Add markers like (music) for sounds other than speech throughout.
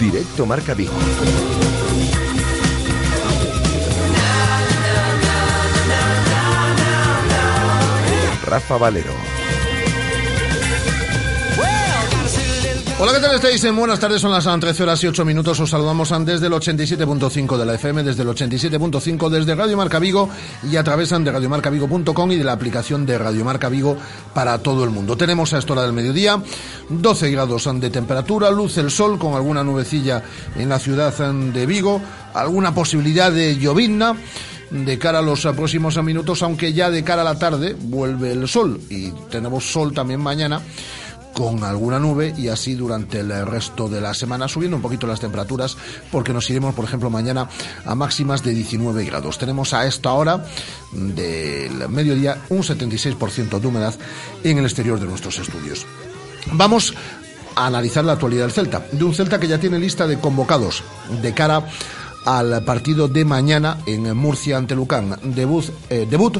Directo Marca Vigo. Rafa. Hola, ¿qué tal estáis? Buenas tardes, son las 13 horas y 8 minutos. Os saludamos desde el 87.5 de la FM, desde el 87.5 desde Radio Marca Vigo y a través de radiomarcavigo.com y de la aplicación de Radio Marca Vigo para todo el mundo. Tenemos a esta hora del mediodía 12 grados de temperatura, luz el sol con alguna nubecilla en la ciudad de Vigo, alguna posibilidad de llovizna de cara a los próximos minutos, aunque ya de cara a la tarde vuelve el sol y tenemos sol también mañana con alguna nube y así durante el resto de la semana subiendo un poquito las temperaturas porque nos iremos por ejemplo mañana a máximas de 19 grados. Tenemos a esta hora del mediodía un 76% de humedad en el exterior de nuestros estudios. Vamos a analizar la actualidad del Celta, de un Celta que ya tiene lista de convocados de cara al partido de mañana en Murcia ante Lucán. Debut, eh, debut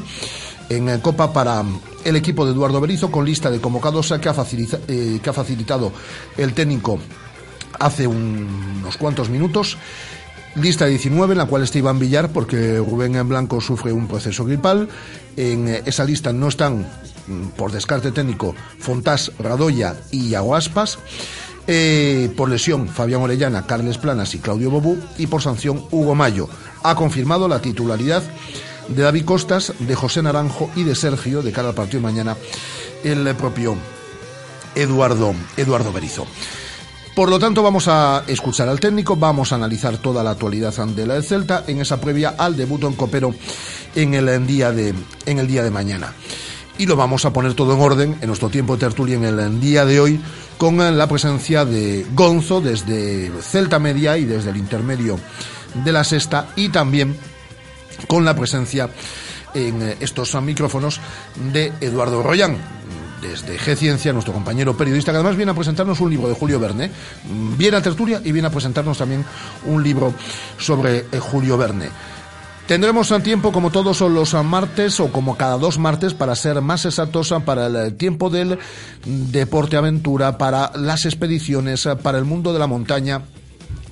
en Copa para el equipo de Eduardo Berizo con lista de convocados que ha, eh, que ha facilitado el técnico hace unos cuantos minutos. Lista 19 en la cual está Iván Villar porque Rubén en Blanco sufre un proceso gripal. En esa lista no están, mm, por descarte técnico, Fontás, Radoya y Aguaspas. Eh, por lesión, Fabián Orellana, Carles Planas y Claudio Bobú. Y por sanción, Hugo Mayo. Ha confirmado la titularidad de David Costas, de José Naranjo y de Sergio de cara al partido de mañana el propio Eduardo, Eduardo Berizo. Por lo tanto, vamos a escuchar al técnico, vamos a analizar toda la actualidad de la Celta en esa previa al debut en Copero en el día de, en el día de mañana. Y lo vamos a poner todo en orden en nuestro tiempo de tertulia en el día de hoy con la presencia de Gonzo desde Celta Media y desde el intermedio de la sexta y también con la presencia en eh, estos micrófonos de Eduardo Royán, desde G nuestro compañero periodista, que además viene a presentarnos un libro de Julio Verne, mm, viene a tertulia y viene a presentarnos también un libro sobre eh, Julio Verne. Tendremos tiempo como todos los martes o como cada dos martes para ser más exactos para el tiempo del deporte aventura, para las expediciones, para el mundo de la montaña,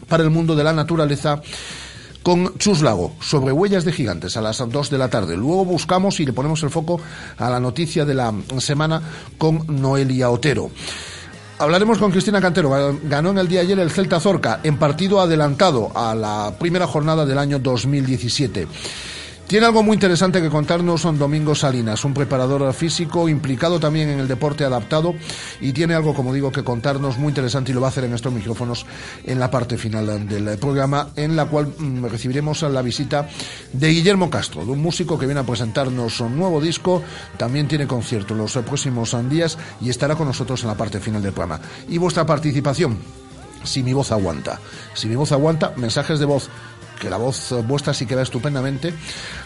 para el mundo de la naturaleza con Chus Lago sobre huellas de gigantes a las 2 de la tarde. Luego buscamos y le ponemos el foco a la noticia de la semana con Noelia Otero. Hablaremos con Cristina Cantero. Ganó en el día ayer el Celta Zorca en partido adelantado a la primera jornada del año 2017. Tiene algo muy interesante que contarnos son Domingo Salinas, un preparador físico implicado también en el deporte adaptado y tiene algo, como digo, que contarnos muy interesante y lo va a hacer en estos micrófonos en la parte final del programa, en la cual mm, recibiremos la visita de Guillermo Castro, de un músico que viene a presentarnos un nuevo disco, también tiene concierto los próximos días y estará con nosotros en la parte final del programa. Y vuestra participación, si mi voz aguanta. Si mi voz aguanta, mensajes de voz que la voz vuestra sí queda estupendamente,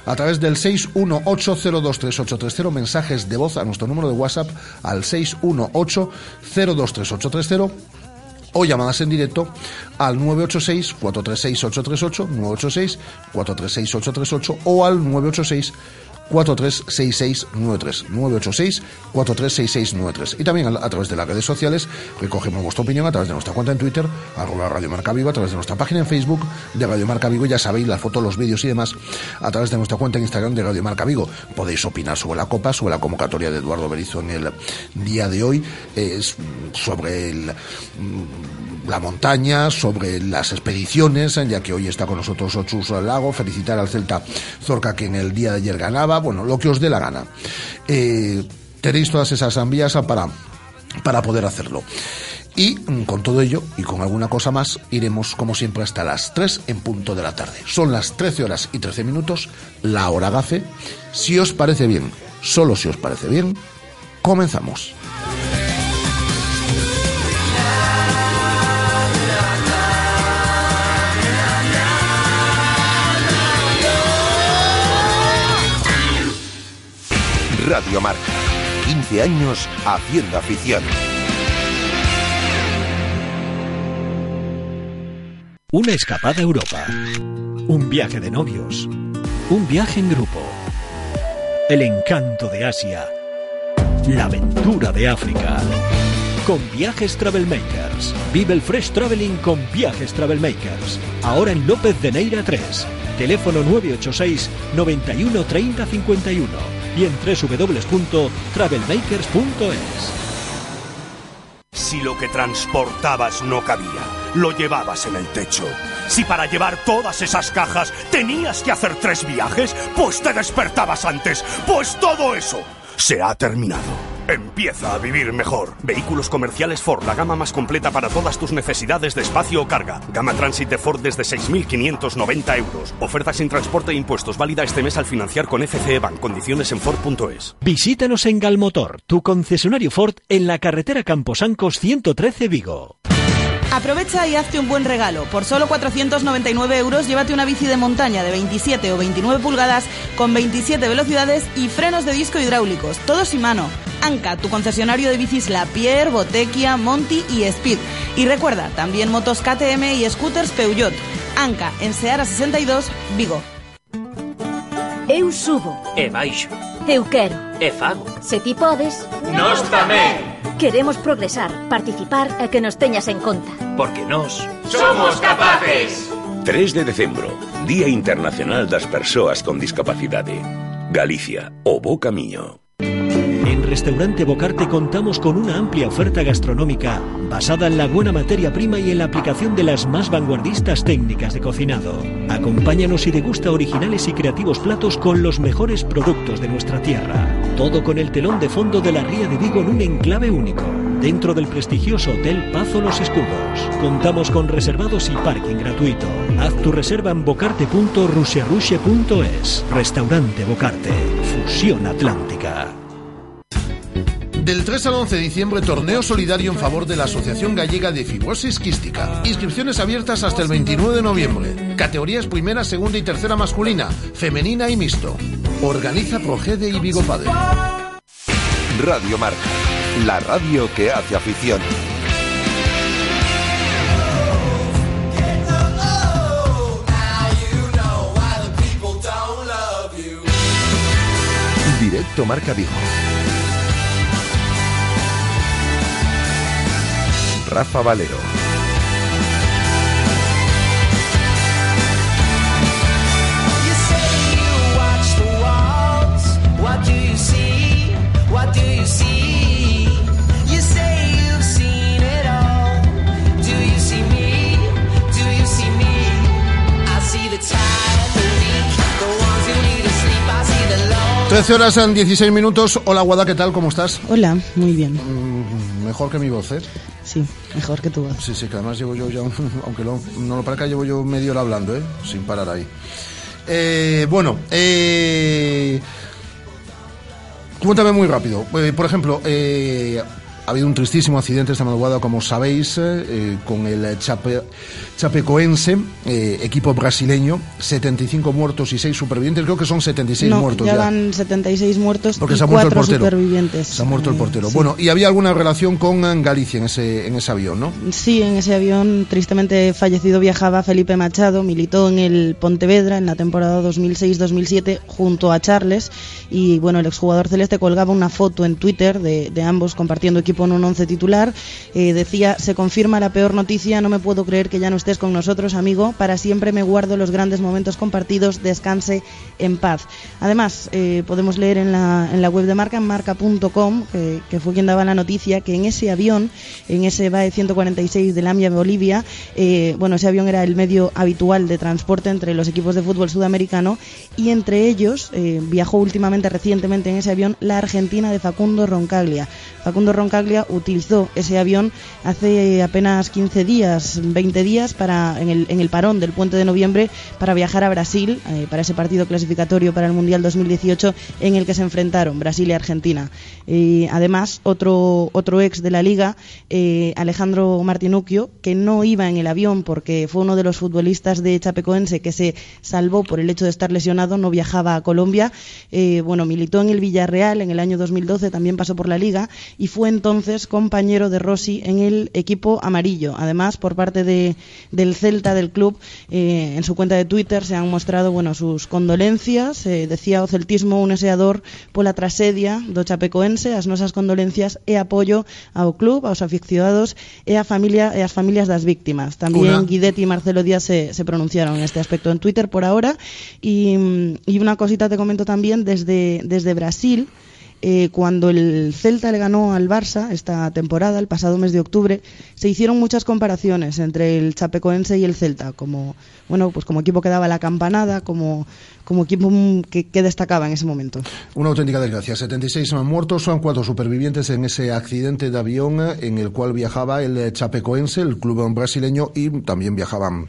a través del 618023830, mensajes de voz a nuestro número de WhatsApp al 618023830 o llamadas en directo al 986-436-838, 986-436-838 o al 986 436693 986 436693 y también a, través de las redes sociales recogemos vuestra opinión a través de nuestra cuenta en Twitter arroba Radio Marca Vigo a través de nuestra página en Facebook de Radio Marca Vigo ya sabéis las fotos, los vídeos y demás a través de nuestra cuenta en Instagram de Radio Marca Vigo. Podéis opinar sobre la Copa sobre la convocatoria de Eduardo Berizo en el día de hoy es sobre el la montaña, sobre las expediciones, ya que hoy está con nosotros Ochus Lago, felicitar al Celta Zorca que en el día de ayer ganaba, bueno, lo que os dé la gana. Eh, tenéis todas esas vías para, para poder hacerlo. Y mm, con todo ello y con alguna cosa más, iremos como siempre hasta las 3 en punto de la tarde. Son las 13 horas y 13 minutos, la hora gafe. Si os parece bien, solo si os parece bien, comenzamos. Radio Marca, 15 años haciendo afición. Una escapada a Europa. Un viaje de novios. Un viaje en grupo. El encanto de Asia. La aventura de África. Con Viajes Travelmakers. Vive el Fresh Traveling con Viajes Travelmakers. Ahora en López de Neira 3. Teléfono 986 91 30 51 y en www.travelmakers.es. Si lo que transportabas no cabía, lo llevabas en el techo. Si para llevar todas esas cajas tenías que hacer tres viajes, pues te despertabas antes. Pues todo eso se ha terminado. Empieza a vivir mejor. Vehículos comerciales Ford, la gama más completa para todas tus necesidades de espacio o carga. Gama Transit de Ford desde 6.590 euros. Oferta sin transporte e impuestos válida este mes al financiar con FCE Bank. Condiciones en Ford.es. Visítanos en Galmotor, tu concesionario Ford en la carretera Camposancos 113 Vigo. Aprovecha y hazte un buen regalo. Por solo 499 euros llévate una bici de montaña de 27 o 29 pulgadas con 27 velocidades y frenos de disco hidráulicos, todos y mano. Anca, tu concesionario de bicis La Pierre, Botequia, Monty y Speed. Y recuerda, también motos KTM y scooters Peugeot. Anca, en Seara 62, Vigo. Eu subo. E baixo. Eu quero. E fago. Se ti podes, Nós tamén. Queremos progresar, participar e que nos teñas en conta. Porque nós Somos capaces. 3 de decembro, Día Internacional das Persoas con Discapacidade. Galicia, o bo camiño. En Restaurante Bocarte contamos con una amplia oferta gastronómica basada en la buena materia prima y en la aplicación de las más vanguardistas técnicas de cocinado. Acompáñanos y degusta originales y creativos platos con los mejores productos de nuestra tierra. Todo con el telón de fondo de la Ría de Vigo en un enclave único. Dentro del prestigioso Hotel Pazo Los Escudos. Contamos con reservados y parking gratuito. Haz tu reserva en bocarte.rusiarushe.es. Restaurante Bocarte. Fusión Atlántica. Del 3 al 11 de diciembre, torneo solidario en favor de la Asociación Gallega de Fibrosis Quística. Inscripciones abiertas hasta el 29 de noviembre. Categorías primera, segunda y tercera masculina, femenina y mixto. Organiza Progede y Vigo Padre. Radio Marca, la radio que hace afición. Directo Marca Vigo. Rafa Valero. 13 horas en 16 minutos. Hola, Guada, ¿qué tal? ¿Cómo estás? Hola, muy bien. Mm, Mejor que mi voz, ¿eh? Sí, mejor que tu voz. Sí, sí, que además llevo yo ya, un- (laughs) aunque lo- no lo parezca, llevo yo media hora hablando, ¿eh? Sin parar ahí. Eh, bueno, eh, cuéntame muy rápido. Eh, por ejemplo, eh, ha habido un tristísimo accidente esta madrugada, como sabéis, eh, con el Chape- Chapecoense, eh, equipo brasileño, 75 muertos y 6 supervivientes. Creo que son 76 no, muertos ya, van 76 muertos Porque y se ha muerto el portero. supervivientes. Se ha muerto el portero. sí. Bueno, y había alguna relación con eh, Galicia en ese, en ese avión, ¿no? Sí, en ese avión tristemente fallecido viajaba Felipe Machado, militó en el Pontevedra en la temporada 2006-2007 junto a Charles y bueno, el exjugador celeste colgaba una foto en Twitter de, de ambos compartiendo equipo en un once titular. Eh, decía, se confirma la peor noticia, no me puedo creer que ya no estés con nosotros, amigo, para siempre me guardo los grandes momentos compartidos, descanse en paz. Además, eh, podemos leer en la, en la web de marca, en marca.com, que, que fue quien daba la noticia, que en ese avión, en ese BAE 146 de Lamia, Bolivia, eh, bueno, ese avión era el medio habitual de transporte entre los equipos de fútbol sudamericano y entre ellos eh, viajó últimamente, recientemente en ese avión, la Argentina de Facundo Roncaglia. Facundo Roncaglia Utilizó ese avión hace apenas 15 días, 20 días, para en el, en el parón del puente de noviembre para viajar a Brasil, eh, para ese partido clasificatorio para el Mundial 2018 en el que se enfrentaron Brasil y Argentina. Y además, otro, otro ex de la liga, eh, Alejandro Martinuccio, que no iba en el avión porque fue uno de los futbolistas de Chapecoense que se salvó por el hecho de estar lesionado, no viajaba a Colombia. Eh, bueno, militó en el Villarreal en el año 2012, también pasó por la liga y fue entonces compañero de Rossi en el equipo amarillo. Además, por parte de, del Celta del club, eh, en su cuenta de Twitter se han mostrado bueno, sus condolencias. Eh, decía o celtismo un eseador pola trasedia do Chapecoense, as nosas condolencias e apoio ao club, aos aficionados e a familia e as familias das víctimas. También Una- Guidetti y Marcelo Díaz se, se pronunciaron en este aspecto en Twitter por ahora. Y, mm, y una cosita te comento también desde, desde Brasil. Eh, cuando el Celta le ganó al Barça esta temporada, el pasado mes de octubre, se hicieron muchas comparaciones entre el Chapecoense y el Celta, como bueno, pues como equipo que daba la campanada, como, como equipo que, que destacaba en ese momento. Una auténtica desgracia. 76 muertos, son cuatro supervivientes en ese accidente de avión en el cual viajaba el Chapecoense, el club brasileño, y también viajaban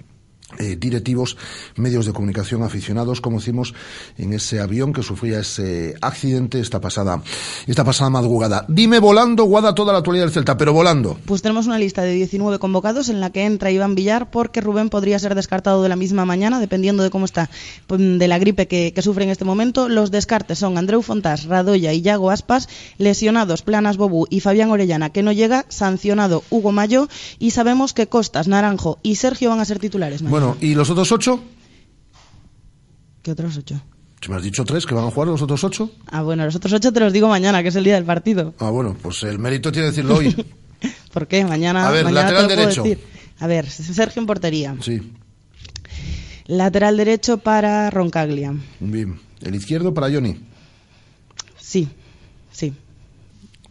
eh, directivos, medios de comunicación, aficionados, como decimos, en ese avión que sufría ese accidente esta pasada, esta pasada madrugada. Dime volando, Guada, toda la actualidad del Celta, pero volando. Pues tenemos una lista de 19 convocados en la que entra Iván Villar porque Rubén podría ser descartado de la misma mañana, dependiendo de cómo está pues, de la gripe que, sufre en este momento. Los descartes son Andreu Fontás, Radoya y Yago Aspas, lesionados Planas Bobú y Fabián Orellana, que no llega, sancionado Hugo Mayo y sabemos que Costas, Naranjo y Sergio van a ser titulares. Bueno, ¿y los otros ocho? ¿Qué otros ocho? Si me has dicho tres, que van a jugar los otros ocho. Ah, bueno, los otros ocho te los digo mañana, que es el día del partido. Ah, bueno, pues el mérito tiene que decirlo hoy. (laughs) ¿Por qué? Mañana, A ver, mañana te lateral lo puedo derecho. decir. A ver, Sergio en portería. Sí, Lateral derecho para Roncaglia. bien. El izquierdo para Johnny. Sí, sí.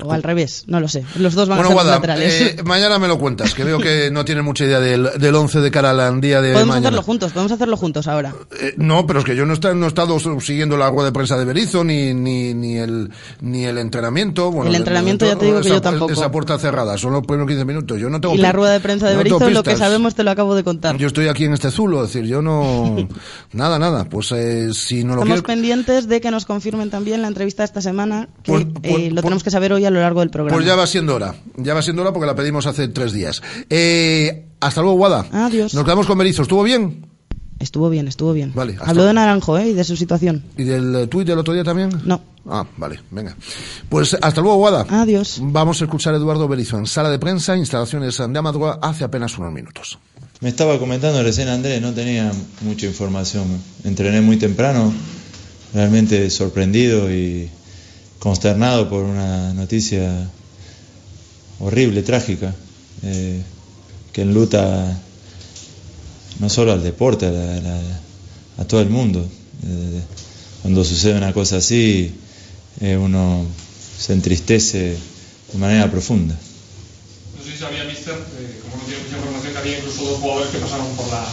O al revés, no lo sé. Los dos van Bueno, a ser Guada, laterales. eh, mañana me lo cuentas, que veo que no tienes mucha idea del, del 11 de cara al día de podemos mañana. hacerlo juntos, podemos hacerlo juntos ahora. Eh, no, pero es que yo no, está- no he estado siguiendo la rueda de prensa de Berizzo, ni, ni, ni, el, ni el entrenamiento. Bueno, El de- entrenamiento de- ya te digo que esa- yo tampoco. Esa puerta cerrada, son los primeros 15 minutos. Yo no tengo Y la rueda de prensa de no Berizzo, lo que sabemos te lo acabo de contar. Yo estoy aquí en este zulo, es decir, yo no... (laughs) nada, nada. Pues eh, si no lo Estamos pendientes de que nos confirmen también la entrevista de esta semana, que Pues- eh, pues- lo pues- tenemos que saber hoy a lo largo del programa. Pues ya va siendo hora. Ya va siendo hora porque la pedimos hace tres días. Eh, hasta luego, Guada. Adiós. Nos quedamos con Berizzo. ¿Estuvo bien? Estuvo bien, estuvo bien. Vale, hasta- Habló de Naranjo ¿eh? y de su situación. ¿Y del eh, tuit del otro día también? No. Ah, vale, venga. Pues hasta luego, Guada. Adiós. Vamos a escuchar a Eduardo Berizzo en sala de prensa, instalaciones de Amadroa, hace apenas unos minutos. Me estaba comentando recién Andrés, no tenía mucha información. Entrené muy temprano, realmente sorprendido y consternado por una noticia horrible, trágica, eh, que enluta no solo al deporte, a, la- la- a todo el mundo. Eh, cuando sucede una cosa así, eh, uno se entristece de manera profunda. No sé si sabía, Mister, eh, como no tiene mucha información, que había incluso dos jugadores que pasaron por la,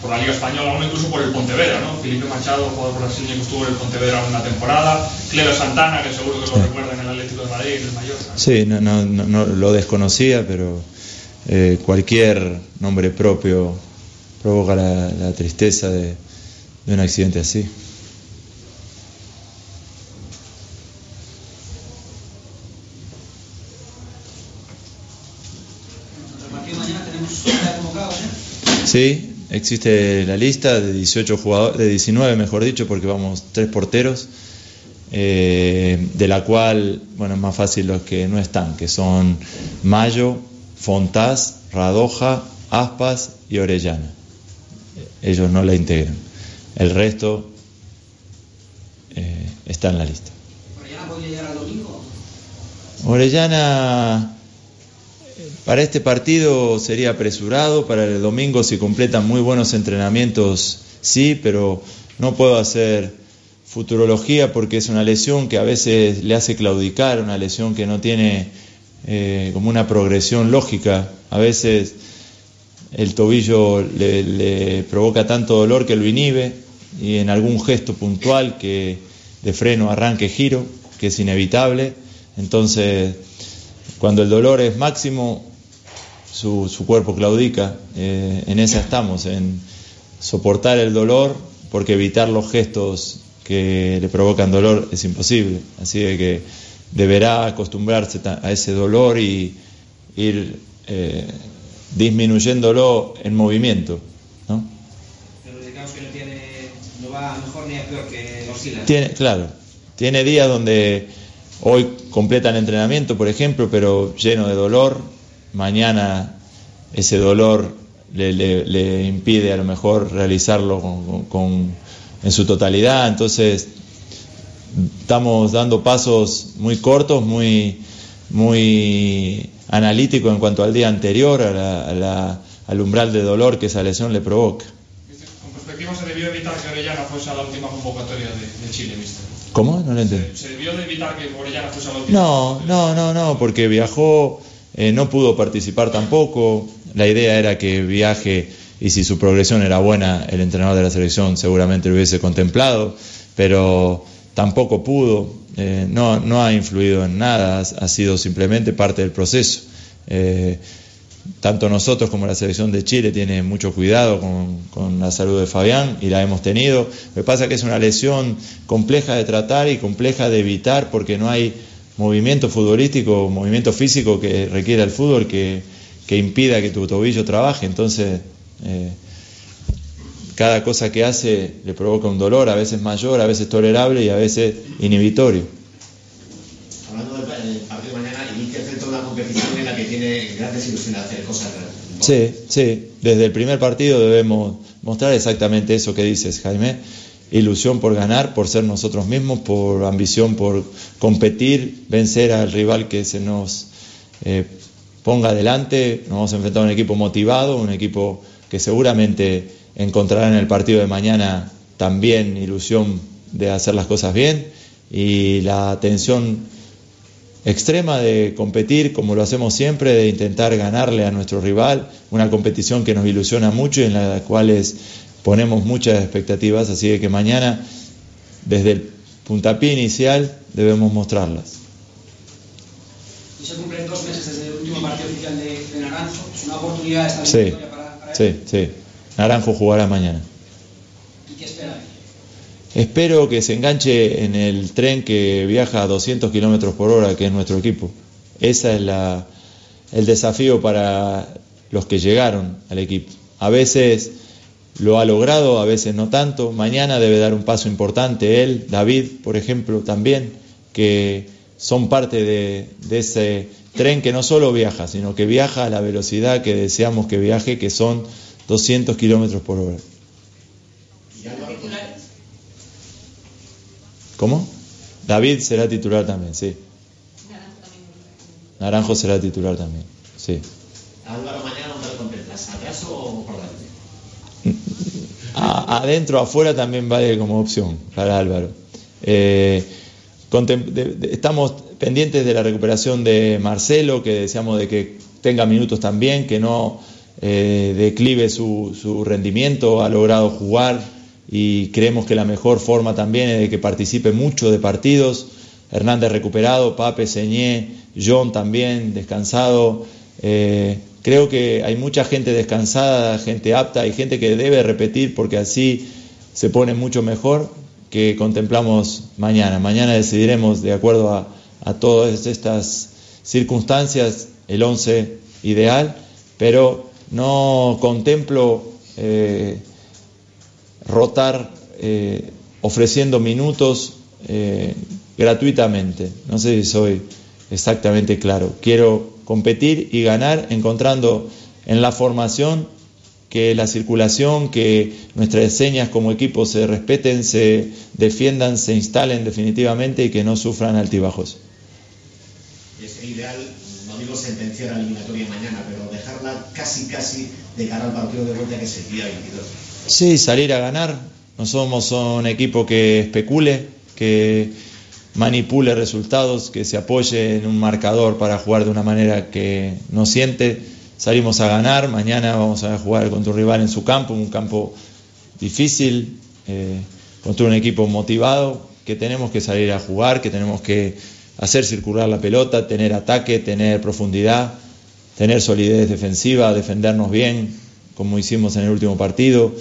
por la Liga Española, uno incluso por el Pontevedra, ¿no? Felipe Machado, jugador brasileño que estuvo en el Pontevedra una temporada, Cleo Santana, que seguro que lo recuerdan en el Atlético de Madrid, en el Mallorca. Sí, no, no, no, no lo desconocía, pero eh, cualquier nombre propio provoca la, la tristeza de, de un accidente así. Sí, existe la lista de 18 jugadores, de 19 mejor dicho, porque vamos tres porteros, eh, de la cual, bueno, es más fácil los que no están, que son Mayo, Fontás, Radoja, Aspas y Orellana. Ellos no la integran. El resto eh, está en la lista. ¿Orellana podría llegar al domingo? Orellana para este partido sería apresurado, para el domingo si completan muy buenos entrenamientos, sí, pero no puedo hacer futurología porque es una lesión que a veces le hace claudicar, una lesión que no tiene eh, como una progresión lógica. A veces el tobillo le, le provoca tanto dolor que lo inhibe y en algún gesto puntual que de freno, arranque, giro, que es inevitable. Entonces cuando el dolor es máximo, su, su cuerpo claudica. Eh, en esa estamos, en soportar el dolor, porque evitar los gestos que le provocan dolor es imposible. Así de que deberá acostumbrarse a ese dolor y ir eh, disminuyéndolo en movimiento. ¿no? Pero digamos que no, tiene, no va mejor ni a peor que oscila. Tiene, claro, tiene días donde hoy completa el entrenamiento, por ejemplo, pero lleno de dolor. Mañana ese dolor le, le- le impide a lo mejor realizarlo con- con- en su totalidad. Entonces, estamos dando pasos muy cortos, muy, muy analíticos en cuanto al día anterior, a la- a la- al umbral de dolor que esa lesión le provoca. Con perspectiva, se debió evitar que Orellana fuese a la última convocatoria de, de Chile, mister. ¿Cómo? No lo entiendo. Se debió de evitar que Orellana fuese a la última. No, no, no, no, porque viajó, eh, no pudo participar tampoco. La idea era que viaje y si su progresión era buena, el entrenador de la selección seguramente lo hubiese contemplado, pero tampoco pudo. Eh, no, no ha influido en nada, ha, sido simplemente parte del proceso. Eh, tanto nosotros como la selección de Chile tiene mucho cuidado con, con la salud de Fabián y la hemos tenido. Lo que pasa es que es una lesión compleja de tratar y compleja de evitar porque no hay movimiento futbolístico, movimiento físico que requiera el fútbol que, que impida que tu tobillo trabaje. Entonces, eh, cada cosa que hace le provoca un dolor, a veces mayor, a veces tolerable y a veces inhibitorio. Hablando del, partido de mañana, inicia frente una competición en la que tiene grandes ilusiones de hacer cosas. Sí, sí. Desde el primer partido debemos mostrar exactamente eso que dices, Jaime. Ilusión por ganar, por ser nosotros mismos, por ambición por competir, vencer al rival que se nos eh, ponga adelante. Nos vamos a enfrentar a un equipo motivado, un equipo que seguramente encontrará en el partido de mañana también ilusión de hacer las cosas bien y la atención extrema de competir como lo hacemos siempre, de intentar ganarle a nuestro rival, una competición que nos ilusiona mucho y en la cual ponemos muchas expectativas, así que mañana, desde el puntapié inicial, debemos mostrarlas. Y se cumplen dos meses desde el último partido oficial de, de Naranjo. Es una oportunidad esta Sí, para, para él. sí, sí. Naranjo jugará mañana. ¿Y qué espera? Espero que se enganche en el tren que viaja a 200 kilómetros por hora, que es nuestro equipo. Ese es la, el desafío para los que llegaron al equipo. A veces lo ha logrado, a veces no tanto. Mañana debe dar un paso importante él, David, por ejemplo, también, que son parte de, ese tren que no solo viaja, sino que viaja a la velocidad que deseamos que viaje, que son 200 kilómetros por hora. ¿Cómo? David será titular también, sí. Naranjo será titular también, sí. Álvaro, mañana ¿dónde lo contemplas? ¿Atrás o por delante? Adentro, afuera también vale como opción para Álvaro. Eh, estamos pendientes de la recuperación de Marcelo, que deseamos de que tenga minutos también, que no eh, declive su, su rendimiento, ha logrado jugar y creemos que la mejor forma también es de que participe mucho de partidos. Hernández recuperado, Pape, Señé, John también descansado. Eh, creo que hay mucha gente descansada, gente apta y gente que debe repetir porque así se pone mucho mejor que contemplamos mañana. Mañana decidiremos de acuerdo a, a todas estas circunstancias el 11 ideal, pero no contemplo eh, rotar eh, ofreciendo minutos eh, gratuitamente. No sé si soy exactamente claro. Quiero competir y ganar encontrando en la formación que la circulación, que nuestras señas como equipo se respeten, se defiendan, se instalen definitivamente y que no sufran altibajos. Sería ideal, no digo sentenciar la eliminatoria mañana, pero dejarla casi casi de cara al partido de vuelta que es el día 22. Sí, salir a ganar. No somos un equipo que especule, que manipule resultados, que se apoye en un marcador para jugar de una manera que no siente. Salimos a ganar, mañana vamos a jugar contra un rival en su campo, un campo difícil, eh, contra un equipo motivado, que tenemos que salir a jugar, que tenemos que hacer circular la pelota, tener ataque, tener profundidad, tener solidez defensiva, defendernos bien, como hicimos en el último partido,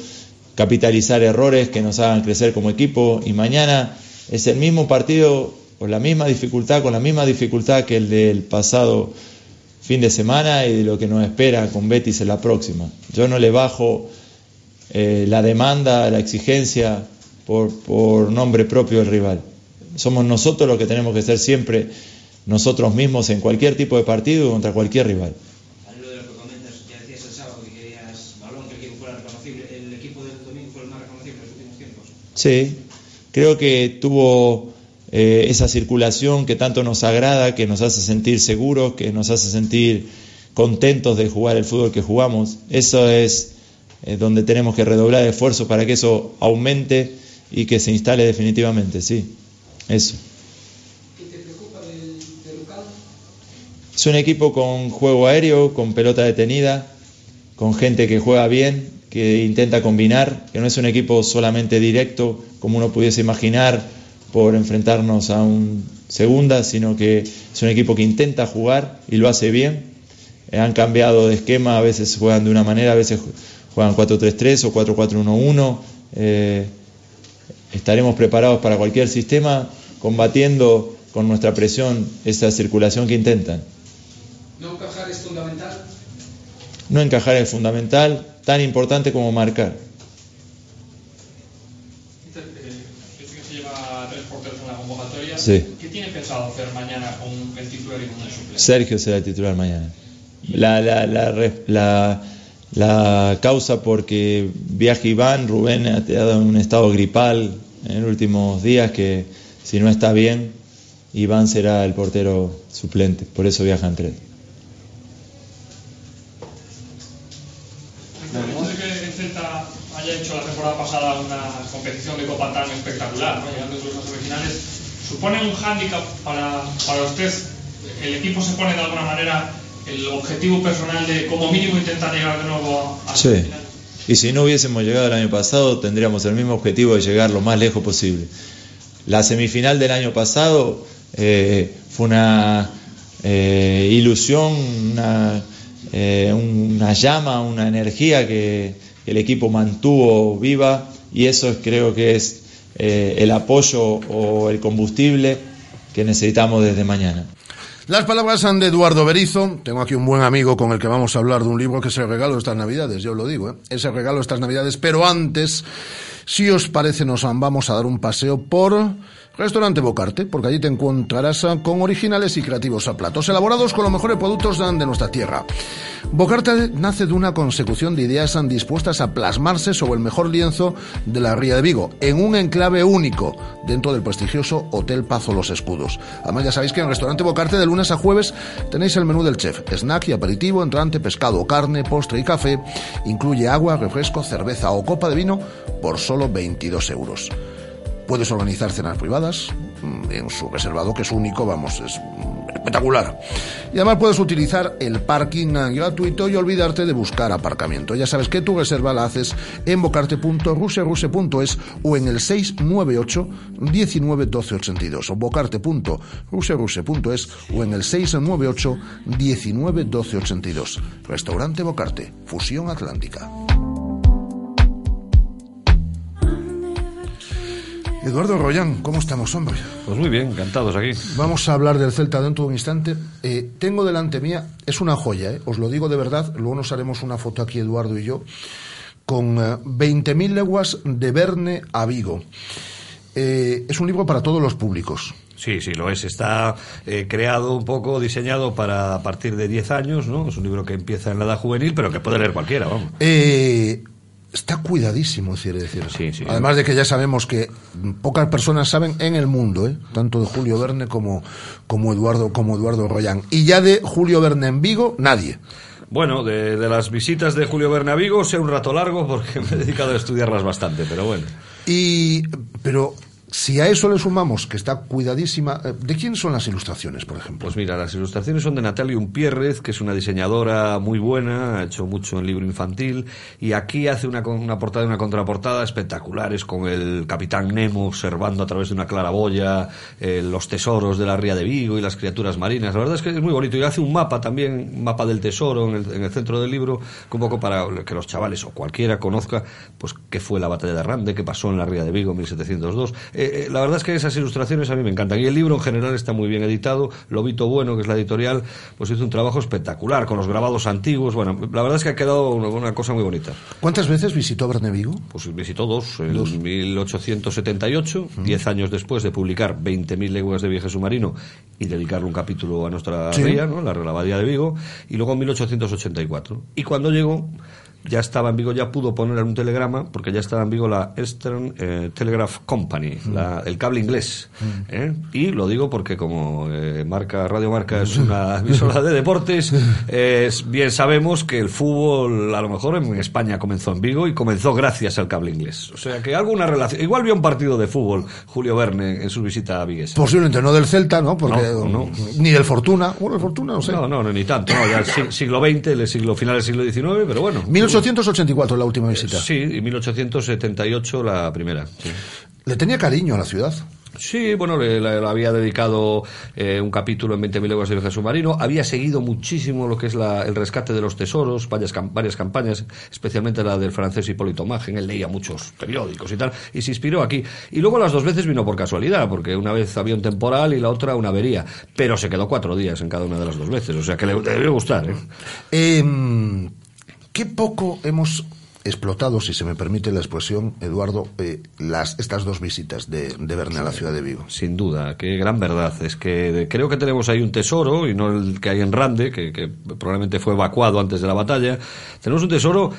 capitalizar errores que nos hagan crecer como equipo y mañana es el mismo partido con la misma dificultad, con la misma dificultad que el del pasado fin de semana y de lo que nos espera con Betis en la próxima. Yo no le bajo eh, la demanda, la exigencia por, por nombre propio del rival. Somos nosotros los que tenemos que ser siempre nosotros mismos en cualquier tipo de partido y contra cualquier rival. Sí, creo que tuvo eh, esa circulación que tanto nos agrada, que nos hace sentir seguros, que nos hace sentir contentos de jugar el fútbol que jugamos. Eso es eh, donde tenemos que redoblar el esfuerzo para que eso aumente y que se instale definitivamente, sí, eso. Es un equipo con juego aéreo, con pelota detenida, con gente que juega bien, que intenta combinar, que no es un equipo solamente directo, como uno pudiese imaginar, por enfrentarnos a un segunda, sino que es un equipo que intenta jugar y lo hace bien. Eh, han cambiado de esquema, a veces juegan de una manera, a veces juegan 4-3-3 o 4-4-1-1. Eh, estaremos preparados para cualquier sistema, combatiendo con nuestra presión esa circulación que intentan. ¿No encajar es fundamental? No encajar es fundamental, tan importante como marcar. Convocatoria. Sí. ¿Qué tiene pensado hacer mañana con el titular y con el suplente? Sergio será el titular mañana. La, la, la, la- la causa porque viaja Iván, Rubén ha en un estado gripal en los últimos días que si no está bien, Iván será el portero suplente, por eso viajan tres. Espectacular, ¿no? llegando incluso a semifinales, ¿supone un hándicap para, para usted? ¿El equipo se pone de alguna manera el objetivo personal de como mínimo intentar llegar de nuevo a Sí. Y si no hubiésemos llegado el año pasado, tendríamos el mismo objetivo de llegar lo más lejos posible. La semifinal del año pasado eh, fue una eh, ilusión, una, eh, una llama, una energía que el equipo mantuvo viva y eso es- creo que es eh, el apoyo o el combustible que necesitamos desde mañana. Las palabras son de Eduardo Berizo. Tengo aquí un buen amigo con el que vamos a hablar de un libro que es el regalo de estas Navidades, yo lo digo, ¿eh? es el regalo de estas Navidades. Pero antes, si os parece, nos vamos a dar un paseo por Restaurante Bocarte, porque allí te encontrarás ah, con originales y creativos platos elaborados con los mejores productos ah, de nuestra tierra. Bocarte nace de una consecución de ideas ah, dispuestas a plasmarse sobre el mejor lienzo de la Ría de Vigo, en un enclave único dentro del prestigioso Hotel Pazo Los Escudos. Además, ya sabéis que en el Restaurante Bocarte de lunes a jueves tenéis el menú del chef, snack y aperitivo, entrante, pescado, carne, postre y café. Incluye agua, refresco, cerveza o copa de vino por solo 22 euros. Puedes organizar cenas privadas mm, en su reservado, que es único, vamos, es mm, espectacular. Y además puedes utilizar el parking eh, gratuito y olvidarte de buscar aparcamiento. Ya sabes que tu reserva la haces en bocarte.ruseruse.es o en el 698 19 12 82 o bocarte.ruseruse.es o en el 698 19 12 82. Restaurante Bocarte, Fusión Atlántica. Eduardo Royán, ¿cómo estamos, hombre? Pues muy bien, encantados aquí. Vamos a hablar del Celta dentro de un instante. Eh, tengo delante mía, es una joya, eh, os lo digo de verdad, luego nos haremos una foto aquí, Eduardo y yo, con eh, 20.000 leguas de Verne a Vigo. Eh, es un libro para todos los públicos. Sí, sí, lo es. Está eh, creado un poco, diseñado para a partir de 10 años, ¿no? Es un libro que empieza en la edad juvenil, pero que puede leer cualquiera, vamos. Eh, está cuidadísimo, quiere decir. Además de que ya sabemos que pocas personas saben en el mundo, ¿eh? tanto de Julio Verne como, como, Eduardo, como Eduardo Royán. Y ya de Julio Verne en Vigo, nadie. Bueno, de, de las visitas de Julio Verne a Vigo, sea un rato largo porque (laughs) me he dedicado a estudiarlas bastante, pero bueno. Y, pero Si a eso le sumamos que está cuidadísima, eh, ¿de quién son las ilustraciones, por ejemplo? Pues mira, las ilustraciones son de Natalia Umpierrez, que es una diseñadora muy buena, ha hecho mucho en libro infantil, y aquí hace una, una portada y una contraportada espectaculares con el capitán Nemo observando a través de una claraboya eh, los tesoros de la ría de Vigo y las criaturas marinas. La verdad es que es muy bonito. Y hace un mapa también, un mapa del tesoro en el, en el centro del libro, un poco para que los chavales o cualquiera conozca pues qué fue la batalla de Rande, qué pasó en la ría de Vigo en 1702. Eh, eh, la verdad es que esas ilustraciones a mí me encantan. Y el libro en general está muy bien editado. Lobito Bueno, que es la editorial, pues hizo un trabajo espectacular con los grabados antiguos. Bueno, la verdad es que ha quedado una, una cosa muy bonita. ¿Cuántas veces visitó Verne Vigo? Pues visitó dos, en 1878, diez años después de publicar 20.000 leguas de viaje submarino y dedicarle un capítulo a nuestra Sí. ría, ¿no? la la Abadía de Vigo, y luego en 1884. Y cuando llegó, ya estaba en Vigo, ya pudo poner un telegrama, porque ya estaba en Vigo la Eastern eh, Telegraph Company, la- el cable inglés. ¿eh? Y lo digo porque como eh, marca Radio Marca es una emisora de deportes, (laughs) es- bien sabemos que el fútbol a lo mejor en España comenzó en Vigo y comenzó gracias al cable inglés. O sea que alguna relación. Igual vio un partido de fútbol Julio Verne en su visita a Vigues. Posiblemente no del Celta, ¿no? Porque, No, no. Ni del Fortuna. Bueno, el Fortuna, no sé. No, no, no, ni tanto. no, ya el si- siglo XX, el siglo final del siglo XIX, pero bueno. 1884 la última visita. Sí, y 1878 la primera. sí. Le tenía cariño a la ciudad. Sí, bueno, le, le- le había dedicado eh, un capítulo en 20.000 leguas de viaje submarino. Había seguido muchísimo lo que es la- el rescate de los tesoros, varias, varias campañas, especialmente la del francés Hipólito Magen. Él leía muchos periódicos y tal, y se inspiró aquí. Y luego las dos veces vino por casualidad, porque una vez había un temporal y la otra una avería. Pero se quedó cuatro días en cada una de las dos veces, o sea que le, le debe gustar. ¿eh? Em, qué poco hemos explotado, si se me permite la expresión, Eduardo, eh, las, estas dos visitas de, de Verne a la ciudad de Vigo. Sin duda, qué gran verdad. Es que de- creo que tenemos ahí un tesoro, y no el que hay en Rande, que, que probablemente fue evacuado antes de la batalla. Tenemos un tesoro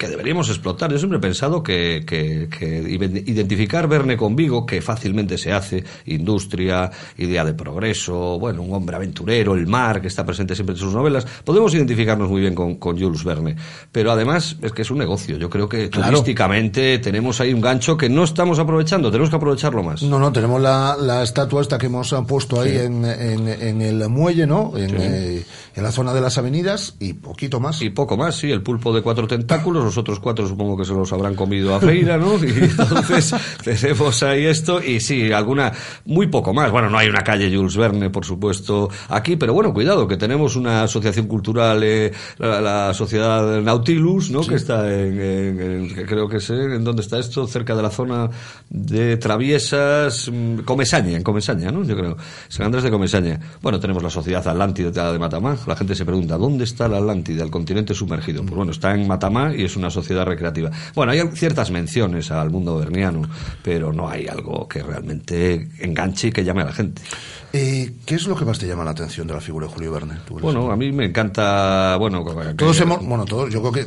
que deberíamos explotar. Yo siempre he pensado que, que- que ide- identificar Verne con Vigo, que fácilmente se hace, industria, idea de progreso, bueno, un hombre aventurero, el mar, que está presente siempre en sus novelas, podemos identificarnos muy bien con, con Jules Verne. Pero además es que es un negocio. Yo creo que Claro. turísticamente tenemos ahí un gancho que no estamos aprovechando, tenemos que aprovecharlo más. No, no, tenemos la, la estatua esta que hemos ah, puesto ahí Sí. en, en- en el muelle, ¿no? En, Sí. eh, en la zona de las avenidas y poquito más. Y poco más, sí, el pulpo de cuatro tentáculos, los otros cuatro supongo que se los habrán comido a feira, ¿no? Y entonces (laughs) tenemos ahí esto y sí, alguna, muy poco más. Bueno, no hay una calle Jules Verne, por supuesto, aquí, pero bueno, cuidado, que tenemos una asociación cultural, eh, la, la sociedad Nautilus, ¿no? Que está en, en- en- que creo que sé, ¿en dónde está esto? Cerca de la zona de Traviesas, mm, Comesaña, en Comesaña, ¿no? Yo creo. San Andrés de Comesaña. Bueno, tenemos la sociedad Atlántida de Matamá. La gente se pregunta, ¿dónde está la Atlántida, el continente sumergido? Pues bueno, está en Matamá y es una sociedad recreativa. Bueno, hay ciertas menciones al mundo verniano, pero no hay algo que realmente enganche y que llame a la gente. Eh, ¿Qué es lo que más te llama la atención de la figura de Julio Verne? Bueno, a mí me encanta, bueno, que- Todos hemos, bueno, todos, yo creo que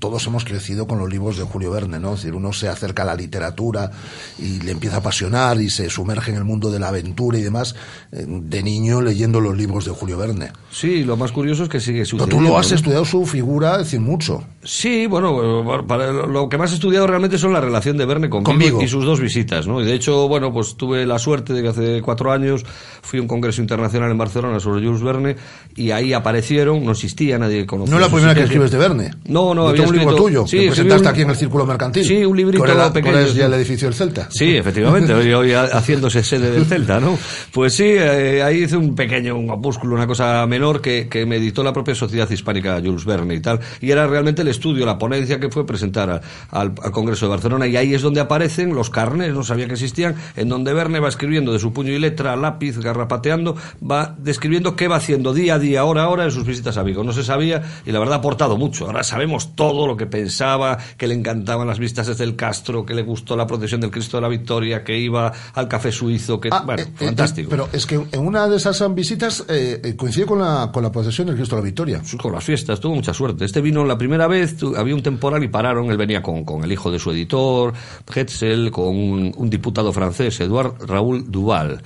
todos hemos crecido con los libros de Julio Verne, ¿no? Es decir, uno se acerca a la literatura y le empieza a apasionar y se sumerge en el mundo de la aventura y demás, eh, de niño leyendo los libros de Julio Verne. Sí, lo más curioso es que sigue Pero sucediendo. tú lo has ¿no? estudiado su figura, es decir, mucho. Sí, bueno, para lo que más he estudiado realmente son la relación de Verne con Vigo Conmigo. y sus dos visitas, ¿no? Y de hecho, bueno, pues tuve la suerte de que hace cuatro años fui a un congreso internacional en Barcelona sobre Jules Verne y ahí aparecieron, no existía, nadie conocía. No es la primera que escribes de Verne. No, no, había un libro escrito- tuyo, Sí, que presentaste un- aquí en el Círculo Mercantil. Sí, un librito ahora- pequeño, es ya el edificio del Celta. Sí, efectivamente, hoy, hoy haciéndose sede del Celta, ¿no? Pues sí, eh, ahí hice un pequeño, un opúsculo, una cosa menor que, que me editó la propia Sociedad Hispánica Jules Verne y tal, y era realmente el estudio, la ponencia que fue presentar a- al, al Congreso de Barcelona, y ahí es donde aparecen los carnes, no sabía que existían, en donde Verne va escribiendo de su puño y letra, lápiz, garrapateando, va describiendo qué va haciendo día a día, hora a hora en sus visitas a Vigo. No se sabía, y la verdad ha aportado mucho. Ahora sabemos todo lo que pensaba, que le encantaban las vistas desde el Castro, que le gustó la procesión del Cristo de la Victoria, que iba al café suizo, que, bueno, Eh, fantástico. Pero es que en una de esas visitas eh, eh, coincide con la, con la procesión del Cristo de la Victoria. Sí, con las fiestas, tuvo mucha suerte. Este vino la primera vez, tu- había un temporal y pararon. Él venía con, con el hijo de su editor, Hetzel, con un, un diputado francés, Edouard Raoul Duval.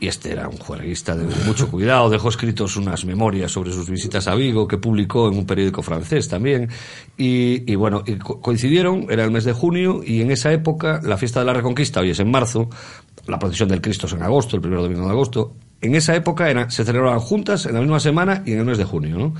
Y este era un juerguista de mucho cuidado, dejó escritos unas memorias sobre sus visitas a Vigo que publicó en un periódico francés también y, bueno, y co- coincidieron, era el mes de junio y en esa época la fiesta de la Reconquista, hoy es en marzo, la procesión del Cristo es en agosto, el primer domingo de agosto, en esa época era- se celebraban juntas en la misma semana y en el mes de junio, ¿no?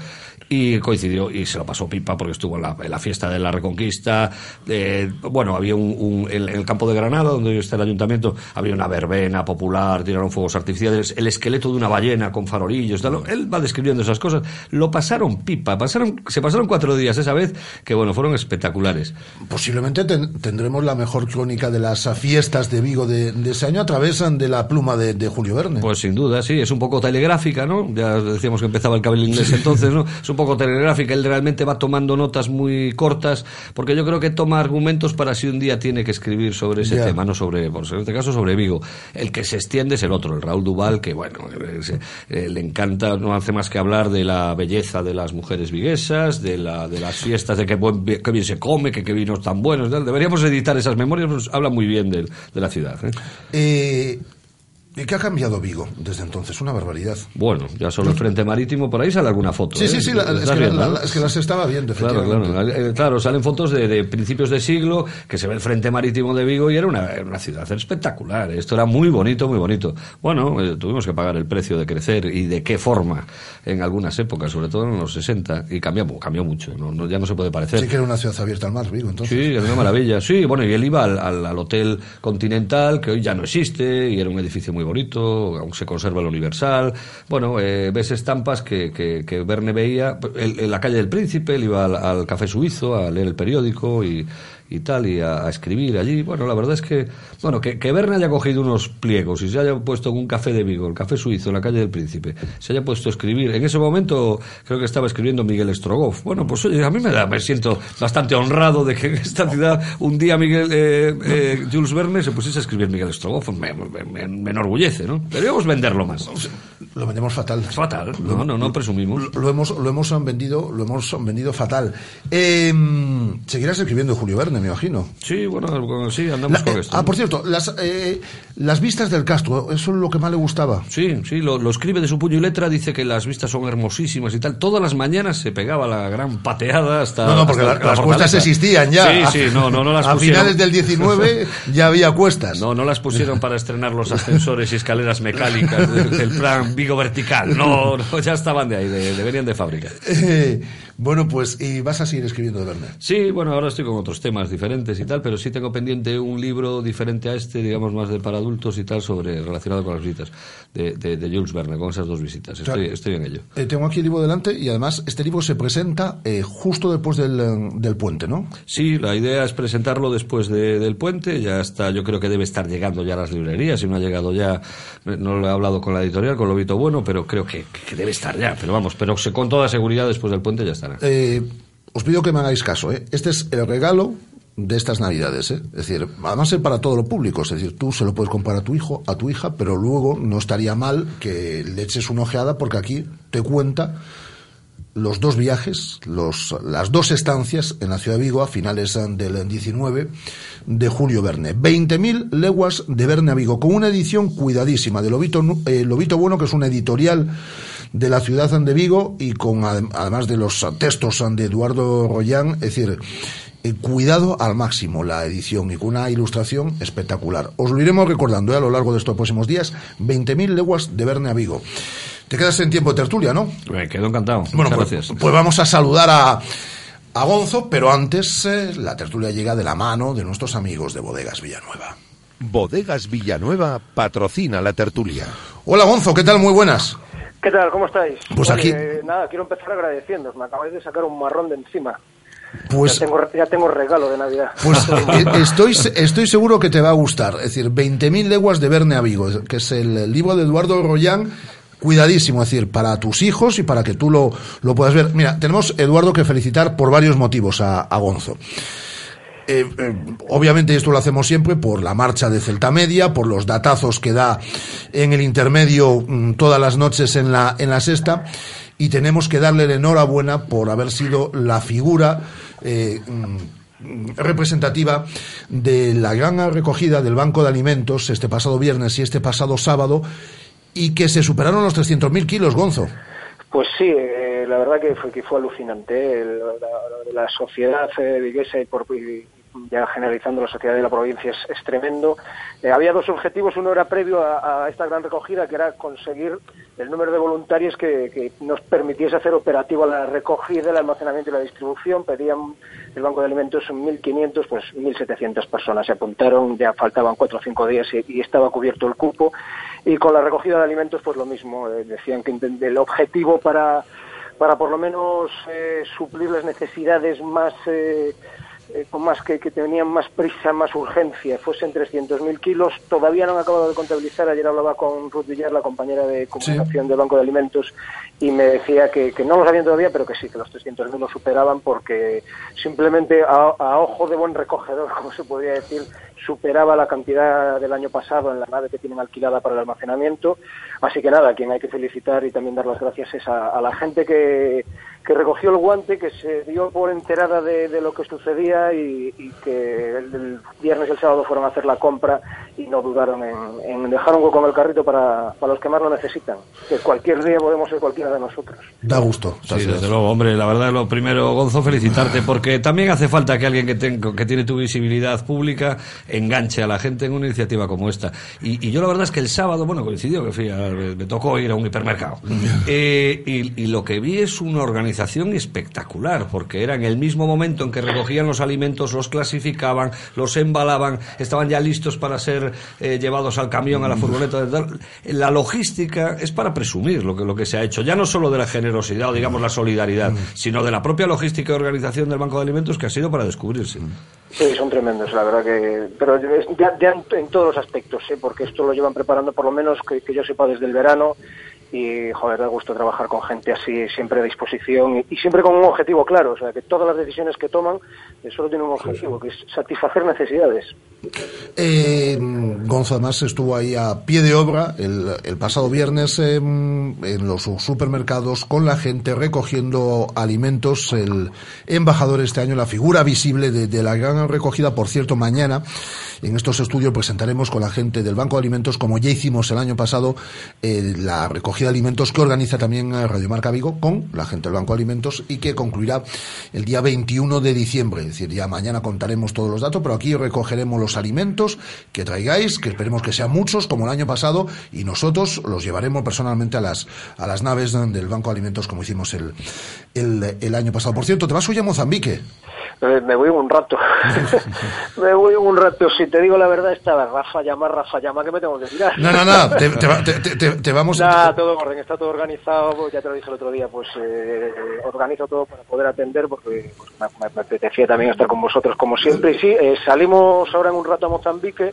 Y coincidió y se lo pasó pipa porque estuvo en la, en la fiesta de la Reconquista. eh, bueno, había un, un- en, en el campo de Granada, donde está el ayuntamiento, había una verbena popular, tiraron fuegos artificiales, el esqueleto de una ballena con farolillos. tal. Él va describiendo esas cosas. Lo pasaron pipa, pasaron, se pasaron cuatro días esa vez que, bueno, fueron espectaculares. Posiblemente ten- tendremos la mejor crónica de las fiestas de Vigo de, de ese año, atravesan de la pluma de, de Julio Verne. Pues sin duda, sí, es un poco telegráfica, ¿no? Ya decíamos que empezaba el cable inglés entonces, ¿no? Es un poco telegráfica, él realmente va tomando notas muy cortas, porque yo creo que toma argumentos para si un día tiene que escribir sobre ese tema, no sobre, pues en este caso sobre Vigo. El que se extiende es el otro, el Raúl Duval, que bueno, eh, se- eh, le encanta, no hace más que hablar de la belleza de las mujeres viguesas, de, la, de las fiestas, de que, buen, que bien se come, que qué vinos tan buenos, tal. deberíamos editar esas memorias, pues habla muy bien de, la ciudad. ¿eh? Eh, ¿y ¿Qué ha cambiado Vigo desde entonces? Una barbaridad. Bueno, ya solo el frente marítimo, por ahí sale alguna foto. Sí, ¿eh? sí, sí, la- es, ¿Estás que, la- no? es que las estaba viendo, Claro, claro, Eh, claro, salen fotos de, de principios de siglo, que se ve el frente marítimo de Vigo y era una, era una ciudad espectacular. Esto era muy bonito, muy bonito. Bueno, eh, tuvimos que pagar el precio de crecer y de qué forma en algunas épocas, sobre todo en los 60, y cambió, cambió mucho, no, no- ya no se puede parecer. Sí que era una ciudad abierta al mar, Vigo, entonces. Sí, es una maravilla. Sí, bueno, y él iba al, al- al Hotel Continental, que hoy ya no existe, y era un edificio muy bonito, aún se conserva el Universal. Bueno, eh, ves estampas que, que, Verne veía en la calle del Príncipe, él iba al, al Café Suizo a leer el periódico y, y tal, y a, a escribir allí. Bueno, la verdad es que, bueno, que, que Verne haya cogido unos pliegos y se haya puesto en un café de Vigo, el Café Suizo, en la calle del Príncipe, se haya puesto a escribir. En ese momento creo que estaba escribiendo Miguel Strogoff. Bueno, pues oye, a mí me, da, me siento bastante honrado de que en esta ciudad un día Miguel eh, eh, Jules Verne se pusiese a escribir Miguel Strogoff. Me, me- me- me enorgullece, ¿no? Deberíamos venderlo más. Lo vendemos fatal. Fatal. No, no, no presumimos. Lo hemos, lo hemos vendido, lo hemos vendido fatal. Eh, seguirás escribiendo Julio Verne, me imagino. Sí, bueno, sí, andamos La- con eh, esto. ah, por cierto, las, eh, las vistas del Castro, eso es lo que más le gustaba. Sí, sí, lo, lo escribe de su puño y letra, dice que las vistas son hermosísimas y tal. Todas las mañanas se pegaba la gran pateada hasta. No, no, porque la- las cuestas existían ya. Sí, sí, no, no, no las (laughs) A pusieron. finales del 19 (laughs) ya había cuestas. No, no las pusieron para estrenar los ascensores y escaleras mecánicas del, del plan Vigo Vertical. No, no, ya estaban de ahí, de, de- venían de fábrica. Eh, bueno, pues, y vas a seguir escribiendo de Verne. Sí, bueno, ahora estoy con otros temas diferentes y tal, pero sí tengo pendiente un libro diferente a este, digamos más de para adultos y tal, sobre relacionado con las visitas de, de, de Jules Verne, con esas dos visitas. Estoy, Claro. estoy en ello. Eh, tengo aquí el libro delante y además este libro se presenta eh, justo después del, del puente, ¿no? Sí, la idea es presentarlo después de- del puente. Ya está, yo creo que debe estar llegando ya a las librerías. Si no ha llegado ya, eh, no lo he hablado con la editorial, con Lobito Bueno, pero creo que, que debe estar ya. Pero vamos, pero con toda seguridad después del puente ya estará. Eh, os pido que me hagáis caso, ¿eh? Este es el regalo de estas navidades, ¿eh? Es decir, además es para todo lo público, es decir, tú se lo puedes comprar a tu hijo, a tu hija, pero luego no estaría mal que le eches una ojeada porque aquí te cuenta los dos viajes, los, las dos estancias en la ciudad de Vigo a finales del 19 de Julio Verne. 20.000 leguas de Verne a Vigo, con una edición cuidadísima de Lobito, eh, Lobito Bueno, que es una editorial de la ciudad de Vigo y con adem- además de los textos de Eduardo Royán, es decir, cuidado al máximo la edición y con una ilustración espectacular. Os lo iremos recordando eh, a lo largo de estos próximos días. 20.000 leguas de Verne a Vigo. Te quedas en tiempo de tertulia, ¿no? Me quedo encantado. Bueno, Muchas pues, gracias. pues vamos a saludar a, a Gonzo, pero antes eh, la tertulia llega de la mano de nuestros amigos de Bodegas Villanueva. Bodegas Villanueva patrocina la tertulia. Hola Gonzo, ¿qué tal? Muy buenas. ¿Qué tal? ¿Cómo estáis? Pues Oye, aquí- eh, nada, quiero empezar agradeciéndoos. Me acabáis de sacar un marrón de encima. Pues- Ya tengo, ya tengo regalo de Navidad. Pues (laughs) eh, estoy, estoy seguro que te va a gustar. Es decir, 20.000 leguas de Verne a Vigo, que es el libro de Eduardo Royán. Cuidadísimo, es decir, para tus hijos y para que tú lo, lo puedas ver. Mira, tenemos, Eduardo, que felicitar por varios motivos a, a Gonzo. Eh, eh, obviamente esto lo hacemos siempre por la marcha de Celta Media, por los datazos que da en el intermedio mm, todas las noches en la, en la sexta, y tenemos que darle la enhorabuena por haber sido la figura eh, mm, representativa de la gran recogida del Banco de Alimentos este pasado viernes y este pasado sábado y que se superaron los 300.000 kilos, Gonzo. Pues sí, la verdad que fue, que fue alucinante. La, sociedad eh, y, por, ya generalizando la sociedad de la provincia es, es tremendo. Eh, había dos objetivos. Uno era previo a, esta gran recogida, que era conseguir el número de voluntarios que, nos permitiese hacer operativo la recogida, el almacenamiento y la distribución. Pedían el Banco de Alimentos 1.500, pues 1.700 personas se apuntaron. Ya faltaban cuatro o cinco días y, estaba cubierto el cupo. Y con la recogida de alimentos, pues lo mismo. Eh, decían que el objetivo para, para por lo menos eh, suplir las necesidades más, eh, eh, con más que, que tenían más prisa, más urgencia, fuesen 300.000 kilos. Todavía no han acabado de contabilizar. Ayer hablaba con Ruth Villar, la compañera de comunicación del Banco de Alimentos, y me decía que, que no lo sabían todavía, pero que sí, que los 300.000 lo superaban porque simplemente a, a ojo de buen recogedor, (laughs) como se podría decir, superaba la cantidad del año pasado en la nave que tienen alquilada para el almacenamiento. Así que nada, a quien hay que felicitar y también dar las gracias es a, a la gente que, que recogió el guante, que se dio por enterada de, de lo que sucedía y, y que el, el viernes y el sábado fueron a hacer la compra y no dudaron en, en dejar un hueco en el carrito para, para los que más lo necesitan. Que cualquier día podemos ser cualquiera de nosotros. Da gusto. Sí, desde luego, hombre, la verdad, lo primero, Gonzo, felicitarte, porque también hace falta que alguien que, tenga, que tiene tu visibilidad pública enganche a la gente en una iniciativa como esta. Y, y yo la verdad es que el sábado, bueno, coincidió que fui a- me, me tocó ir a un hipermercado. (laughs) Eh, y, y lo que vi es una organización espectacular, porque era en el mismo momento en que recogían los alimentos, los clasificaban, los embalaban, estaban ya listos para ser eh, llevados al camión, a la furgoneta. de tal. La logística es para presumir lo que, lo que se ha hecho, ya no solo de la generosidad o digamos la solidaridad, sino de la propia logística y organización del Banco de Alimentos que ha sido para descubrirse. Sí, son tremendos, la verdad que. Pero ya en, en todos los aspectos, ¿eh? porque esto lo llevan preparando por lo menos que, que yo sepa desde el verano. Y, joder, da gusto trabajar con gente así, siempre a disposición y, y siempre con un objetivo claro. O sea, que todas las decisiones que toman eh, solo tienen un objetivo, que es satisfacer necesidades. Eh, además estuvo ahí a pie de obra el, el pasado viernes eh, en los supermercados con la gente recogiendo alimentos. El embajador este año, la figura visible de, de la gran recogida. Por cierto, mañana en estos estudios presentaremos con la gente del Banco de Alimentos, como ya hicimos el año pasado, eh, la recogida de alimentos que organiza también eh, Radio Marca Vigo con la gente del Banco de Alimentos y que concluirá el día 21 de diciembre. Es decir, ya mañana contaremos todos los datos, pero aquí recogeremos los alimentos que traigáis, que esperemos que sean muchos, como el año pasado, y nosotros los llevaremos personalmente a las, a las naves del Banco de Alimentos, como hicimos el, el, el año pasado. Por cierto, te vas hoy a Mozambique. Eh, me voy un rato. (laughs) me voy un rato. Si te digo la verdad, estaba Rafa llama, Rafa llama, que me tengo que tirar. No, no, no, te, te te- te- vamos todo en orden, está todo organizado, pues, ya te lo dije el otro día, pues eh, organizo todo para poder atender porque pues, me apetecía también estar con vosotros como siempre. Y sí, eh, salimos ahora en un rato a Mozambique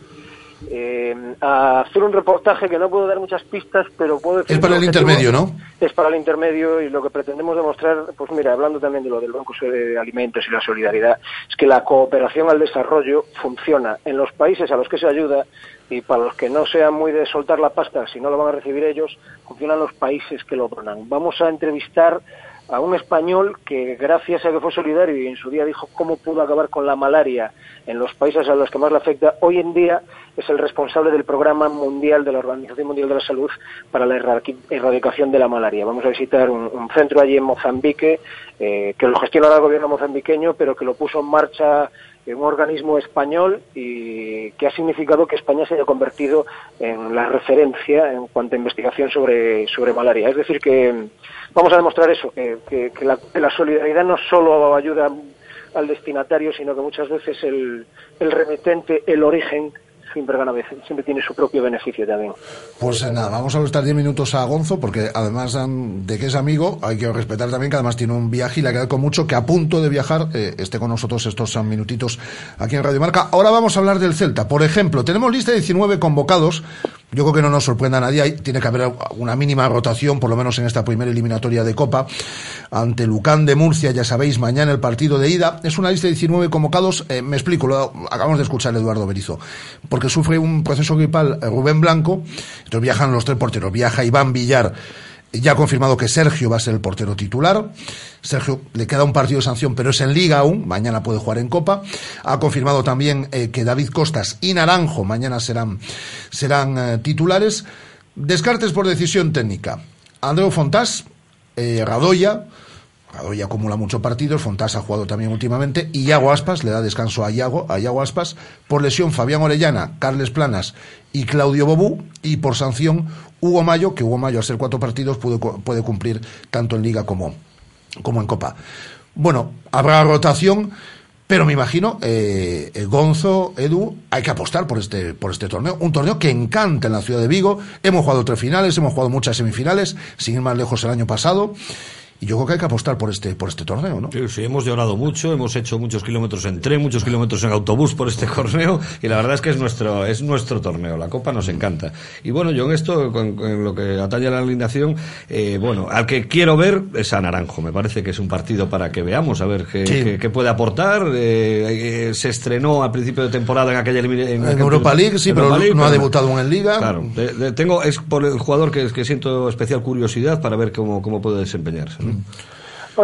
eh, a hacer un reportaje que no puedo dar muchas pistas, pero puedo decir... Es para el intermedio, ¿no? Es para el intermedio y lo que pretendemos demostrar, pues mira, hablando también de lo del Banco de Alimentos y la solidaridad, es que la cooperación al desarrollo funciona en los países a los que se ayuda y para los que no sean muy de soltar la pasta, si no lo van a recibir ellos, funcionan los países que lo donan. Vamos a entrevistar a un español que gracias a que fue solidario y en su día dijo cómo pudo acabar con la malaria en los países a los que más le afecta, hoy en día es el responsable del programa mundial de la Organización Mundial de la Salud para la erradicación de la malaria. Vamos a visitar un, un centro allí en Mozambique eh, que lo gestiona el gobierno mozambiqueño, pero que lo puso en marcha un organismo español y que ha significado que España se haya convertido en la referencia en cuanto a investigación sobre, sobre malaria. Es decir, que vamos a demostrar eso, que, la solidaridad no solo ayuda al destinatario, sino que muchas veces el, el remitente, el origen, siempre gana siempre tiene su propio beneficio también. Pues eh, nada, vamos a prestar 10 minutos a Gonzo, porque además de que es amigo, hay que respetar también que además tiene un viaje y le agradezco mucho que a punto de viajar eh, esté con nosotros estos minutitos aquí en Radio Marca. Ahora vamos a hablar del Celta. Por ejemplo, tenemos lista de 19 convocados. Yo creo que no nos sorprenda a nadie. Hay- tiene que haber una mínima rotación, por lo menos en esta primera eliminatoria de Copa. Ante Lucán de Murcia, ya sabéis, mañana el partido de ida. Es una lista de 19 convocados. Eh, me explico, lo acabamos de escuchar a Eduardo Berizo. Porque sufre un proceso gripal eh, Rubén Blanco. Entonces viajan los tres porteros. Viaja Iván Villar. Ya ha confirmado que Sergio va a ser el portero titular. Sergio le queda un partido de sanción, pero es en Liga aún. Mañana puede jugar en Copa. Ha confirmado también eh, que David Costas y Naranjo mañana serán, serán eh, titulares. Descartes por decisión técnica. Andreu Fontás, eh, Radoya, Radoya acumula muchos partidos, Fontás ha jugado también últimamente, y Iago Aspas, le da descanso a Iago, a Iago Aspas, por lesión Fabián Orellana, Carles Planas y Claudio Bobú, y por sanción Hugo Mayo, que Hugo Mayo, al ser cuatro partidos, puede, puede cumplir tanto en Liga como, como en Copa. Bueno, habrá rotación, pero me imagino, eh, eh, Gonzo, Edu, hay que apostar por este, por este torneo. Un torneo que encanta en la ciudad de Vigo. Hemos jugado tres finales, hemos jugado muchas semifinales, sin ir más lejos el año pasado. Y yo creo que hay que apostar por este, por este torneo, ¿no? Sí, sí, hemos llorado mucho, hemos hecho muchos kilómetros en tren, muchos kilómetros en autobús por este (laughs) torneo y la verdad es que es nuestro, es nuestro torneo, la Copa nos encanta. Y bueno, yo en esto, con, con lo que atañe a la alineación, eh, bueno, al que quiero ver es a Naranjo, me parece que es un partido para que veamos, a ver qué, Sí. qué- qué puede aportar. Eh, eh, se estrenó a principio de temporada en aquella En Europa League, sí, pero League, no ha debutado en Liga. Claro, de- de- tengo, es por el jugador que, que siento especial curiosidad para ver cómo, cómo puede desempeñarse.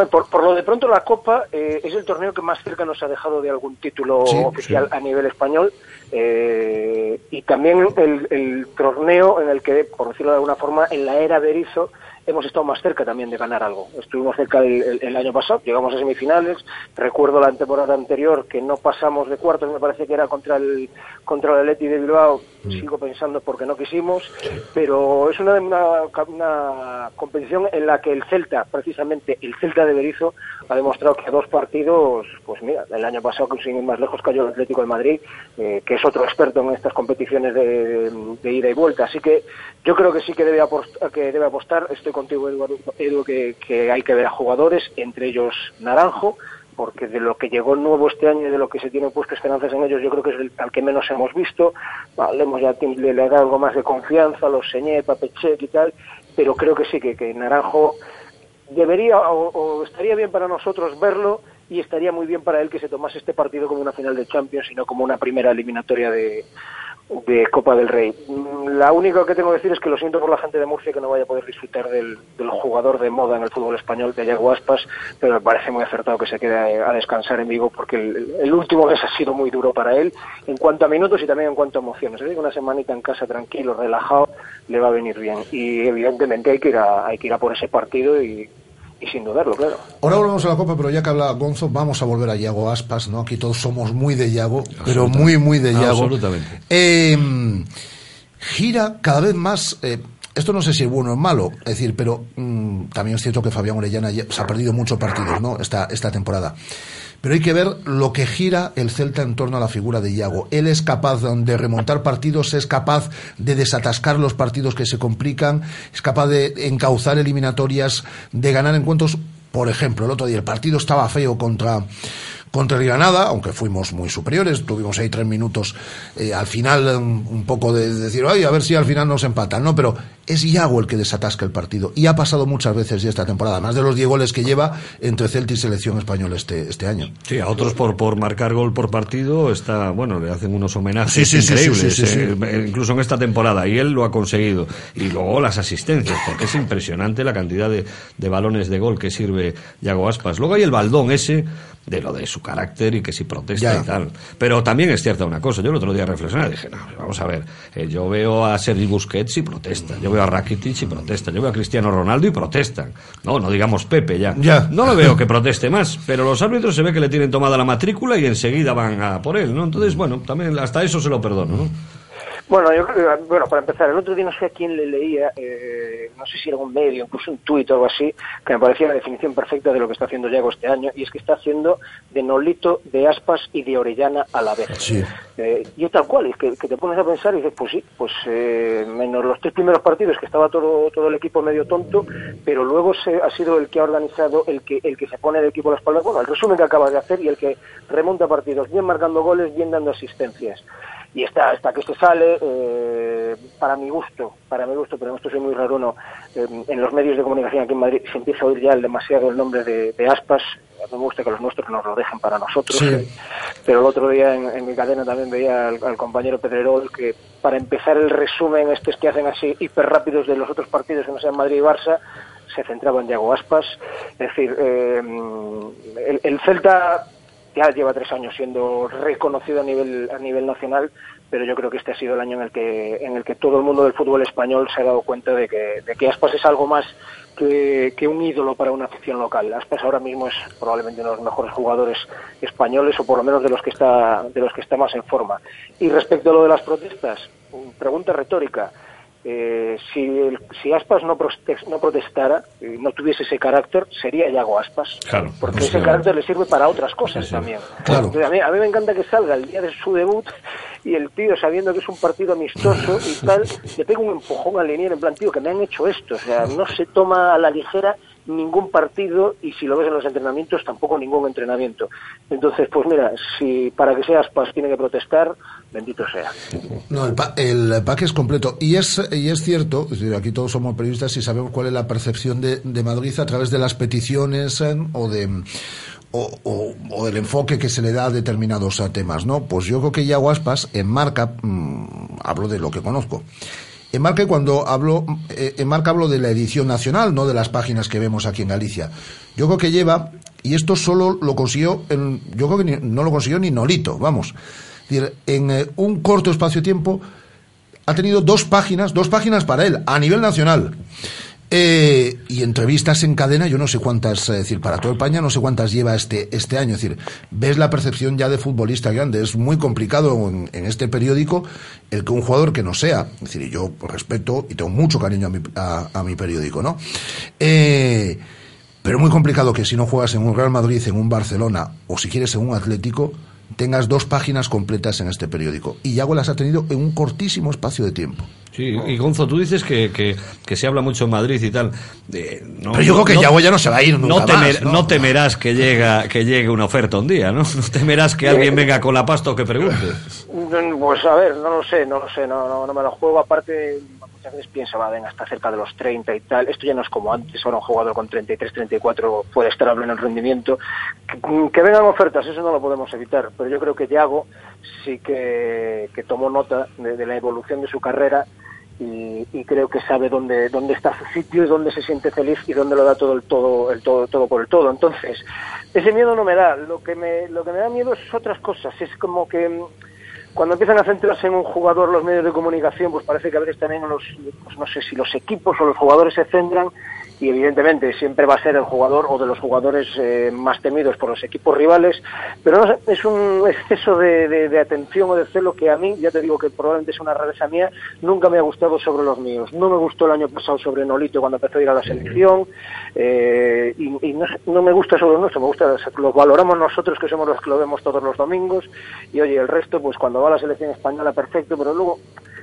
Por, por lo de pronto la Copa eh, es el torneo que más cerca nos ha dejado de algún título Sí, oficial sí. a nivel español eh, y también el, el torneo en el que, por decirlo de alguna forma, en la era Berizzo hemos estado más cerca también de ganar algo. Estuvimos cerca el, el- el año pasado, llegamos a semifinales. Recuerdo la temporada anterior que no pasamos de cuartos, me parece que era contra el contra el Atleti de Bilbao. Sigo pensando porque no quisimos, pero es una, una, una competición en la que el Celta, precisamente el Celta de Berizzo, ha demostrado que a dos partidos, pues mira, el año pasado, sin ir más lejos, cayó el Atlético de Madrid, eh, que es otro experto en estas competiciones de, de ida y vuelta. Así que yo creo que sí que debe, apost- que debe apostar. Estoy contigo, Eduardo, Edu, que, que hay que ver a jugadores, entre ellos Naranjo, porque de lo que llegó nuevo este año y de lo que se tiene puesto esperanzas en ellos, yo creo que es el al que menos hemos visto. Vale, hemos ya le da algo más de confianza, los Señé, Papechek y tal, pero creo que sí, que, que Naranjo debería o, o estaría bien para nosotros verlo y estaría muy bien para él que se tomase este partido como una final de Champions y no como una primera eliminatoria de, de Copa del Rey. Mm, La única que tengo que decir es que lo siento por la gente de Murcia que no vaya a poder disfrutar del, del jugador de moda en el fútbol español, de Iago Aspas, pero me parece muy acertado que se quede a, descansar en Vigo porque el, último mes ha sido muy duro para él en cuanto a minutos y también en cuanto a emociones. Una semanita en casa tranquilo, relajado, le va a venir bien. Y evidentemente hay que ir a, hay que ir a por ese partido y, y sin dudarlo, claro. Ahora volvemos a la Copa, pero ya que habla Gonzo, vamos a volver a Iago Aspas, ¿no? Aquí todos somos muy de Iago, pero muy, muy de Iago. Absolutamente. Eh, gira cada vez más. eh, esto no sé si es bueno o es malo, es decir, pero mm, también es cierto que Fabián Orellana ya- se ha perdido muchos partidos, ¿no? Esta, esta temporada. Pero hay que ver lo que gira el Celta en torno a la figura de Iago. Él es capaz de remontar partidos, es capaz de desatascar los partidos que se complican, es capaz de encauzar eliminatorias, de ganar encuentros. Por ejemplo, el otro día el partido estaba feo contra, contra Granada, aunque fuimos muy superiores, tuvimos ahí tres minutos eh, al final un, un poco de, de decir, ay, a ver si al final nos empatan, ¿no? Pero es Iago el que desatasca el partido y ha pasado muchas veces ya esta temporada, más de los 10 goles que lleva entre Celta y selección española este, este año. Sí, a otros por, por marcar gol por partido está, bueno, le hacen unos homenajes Sí, sí, sí, increíbles, sí, eh, eh, incluso en esta temporada, y él lo ha conseguido. Y luego las asistencias, porque es impresionante la cantidad de, de balones de gol que sirve Yago Aspas. Luego hay el baldón ese de lo de su carácter y que si protesta Ya. y tal. Pero también es cierta una cosa, yo el otro día reflexionaba y dije, no, vamos a ver, eh, yo veo a Sergi Busquets y protesta, yo veo a Rakitic y protesta, yo veo a Cristiano Ronaldo y protestan. No, no digamos Pepe ya. Ya. No lo veo que proteste más, pero los árbitros se ve que le tienen tomada la matrícula y enseguida van a por él, ¿no? Entonces, bueno, también hasta eso se lo perdono, ¿no? Bueno, yo creo que, bueno, para empezar, el otro día no sé a quién le leía, eh, no sé si era un medio, incluso un tuit o algo así, que me parecía la definición perfecta de lo que está haciendo Yago este año, y es que está haciendo de Nolito, de Aspas y de Orellana a la vez. Sí. Eh, y es tal cual, es que, que te pones a pensar y dices, pues sí, pues eh, menos los tres primeros partidos que estaba todo, todo el equipo medio tonto, pero luego se, ha sido el que ha organizado, el que, el que se pone el equipo a la espalda, bueno, el resumen que acaba de hacer y el que remonta partidos, bien marcando goles, bien dando asistencias. Y está, está que se sale, eh, para mi gusto, para mi gusto, pero esto soy muy raro, no, eh, en los medios de comunicación aquí en Madrid se empieza a oír ya el demasiado el nombre de, de Aspas, a mí me gusta que los nuestros nos lo dejen para nosotros, Sí. pero el otro día en, en mi cadena también veía al, al compañero Pedrerol que para empezar el resumen estos que hacen así hiper rápidos de los otros partidos que no sean Madrid y Barça se centraba en Yago Aspas. Es decir eh, el, el Celta ya lleva tres años siendo reconocido a nivel a nivel nacional pero yo creo que este ha sido el año en el que, en el que todo el mundo del fútbol español se ha dado cuenta de que, de que Aspas es algo más que, que un ídolo para una afición local. Aspas ahora mismo es probablemente uno de los mejores jugadores españoles o por lo menos de los que está, de los que está más en forma. Y respecto a lo de las protestas, pregunta retórica. Eh, si, el- si Aspas no, protestara, eh, no tuviese ese carácter, sería Yago Aspas. Claro. Porque Sí, ese carácter le sirve para otras cosas también. Claro. Entonces, a, mí, a mí me encanta que salga el día de su debut (laughs) y el tío, sabiendo que es un partido amistoso y (laughs) tal, le pega un empujón al liniero en plan, tío, que me han hecho esto. O sea, no se toma a la ligera ningún partido y si lo ves en los entrenamientos, tampoco ningún entrenamiento. Entonces, pues mira, si para que sea Aspas tiene que protestar, bendito sea. No, el, pa- el pack es completo. Y es, y es cierto, es decir, aquí todos somos periodistas y sabemos cuál es la percepción de, de Madrid a través de las peticiones eh, o de o, o- del enfoque que se le da a determinados eh, temas, ¿no? Pues yo creo que Iago Aspas en marca, mm, hablo de lo que conozco, en marca cuando hablo, eh, en marca hablo de la edición nacional, no de las páginas que vemos aquí en Galicia. Yo creo que lleva, y esto solo lo consiguió, en, yo creo que ni- no lo consiguió ni Nolito, vamos. Decir, en eh, un corto espacio de tiempo ha tenido dos páginas, dos páginas para él, a nivel nacional. Eh, y entrevistas en cadena, yo no sé cuántas, es decir, para toda España no sé cuántas lleva este, este año. Es decir, ves la percepción ya de futbolista grande. Es muy complicado en, este periódico el que un jugador que no sea, es decir, yo respeto y tengo mucho cariño a mi, a, mi periódico, ¿no? Eh, pero muy complicado que si no juegas en un Real Madrid, en un Barcelona o si quieres en un Atlético, tengas dos páginas completas en este periódico. Y Yago las ha tenido en un cortísimo espacio de tiempo. Sí, y Gonzo, tú dices que, que, que se habla mucho en Madrid y tal. Eh, no- Pero yo creo que no- Yago ya no se va a ir nunca no, temer- más, ¿no? no temerás que, llega, que llegue una oferta un día, ¿no? No temerás que alguien venga con la pasta o que pregunte. Pues a ver, no lo sé, no lo sé, no, no, no me lo juego. Aparte, muchas veces pienso, va, venga, está cerca de los 30 y tal. Esto ya no es como antes, ahora un jugador con 33, 34 puede estar a pleno rendimiento. Que, que vengan ofertas, eso no lo podemos evitar, pero yo creo que Yago sí que, que tomó nota de, de la evolución de su carrera y, y creo que sabe dónde, dónde está su sitio y dónde se siente feliz y dónde lo da todo el todo, el todo, todo por el todo. Entonces, ese miedo no me da. Lo que me, lo que me da miedo es otras cosas. Es como que mm, cuando empiezan a centrarse en un jugador los medios de comunicación, pues parece que a veces también los, pues no sé si los equipos o los jugadores se centran y evidentemente siempre va a ser el jugador o de los jugadores eh, más temidos por los equipos rivales, pero no es un exceso de, de- atención o de celo que a mí, ya te digo que probablemente es una rareza mía, nunca me ha gustado sobre los míos. No me gustó el año pasado sobre Nolito cuando empezó a ir a la selección eh, y, no, me gusta sobre los nuestros, me gusta, lo valoramos nosotros que somos los que lo vemos todos los domingos y oye, el resto pues cuando va a la selección española perfecto, pero luego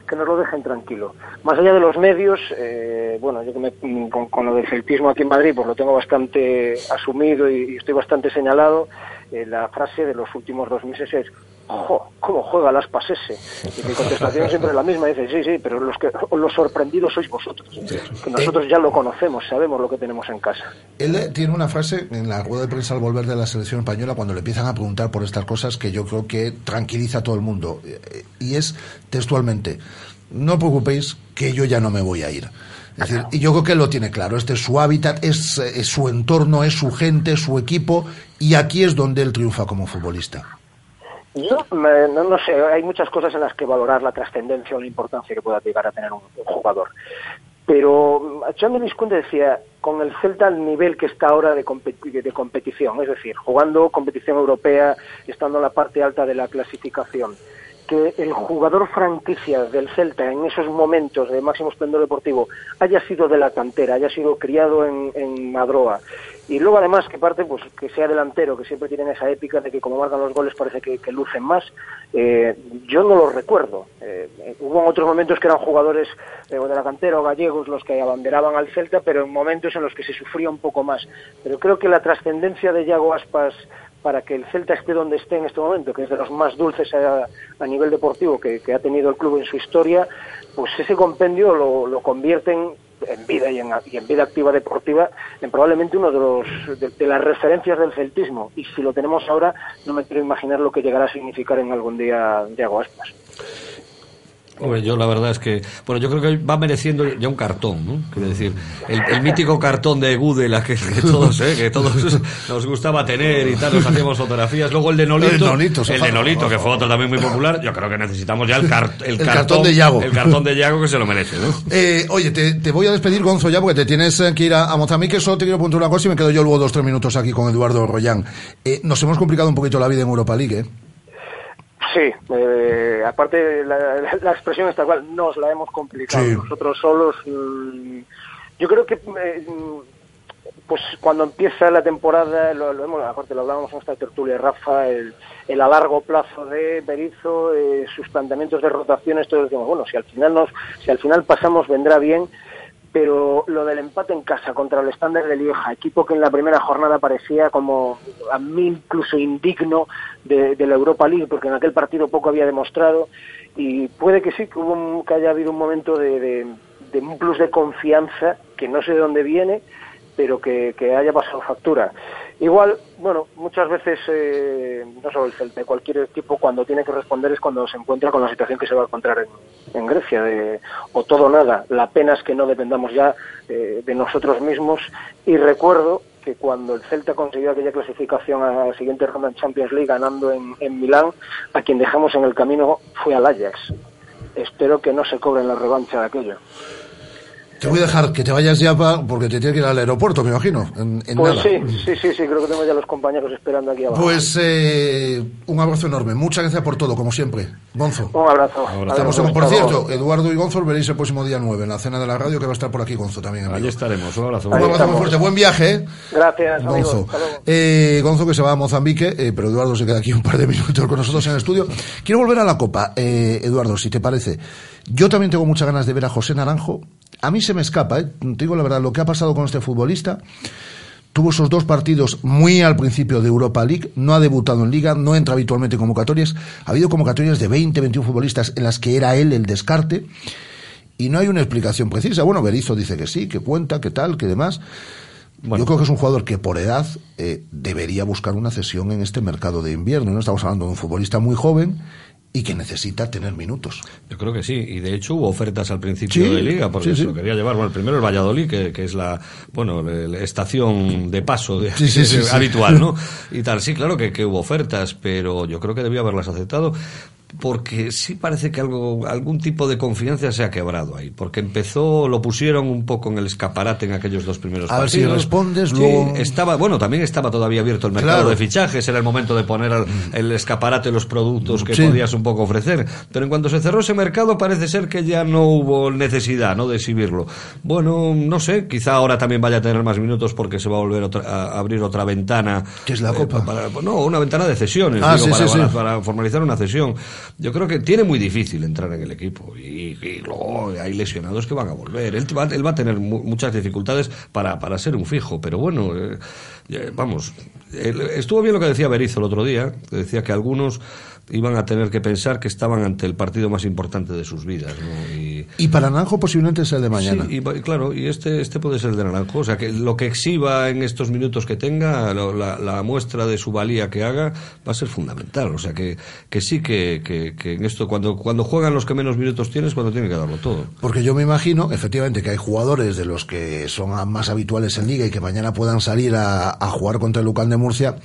que nos lo dejen tranquilo. Más allá de los medios, eh, bueno, yo que me- con, lo del celtismo aquí en Madrid, pues lo tengo bastante asumido y, y estoy bastante señalado. Eh, la frase de los últimos dos meses es, ¿Cómo juega las ese? Y mi contestación siempre es la misma, dice, sí, sí, pero los, que, los sorprendidos sois vosotros. Que nosotros ya lo conocemos, sabemos lo que tenemos en casa. Él eh, tiene una frase en la rueda de prensa al volver de la selección española cuando le empiezan a preguntar por estas cosas que yo creo que tranquiliza a todo el mundo. Eh, Y es textualmente, no os preocupéis que yo ya no me voy a ir. Es decir, y yo creo que él lo tiene claro. Este es su hábitat, es, eh, es su entorno, es su gente, es su equipo, y aquí es donde él triunfa como futbolista. Yo me- no, no sé, hay muchas cosas en las que valorar la trascendencia o la importancia que pueda llegar a tener un, jugador. Pero Xavi Vizconde decía, con el Celta al nivel que está ahora de, competi- de competición, es decir, jugando competición europea, estando en la parte alta de la clasificación, que el jugador franquicia del Celta en esos momentos de máximo esplendor deportivo haya sido de la cantera, haya sido criado en Madroa y luego además que parte pues que sea delantero, que siempre tienen esa épica de que como marcan los goles parece que, lucen más, eh, yo no lo recuerdo. Eh, hubo otros momentos que eran jugadores eh, de la cantera o gallegos los que abanderaban al Celta, pero en momentos en los que se sufría un poco más. Pero creo que la trascendencia de Yago Aspas para que el Celta esté donde esté en este momento, que es de los más dulces a, nivel deportivo que, que ha tenido el club en su historia, pues ese compendio lo, lo convierten en vida y en, y en vida activa deportiva en probablemente uno de, los, de, de las referencias del celtismo. Y si lo tenemos ahora, no me quiero imaginar lo que llegará a significar en algún día Diego Aspas. Hombre, yo la verdad es que, bueno, yo creo que va mereciendo ya un cartón, ¿no? Quiero decir, el, el mítico cartón de Gudel, a que, que todos, ¿eh? que todos (laughs) nos gustaba tener y tal, nos hacíamos fotografías. Luego el de Nolito, El Nolito, el de Nolito, que fue otro también muy popular. Yo creo que necesitamos ya el, car- el, El cartón de Yago. El cartón de Yago que se lo merece, ¿no? Eh, oye, te, te voy a despedir, Gonzo, ya, porque te tienes eh, que ir a, a Mozambique. Solo te quiero preguntar una cosa y me quedo yo luego dos, tres minutos aquí con Eduardo Royán. Eh, nos hemos complicado un poquito la vida en Europa League, ¿eh? Sí, eh, aparte la, la- (laughs) la expresión está cual, nos la hemos complicado Sí. nosotros solos. yo creo que eh, pues cuando empieza la temporada, lo, lo hemos, aparte lo hablábamos en esta tertulia, Rafa, el, el a largo plazo de Berizzo, eh, sus planteamientos de rotaciones, todos decimos, bueno, si al final nos, si al final pasamos vendrá bien, pero lo del empate en casa contra el Standard de Lieja, equipo que en la primera jornada parecía como a mí incluso indigno de, de la Europa League, porque en aquel partido poco había demostrado, y puede que sí, que, hubo un- que haya habido un momento de, de- un plus de confianza, que no sé de dónde viene, pero que, haya pasado factura. Igual, bueno, muchas veces, eh, no solo el Celta, cualquier equipo cuando tiene que responder es cuando se encuentra con la situación que se va a encontrar en, en Grecia, de o todo o nada. La pena es que no dependamos ya eh, de nosotros mismos. Y recuerdo que cuando el Celta consiguió aquella clasificación a la siguiente ronda en Champions League ganando en, en Milán, a quien dejamos en el camino fue al Ajax. Espero que no se cobren la revancha de aquello. Te voy a dejar que te vayas ya pa- porque te tienes que ir al aeropuerto, me imagino. En, en Pues nada. sí, sí, sí, sí, creo que tengo ya los compañeros esperando aquí abajo. Pues eh, un abrazo enorme. Muchas gracias por todo, como siempre. Gonzo. Un abrazo. Estamos Adiós, en, por cierto, Eduardo y Gonzo veréis el próximo día 9 en la cena de la radio que va a estar por aquí Gonzo también. amigo. Allí estaremos. Un abrazo. Un abrazo muy fuerte. Buen viaje, ¿eh? Gracias. Gonzo. Eh, Gonzo que se va a Mozambique, eh, pero Eduardo se queda aquí un par de minutos con nosotros en el estudio. Quiero volver a la Copa, eh, Eduardo, si te parece. Yo también tengo muchas ganas de ver a José Naranjo. A mí se me escapa, eh. te digo la verdad, lo que ha pasado con este futbolista. Tuvo esos dos partidos muy al principio de Europa League, no ha debutado en Liga, no entra habitualmente en convocatorias. Ha habido convocatorias de 20, 21 futbolistas en las que era él el descarte y no hay una explicación precisa. Bueno, Berizzo dice que sí, que cuenta, que tal, que demás. Yo creo que es un jugador que por edad eh, debería buscar una cesión en este mercado de invierno. No estamos hablando de un futbolista muy joven y que necesita tener minutos. Yo creo que sí, y de hecho hubo ofertas al principio Sí, de liga, porque sí, se lo quería llevar. Bueno, el primero el Valladolid, que, que es la, bueno, la estación de paso de, (laughs) habitual, ¿no? Y tal, sí, claro que, que hubo ofertas, pero yo creo que debía haberlas aceptado. Porque sí parece que algo, algún tipo de confianza se ha quebrado ahí. Porque empezó, lo pusieron un poco en el escaparate en aquellos dos primeros A ver si respondes, Sí, luego- estaba, bueno, también estaba todavía abierto el mercado Claro. de fichajes, era el momento de poner al- el escaparate los productos que Sí. podías un poco ofrecer. Pero en cuanto se cerró ese mercado, parece ser que ya no hubo necesidad ¿no? de exhibirlo. Bueno, no sé, quizá ahora también vaya a tener más minutos porque se va a volver otra- a abrir otra ventana. ¿Qué es la Copa? para- no, una ventana de cesiones, Ah, digo, sí, para, sí, sí. para- para formalizar una cesión. Yo creo que tiene muy difícil entrar en el equipo y, hay lesionados que van a volver. Él va, él va a tener mu- muchas dificultades para, para ser un fijo, pero bueno, eh, eh, vamos, estuvo bien lo que decía Berizzo el otro día, decía que algunos iban a tener que pensar que estaban ante el partido más importante de sus vidas. ¿no? Y, Y para Naranjo posiblemente sea el de mañana. Sí, y, claro, y este, este puede ser el de Naranjo. O sea, que lo que exhiba en estos minutos que tenga, lo- la, la muestra de su valía que haga, va a ser fundamental. O sea, que, que sí que, que, que en esto, cuando, cuando juegan los que menos minutos tienes, cuando tienen que darlo todo. Porque yo me imagino, efectivamente, que hay jugadores de los que son más habituales en Liga y que mañana puedan salir a, a jugar contra el Lucan de Murcia.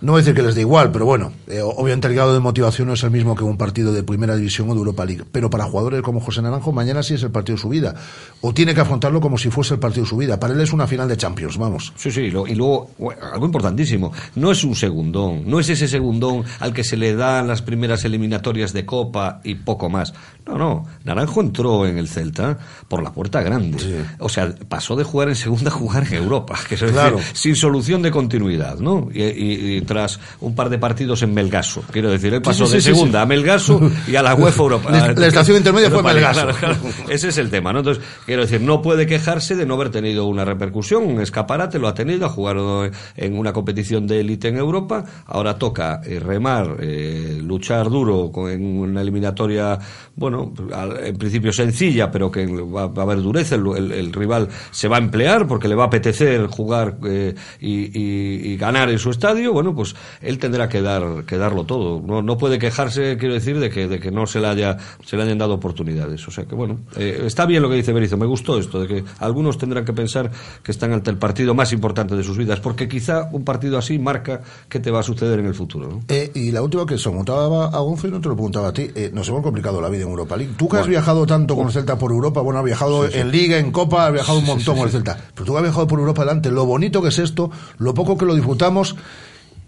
No voy a decir que les dé igual, pero bueno, eh, obviamente el grado de motivación no es el mismo que un partido de Primera División o de Europa League. Pero para jugadores como José Naranjo, mañana sí es el partido de su vida. O tiene que afrontarlo como si fuese el partido de su vida. Para él es una final de Champions, vamos. Sí, sí, lo- y luego, algo importantísimo, no es un segundón, no es ese segundón al que se le dan las primeras eliminatorias de Copa y poco más. No, no, Naranjo entró en el Celta por la puerta grande. O sea, pasó de jugar en segunda a jugar en Europa, (laughs) que es decir, Claro. sin solución de continuidad, ¿no? Y, y- y tras un par de partidos en Melgaso, quiero decir, él pasó sí, de sí, segunda a Melgaso y a la (laughs) UEFA Europa. La- la estación intermedia fue Melgaso. claro, claro. (laughs) Ese es el tema, ¿no? Entonces, quiero decir, no puede quejarse de no haber tenido una repercusión, un escaparate, lo ha tenido, ha jugado en una competición de élite en Europa, ahora toca eh, remar, eh, luchar duro en una eliminatoria, bueno, en principio sencilla, pero que va, a haber dureza, el, rival se va a emplear porque le va a apetecer jugar eh, y, ganar en su estadio, bueno, pues él tendrá que dar que darlo todo. No, no puede quejarse, quiero decir, de que, de que no se le haya se le hayan dado oportunidades. O sea que bueno, eh, está bien lo que dice Berizzo, me gustó esto, de que algunos tendrán que pensar que están ante el partido más importante de sus vidas, porque quizá un partido así marca qué te va a suceder en el futuro. Eh, y la última que se preguntaba a Gonzo y no te lo preguntaba a ti. Nos hemos complicado la vida en Europa League. Tú que has viajado tanto con el Celta por Europa, bueno, has viajado Sí, sí. en Liga, en Copa, has viajado un montón sí, con el. Celta. Pero tú que has viajado por Europa adelante, lo bonito que es esto, lo poco que lo disfrutamos.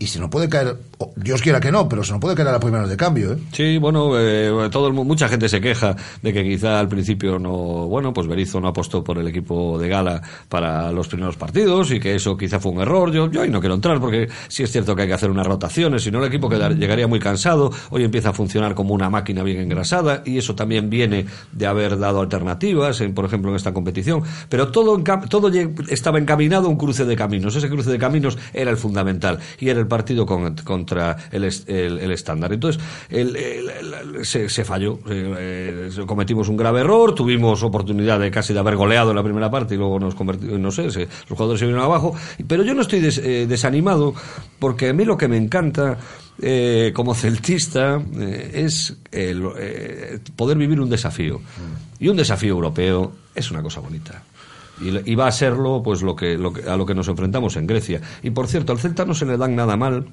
Y si no puede caer, Dios quiera que no, pero se no puede caer a la primera de cambio, ¿eh? Sí, bueno, eh, todo el mu- mucha gente se queja de que quizá al principio no, bueno, pues Berizzo no apostó por el equipo de gala para los primeros partidos y que eso quizá fue un error. Yo, yo ahí no quiero entrar porque sí es cierto que hay que hacer unas rotaciones, si no el equipo llegaría muy cansado. Hoy empieza a funcionar como una máquina bien engrasada y eso también viene de haber dado alternativas, en, por ejemplo, en esta competición. Pero todo, todo estaba encaminado a un cruce de caminos. Ese cruce de caminos era el fundamental y era el partido con- contra el, est- el- el estándar. Entonces, el- se, se falló. Eh, eh, cometimos un grave error, tuvimos oportunidad de casi de haber goleado en la primera parte y luego nos convertimos, no sé, se- los jugadores se vinieron abajo. Pero yo no estoy des- eh, desanimado porque a mí lo que me encanta eh, como celtista eh, es eh, poder vivir un desafío. Y un desafío europeo es una cosa bonita. Y, y va a serlo pues lo que, lo que- a lo que nos enfrentamos en Grecia. Y por cierto, al Celta no se le dan nada mal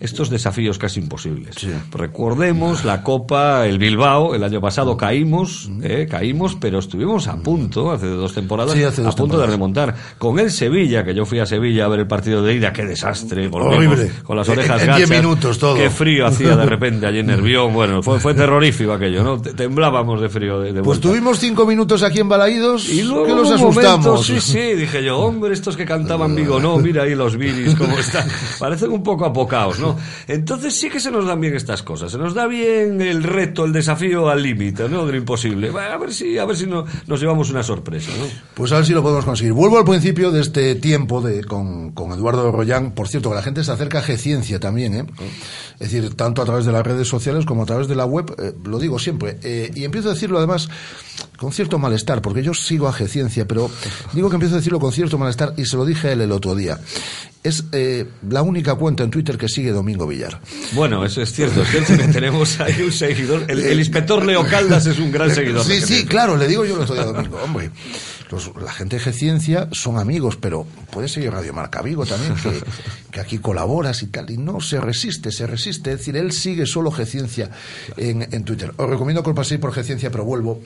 estos desafíos casi imposibles. Recordemos la Copa, el Bilbao, el año pasado caímos, eh, caímos, pero estuvimos a punto, hace dos temporadas, Sí, hace a dos punto de remontar. Con el Sevilla, que yo fui a Sevilla a ver el partido de ida, qué desastre, Horrible. con las En- orejas en diez gachas. minutos todo. Qué frío (laughs) hacía de repente allí en Nervión, bueno, fue, fue terrorífico aquello, ¿no? Te- Temblábamos de frío de, de Pues tuvimos cinco minutos aquí en Balaídos Y luego que los un momento, asustamos. sí, sí, dije yo, hombre, estos que cantaban (laughs) Vigo, no, mira ahí los viris, cómo están. (laughs) Parecen un poco apocaos, ¿no? Entonces sí que se nos dan bien estas cosas. Se nos da bien el reto, el desafío al límite, ¿no? De lo imposible. A ver si, a ver si no, nos llevamos una sorpresa, ¿no? Pues a ver si lo podemos conseguir. Vuelvo al principio de este tiempo de, con, con Eduardo Rollán. Por cierto, que la gente se acerca a G-Ciencia también, ¿eh? Es decir, tanto a través de las redes sociales como a través de la web, eh, lo digo siempre. Eh, y empiezo a decirlo además con cierto malestar, porque yo sigo a G-Ciencia, pero digo que empiezo a decirlo con cierto malestar y se lo dije a él el otro día. Es eh, la única cuenta en Twitter que sigue Domingo Villar. Bueno, eso es cierto, es cierto que tenemos ahí un seguidor. El, el inspector Leo Caldas es un gran seguidor. Sí, sí, claro, le digo yo el otro día, Domingo, hombre. Los- la gente de G-Ciencia son amigos, pero puede seguir Radio Marca Vigo también, que, (laughs) que aquí colaboras y tal, y no, se resiste, se resiste. Es decir, él sigue solo G-Ciencia en, en Twitter. Os recomiendo que os paséis por G-Ciencia, pero vuelvo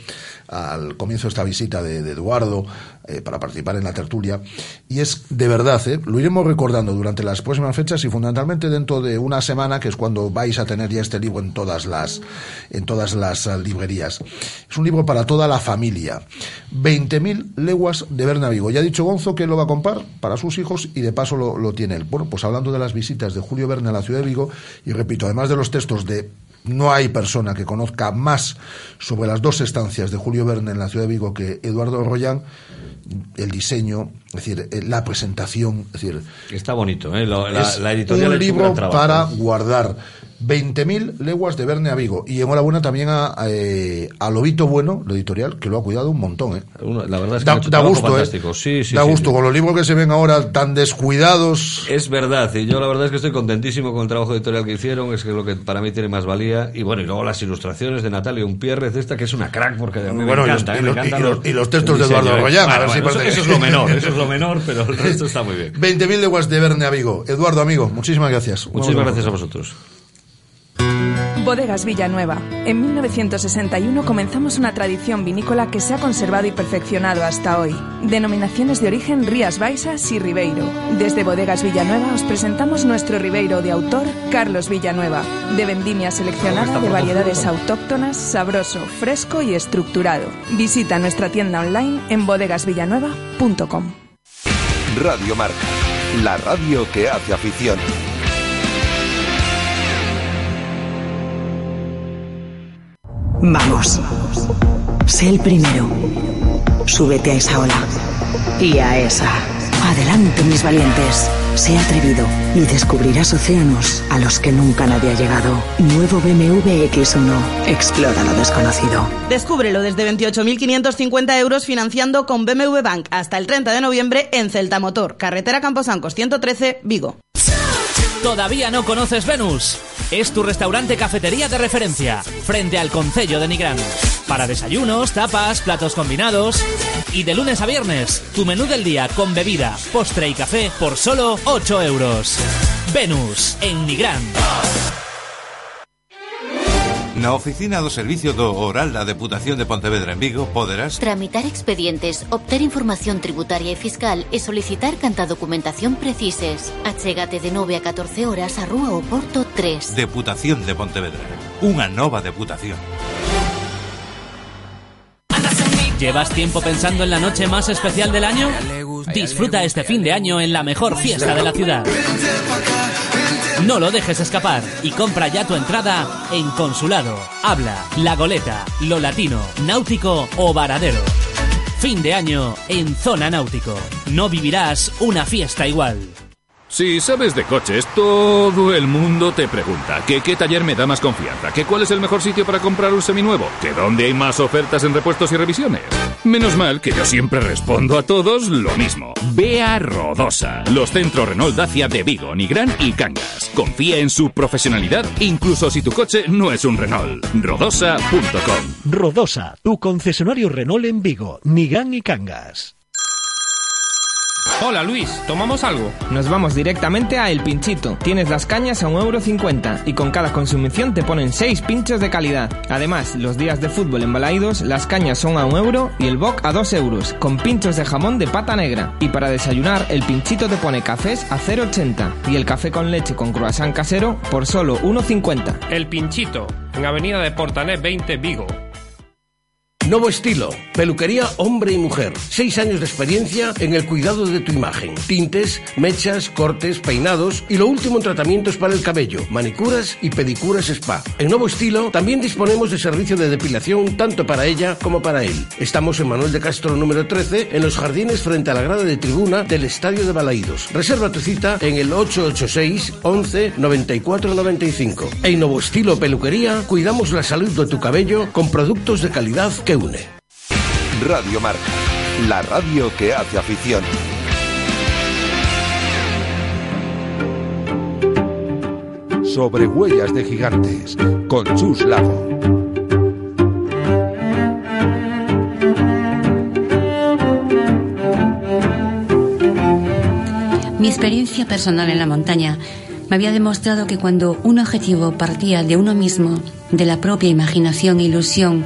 al comienzo de esta visita de, de Eduardo eh, para participar en la tertulia. Y es de verdad, ¿eh? lo iremos recordando durante las próximas fechas y fundamentalmente dentro de una semana, que es cuando vais a tener ya este libro en todas las, en todas las eh, librerías. Es un libro para toda la familia. 20.000 leguas de Bernavigo. Ya ha dicho Gonzo que lo va a comprar para sus hijos y de paso lo, lo tiene él. Bueno, pues hablando de las visitas de Julio Verne a la ciudad de Vigo, y repito, además de los textos de no hay persona que conozca más sobre las dos estancias de Julio Verne en la ciudad de Vigo que Eduardo Rollán, el diseño, es decir, eh, la presentación, es decir, Está bonito, ¿eh? La, es la editorial ha un libro para guardar 20.000 leguas de Verne a Vigo. Y enhorabuena también a, eh, a Lobito Bueno, la editorial, que lo ha cuidado un montón. ¿eh? La verdad es que da, da gusto, ¿eh? Sí, sí, da sí, gusto. Con los libros que se ven ahora tan descuidados. Es verdad, y yo la verdad es que estoy contentísimo con el trabajo editorial que hicieron, es que es lo que para mí tiene más valía. Y bueno, y luego las ilustraciones de Natalia Unpierrez, esta que es una crack, porque a mí Bueno, me y encanta, los- ¿eh? y me los- encantan y los- y los textos de Eduardo diseño, ¿eh? Rollán, a Bueno, si bueno, eso, eso es lo menor, (laughs) eso es lo menor, pero el resto está muy bien. 20.000 leguas de Verne a Vigo. Eduardo, amigo, muchísimas gracias. Muchísimas gracias a vosotros. Bodegas Villanueva. En 1961 comenzamos una tradición vinícola que se ha conservado y perfeccionado hasta hoy. Denominaciones de origen Rías Baixas y Ribeiro. Desde Bodegas Villanueva os presentamos nuestro Ribeiro de autor Carlos Villanueva, de vendimia seleccionada de variedades autóctonas, sabroso, fresco y estructurado. Visita nuestra tienda online en bodegasvillanueva.com. Radio Marca, la radio que hace afición. Vamos. Sé el primero. Súbete a esa ola. Y a esa. Adelante, mis valientes. Sé atrevido y descubrirás océanos a los que nunca nadie ha llegado. Nuevo BMW X1. Explora lo desconocido. Descúbrelo desde 28.550 euros financiando con BMW Bank hasta el 30 de noviembre en Celta Motor, carretera Camposancos 113, Vigo. ¿Todavía no conoces Venus? Es tu restaurante cafetería de referencia, frente al Concello de Nigrán. Para desayunos, tapas, platos combinados. Y de lunes a viernes, tu menú del día con bebida, postre y café por solo 8 euros. Venus, en Nigrán. Na oficina do Servicio do Oral da Deputación de Pontevedra en Vigo poderás Tramitar expedientes, obter información tributaria e fiscal e solicitar canta documentación precises. Achégate de 9 a 14 horas a Rúa Oporto 3. Deputación de Pontevedra. Unha nova deputación. ¿Llevas tiempo pensando en la noche más especial del año? Disfruta este fin de año en la mejor fiesta de la ciudad. No lo dejes escapar y compra ya tu entrada en Consulado, Habla, La Goleta, Lo Latino, Náutico o Varadero. Fin de año en Zona Náutico. No vivirás una fiesta igual. Si sabes de coches, todo el mundo te pregunta que qué taller me da más confianza, que cuál es el mejor sitio para comprar un seminuevo, que dónde hay más ofertas en repuestos y revisiones. Menos mal que yo siempre respondo a todos lo mismo. Ve a Rodosa, los centros Renault Dacia de Vigo, Nigrán y Cangas. Confía en su profesionalidad, incluso si tu coche no es un Renault. Rodosa.com. Rodosa, tu concesionario Renault en Vigo, Nigrán y Cangas. Hola Luis, ¿tomamos algo? Nos vamos directamente a El Pinchito. Tienes las cañas a 1,50€ y con cada consumición te ponen 6 pinchos de calidad. Además, los días de fútbol en Balaídos, las cañas son a 1 euro y el boc a 2 euros, con pinchos de jamón de pata negra. Y para desayunar, El Pinchito te pone cafés a 0,80 y el café con leche con croissant casero por solo 1,50. El Pinchito, en Avenida de Portanet 20, Vigo. Nuevo estilo, peluquería hombre y mujer. Seis años de experiencia en el cuidado de tu imagen. Tintes, mechas, cortes, peinados y lo último en tratamientos para el cabello, manicuras y pedicuras spa. En Nuevo Estilo también disponemos de servicio de depilación tanto para ella como para él. Estamos en Manuel de Castro número 13 en los jardines frente a la grada de tribuna del Estadio de Balaídos. Reserva tu cita en el 886 11 94 95. En Nuevo Estilo Peluquería cuidamos la salud de tu cabello con productos de calidad que une. Radio Marca, la radio que hace afición. Sobre huellas de gigantes, con Chus Lago. Mi experiencia personal en la montaña me había demostrado que cuando un objetivo partía de uno mismo, de la propia imaginación e ilusión,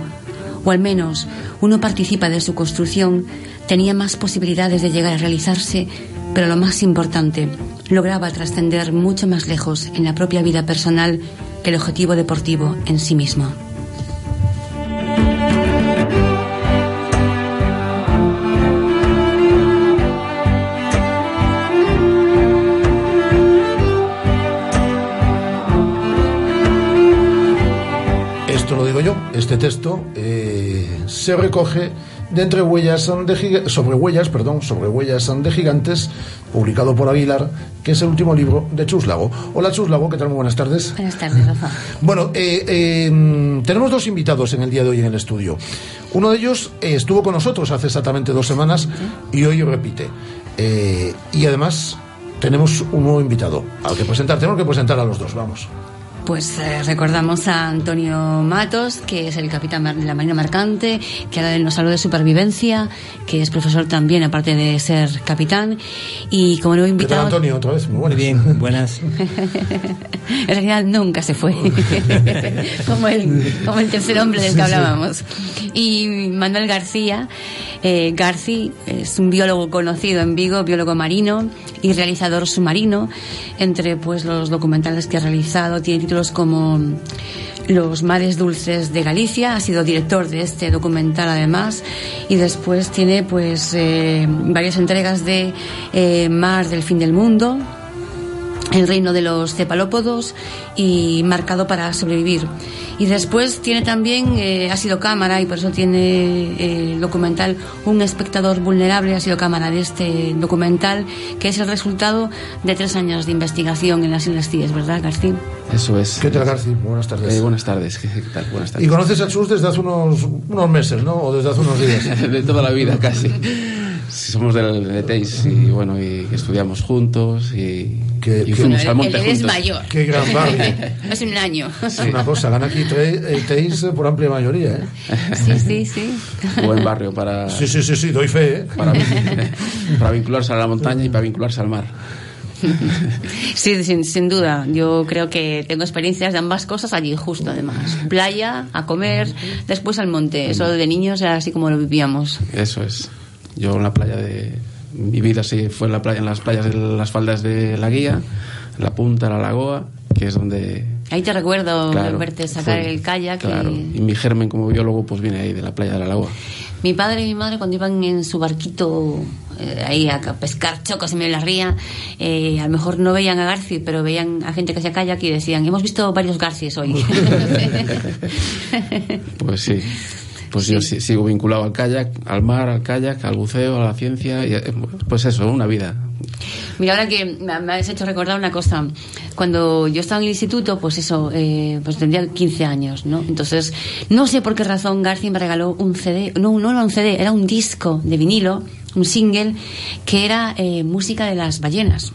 o al menos uno participa de su construcción, tenía más posibilidades de llegar a realizarse, pero lo más importante, lograba trascender mucho más lejos en la propia vida personal que el objetivo deportivo en sí mismo. Este texto eh, se recoge de entre huellas de sobre huellas, perdón, sobre huellas de gigantes, publicado por Aguilar, que es el último libro de Chuslago. Hola Chuslago, ¿qué tal? Muy buenas tardes. Buenas tardes, Rafa. (laughs) Bueno, eh, eh, mm, tenemos dos invitados en el día de hoy en el estudio. Uno de ellos eh, estuvo con nosotros hace exactamente dos semanas y hoy repite. Y además tenemos un nuevo invitado al que presentar. Tenemos que presentar a los dos, vamos. Pues eh, recordamos a Antonio Matos, que es el capitán de la Marina Mercante, que ahora nos habló de supervivencia, que es profesor también, aparte de ser capitán. Y como nuevo ¿Qué tal, invitado. Antonio? Otra vez, muy buenas. bien, buenas. (laughs) en realidad nunca se fue. (laughs) como, el, como el tercer hombre del que hablábamos. Y Manuel García. Eh, Garci es un biólogo conocido en Vigo, biólogo marino y realizador submarino. Entre pues los documentales que ha realizado, tiene títulos como Los mares dulces de Galicia, ha sido director de este documental además, y después tiene pues eh, varias entregas de eh, Mar del fin del mundo, el reino de los cefalópodos y marcado para sobrevivir. Y después tiene también, eh, ha sido cámara y por eso tiene eh, el documental Un espectador vulnerable, ha sido cámara de este documental, que es el resultado de tres años de investigación en las Islas Cíes, ¿verdad, García? Eso es. ¿Qué tal, García? Buenas tardes. Eh, buenas tardes. (laughs) ¿Qué, tal? Buenas tardes. Y conoces a Chus desde hace unos, unos meses, ¿no? O desde hace unos días. (laughs) de toda la vida, casi. Somos del de Teis y bueno, y estudiamos juntos y, que, y fuimos al monte él juntos. es mayor. Qué gran (laughs) barrio. Hace un año. Es una cosa, gana aquí Teis por amplia mayoría, ¿eh? Sí, sí, sí. (laughs) Buen barrio para... Sí, sí, sí, sí, doy fe, ¿eh? Para, (laughs) para vincularse a la montaña y para vincularse al mar. Sí, sin, sin, duda. Yo creo que tengo experiencias de ambas cosas allí, justo además. Playa, a comer, después al monte. Eso de niños era así como lo vivíamos. Eso es. Yo en la playa de mi vida sí fue en la playa en las playas de las faldas de la guía, la punta, la lagoa, que es donde Ahí te recuerdo claro, verte sacar fue, el kayak. Claro. Y... y... mi germen como biólogo pues viene ahí de la playa de la lagoa. Mi padre y mi madre cuando iban en su barquito eh, ahí a pescar chocos en medio de la ría, eh, a lo mejor no veían a Garci, pero veían a gente que hacía kayak y decían, hemos visto varios Garcis hoy. (laughs) (laughs) pues sí. Pues sí. yo sigo vinculado al kayak, al mar, al kayak, al buceo, a la ciencia, y pues eso, una vida. Mira, ahora que me has hecho recordar una cosa. Cuando yo estaba en el instituto, pues eso, eh, pues tendría 15 años, ¿no? Entonces, no sé por qué razón García me regaló un CD, no, no era un CD, era un disco de vinilo, un single, que era eh, música de las ballenas.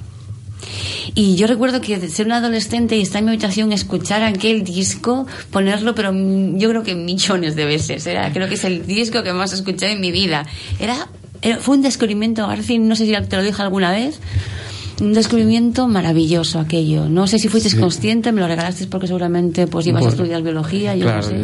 Y yo recuerdo que ser una adolescente y estar en mi habitación, escuchar aquel disco, ponerlo, pero yo creo que millones de veces. Era, creo que es el disco que más escuché en mi vida. Era, era fue un descubrimiento, García, no sé si te lo dije alguna vez, un descubrimiento maravilloso aquello. No sé si fuiste sí. consciente, me lo regalaste porque seguramente pues ibas bueno, a estudiar biología. Yo claro, no sé.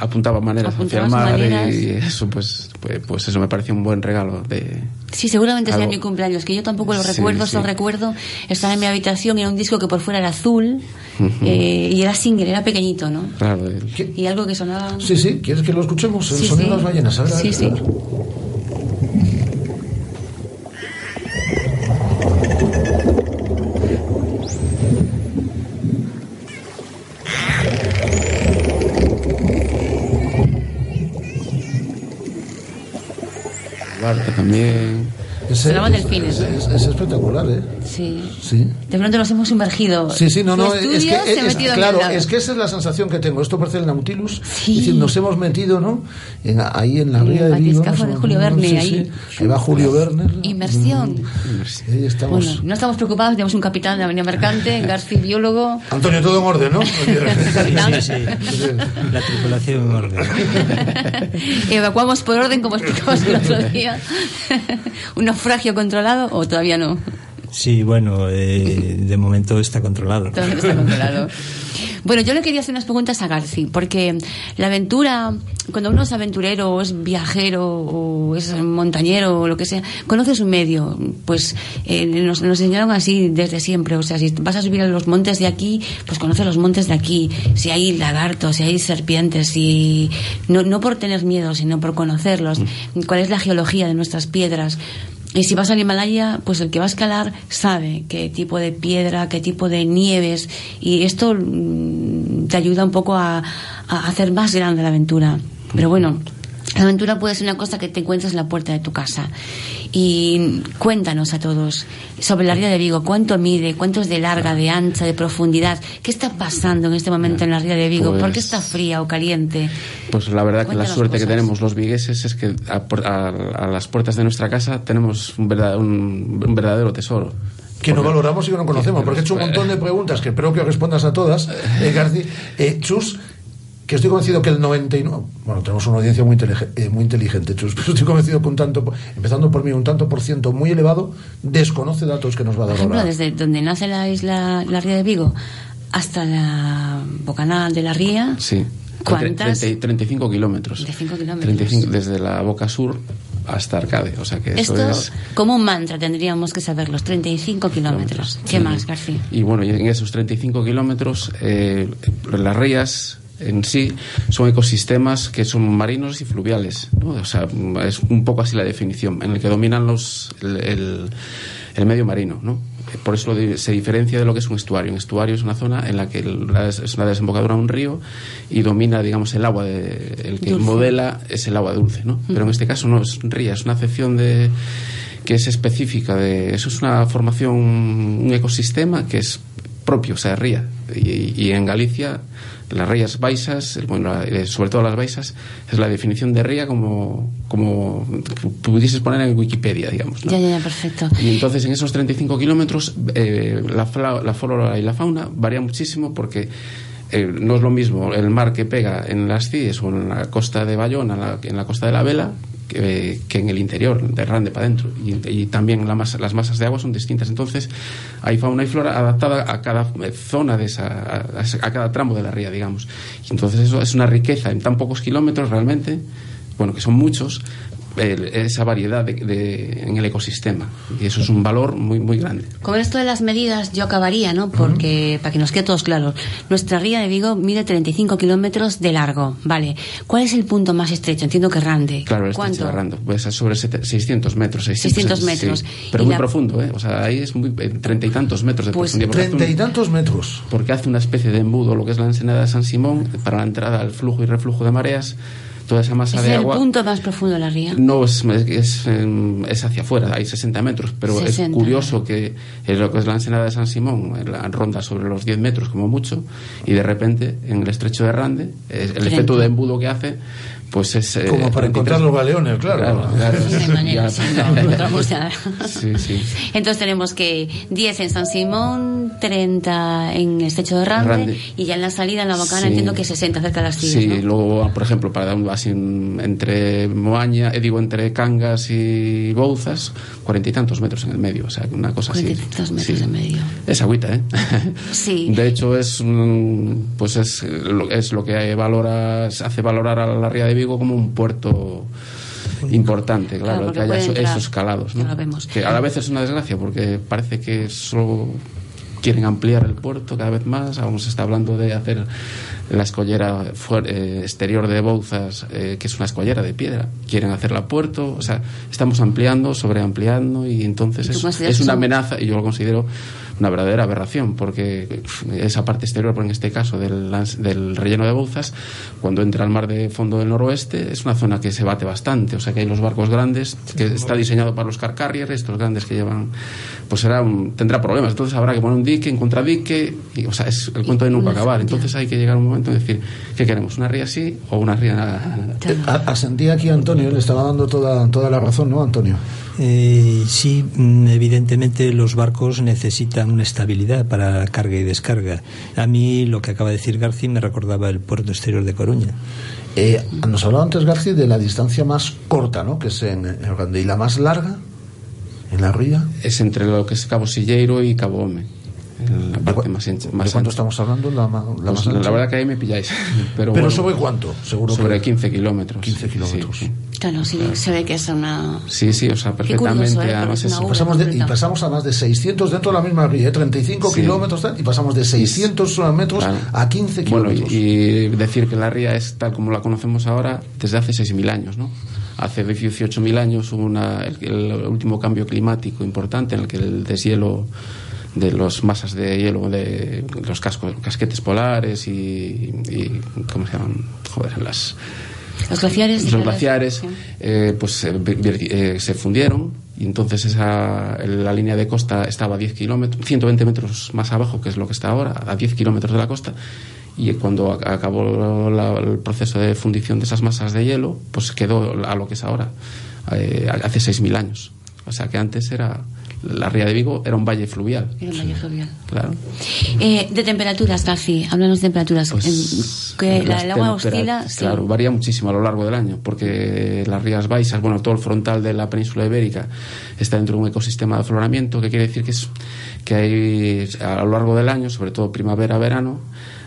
apuntaba maneras hacia el mar maneras. y eso pues, pues, pues eso me pareció un buen regalo de Sí, seguramente sea mi cumpleaños, que yo tampoco lo recuerdo, sí, solo sí. recuerdo estar en mi habitación y era un disco que por fuera era azul uh -huh. eh, y era single, era pequeñito, ¿no? Claro. Y algo que sonaba... Sí, sí, ¿quieres que lo escuchemos? El sí, sonido de las ballenas, a ver, a ver, Sí, Barca también. Ese, Sonaban es, delfines, es, es, es espectacular, ¿eh? Sí. Sí. De pronto nos hemos sumergido. Sí, sí, no, no, es que, claro, es que esa es la sensación que tengo. Esto parece el Nautilus. Sí. Es decir, nos hemos metido, ¿no? En, ahí en la En ría de Vigo. de Julio Verne, Sí, ahí. sí. Ahí va Julio Verne. Inmersión. Y ahí estamos. Bueno, no estamos preocupados, tenemos un capitán de Avenida Mercante, (laughs) García biólogo. Antonio, todo en orden, ¿no? (laughs) Sí, sí. La tripulación en orden. (laughs) Evacuamos por orden, como explicamos el otro día. ¿Un naufragio controlado o todavía no? Sí, bueno, eh, de momento está controlado. Todo está controlado. Bueno, yo le quería hacer unas preguntas a Garci, porque la aventura, cuando uno es aventurero o es viajero o es montañero o lo que sea, conoce su medio. Pues eh, nos, nos enseñaron así desde siempre. O sea, si vas a subir a los montes de aquí, pues conoce los montes de aquí. Si hay lagartos, si hay serpientes, si no, no por tener miedo, sino por conocerlos. ¿Cuál es la geología de nuestras piedras? Y si vas al Himalaya, pues el que va a escalar sabe qué tipo de piedra, qué tipo de nieves, y esto mm, te ayuda un poco a, a hacer más grande la aventura. Pero bueno, la aventura puede ser una cosa que te encuentras en la puerta de tu casa. Y cuéntanos a todos sobre la ría de Vigo, cuánto mide, cuánto es de larga, de ancha, de profundidad, qué está pasando en este momento en la ría de Vigo, Pues- por qué está fría o caliente. Pues la verdad que la suerte que tenemos los vigueses es que a, por- a- a las puertas de nuestra casa tenemos un, verdad- un- un verdadero tesoro. Que no valoramos y que no conocemos, porque he hecho un montón de preguntas que espero que respondas a todas. Eh, Garci, eh, Chus, que estoy convencido que el 99. Bueno, tenemos una audiencia muy, intelige- eh, muy inteligente, Chus, (laughs) pero estoy convencido que un tanto, por- empezando por mí, un tanto por ciento muy elevado, desconoce datos que nos va a Por dar ejemplo, ahora. desde donde nace la isla, la ría de Vigo, hasta la bocanal de la ría, Sí. ¿Cuántas? 30 35 kilómetros. 35 kilómetros. 35 desde la boca sur hasta Arcade. O sea que eso Esto, es. como un mantra, tendríamos que saber los 35 kilómetros. ¿Qué Sí. más, García? Y bueno, y en esos 35 kilómetros, eh, las rías en sí son ecosistemas que son marinos y fluviales. ¿no? O sea, es un poco así la definición, en el que dominan los, el, el- el medio marino, ¿no? Por eso se diferencia de lo que es un estuario. Un estuario es una zona en la que es una desembocadura de un río y domina, digamos, el agua. De, el que modela es el agua dulce, ¿no? Pero en este caso no es ría, es una acepción de que es específica de eso es una formación un ecosistema que es propio o sea ría y, en Galicia las rías baixas bueno, eh, sobre todo las baixas es la definición de ría como como pudieses poner en Wikipedia digamos ya ya perfecto. Y entonces en esos 35 kilómetros eh, la, la flora y la fauna varía muchísimo porque eh, no es lo mismo el mar que pega en las CIES o en la costa de Bayona, en la costa de la Vela, que, en el interior, de Rande para adentro. Y, también la las masas de agua son distintas. Entonces, hay fauna y flora adaptada a cada zona de esa, a, cada tramo de la ría, digamos. Y entonces, eso es una riqueza en tan pocos kilómetros realmente, bueno, que son muchos, esa variedad de, en el ecosistema. Y eso es un valor muy, muy grande. Con esto de las medidas yo acabaría, ¿no? Porque, para que nos quede todos claros, nuestra ría de Vigo mide 35 kilómetros de largo, ¿vale? ¿Cuál es el punto más estrecho? Entiendo que Rande. Claro, el ¿Cuánto? de Rande. Pues sobre 600 metros. 600, metros. pero muy profundo, ¿eh? O sea, ahí es muy, treinta y tantos metros de pues profundidad. Treinta y tantos metros. Porque hace una especie de embudo, lo que es la ensenada de San Simón, para la entrada al flujo y reflujo de mareas toda esa masa de agua. ¿Es el punto más profundo de la ría? No, es, es, es, hacia afuera, hay 60 metros, pero es curioso que lo que es la ensenada de San Simón la ronda sobre los 10 metros como mucho, y de repente en el estrecho de Rande, el efecto de embudo que hace pues es... Eh, Como para encontrar los galeones, claro. Entonces tenemos que 10 en San Simón, 30 en Estrecho de Rande, y ya en la salida, en la Bocana, entiendo que 60 cerca de las tías, Sí, luego, por ejemplo, para dar un así entre Moaña, eh, digo, entre Cangas y Bouzas, cuarenta y tantos metros en el medio, o sea, una cosa así. Cuarenta y tantos metros en medio. Es agüita, ¿eh? Sí. (laughs) De hecho, es, pues es, es lo que valora, hace valorar a la ría de Vigo como un puerto importante, claro, que haya esos calados. ¿no? Que a la vez es una desgracia porque parece que solo quieren ampliar el puerto cada vez más. Aún se está hablando de hacer la escollera eh, exterior de Bouzas, eh, que es una escollera de piedra. Quieren hacerla puerto. O sea, estamos ampliando, sobreampliando y entonces es una amenaza y yo lo considero una verdadera aberración, porque esa parte exterior, en este caso del, del relleno de Bouzas, cuando entra al mar de fondo del noroeste, es una zona que se bate bastante, o sea que hay los barcos grandes, que está diseñado para los car carriers, estos grandes que llevan, pues será tendrá problemas, entonces habrá que poner un dique en contradique, y, o sea, es el cuento de nunca acabar, entonces hay que llegar a un momento de decir, ¿qué queremos? ¿Una ría así o una ría...? Asentía aquí Antonio, le estaba dando toda, toda la razón, ¿no, Antonio? Eh, sí, mm, evidentemente los barcos necesitan una estabilidad para carga y descarga. A mí lo que acaba de decir García me recordaba el puerto exterior de Coruña. Eh, nos hablaba antes García de la distancia más corta, ¿no? Que es en, en y la más larga en la ría. Es entre lo que es Cabo Silleiro y Cabo Ome la parte más, más ¿De cuánto estamos hablando? La, la, pues la verdad que ahí me pilláis. (laughs) Pero, ¿Pero sobre cuánto? Seguro sobre 15 kilómetros. 15 kilómetros. Claro, sí, se ve que es una... Sí, sí, o sea, perfectamente. ¿eh? además es... y, pasamos de, y pasamos a más de 600 dentro de la misma ría, 35 ¿eh? kilómetros y pasamos de 600 metros a 15 kilómetros. Bueno, y, decir que la ría es tal como la conocemos ahora desde hace 6.000 años, ¿no? Hace 18.000 años hubo una, el último cambio climático importante en el que el deshielo de las masas de hielo de los cascos, casquetes polares y, ¿cómo se llaman? Joder, las los glaciares los glaciares eh, pues eh, eh, se fundieron y entonces esa, la línea de costa estaba a 10 kilómetros 120 metros más abajo que es lo que está ahora a 10 kilómetros de la costa. Y cuando acabó el proceso de fundición de esas masas de hielo pues quedó a lo que es ahora hace 6.000 años. O sea que antes era la Ría de Vigo era un valle fluvial. Era un valle fluvial. Claro. Eh, de temperaturas, Gafi, háblanos de temperaturas. Pues, que la, el agua oscila. Claro, varía muchísimo a lo largo del año, porque las Rías Baixas, bueno, todo el frontal de la península ibérica está dentro de un ecosistema de afloramiento, que quiere decir que, es, que hay a lo largo del año, sobre todo primavera, verano,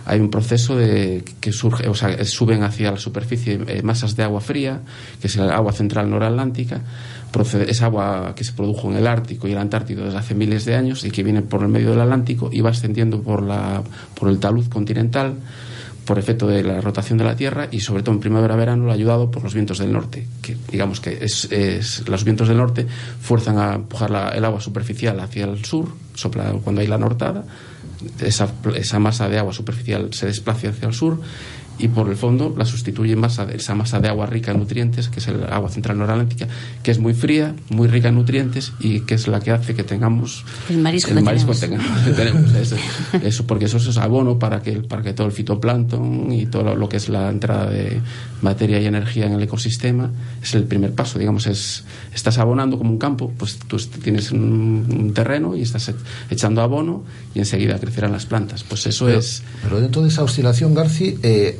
hay un proceso de que surge, o sea, suben hacia la superficie eh, masas de agua fría, que es el agua central noratlántica, es agua que se produjo en el Ártico y el Antártico desde hace miles de años y que viene por el medio del Atlántico y va ascendiendo por, la, por el talud continental por efecto de la rotación de la Tierra y sobre todo en primavera-verano lo ha ayudado por los vientos del norte, que digamos que es, los vientos del norte fuerzan a empujar el agua superficial hacia el sur, sopla cuando hay la nortada, esa, esa masa de agua superficial se desplaza hacia el sur y por el fondo la sustituye en masa de, esa masa de agua rica en nutrientes, que es el agua central noratlántica, que es muy fría, muy rica en nutrientes y que es la que hace que tengamos el marisco, el marisco tenemos. (laughs) (laughs) eso, porque eso es abono para que, para que todo el fitoplancton y todo lo, que es la entrada de materia y energía en el ecosistema es el primer paso, digamos, es estás abonando como un campo, pues tú tienes un, terreno y estás echando abono y enseguida crecerán las plantas. Pues eso es... Pero dentro de esa oscilación, Garci, eh,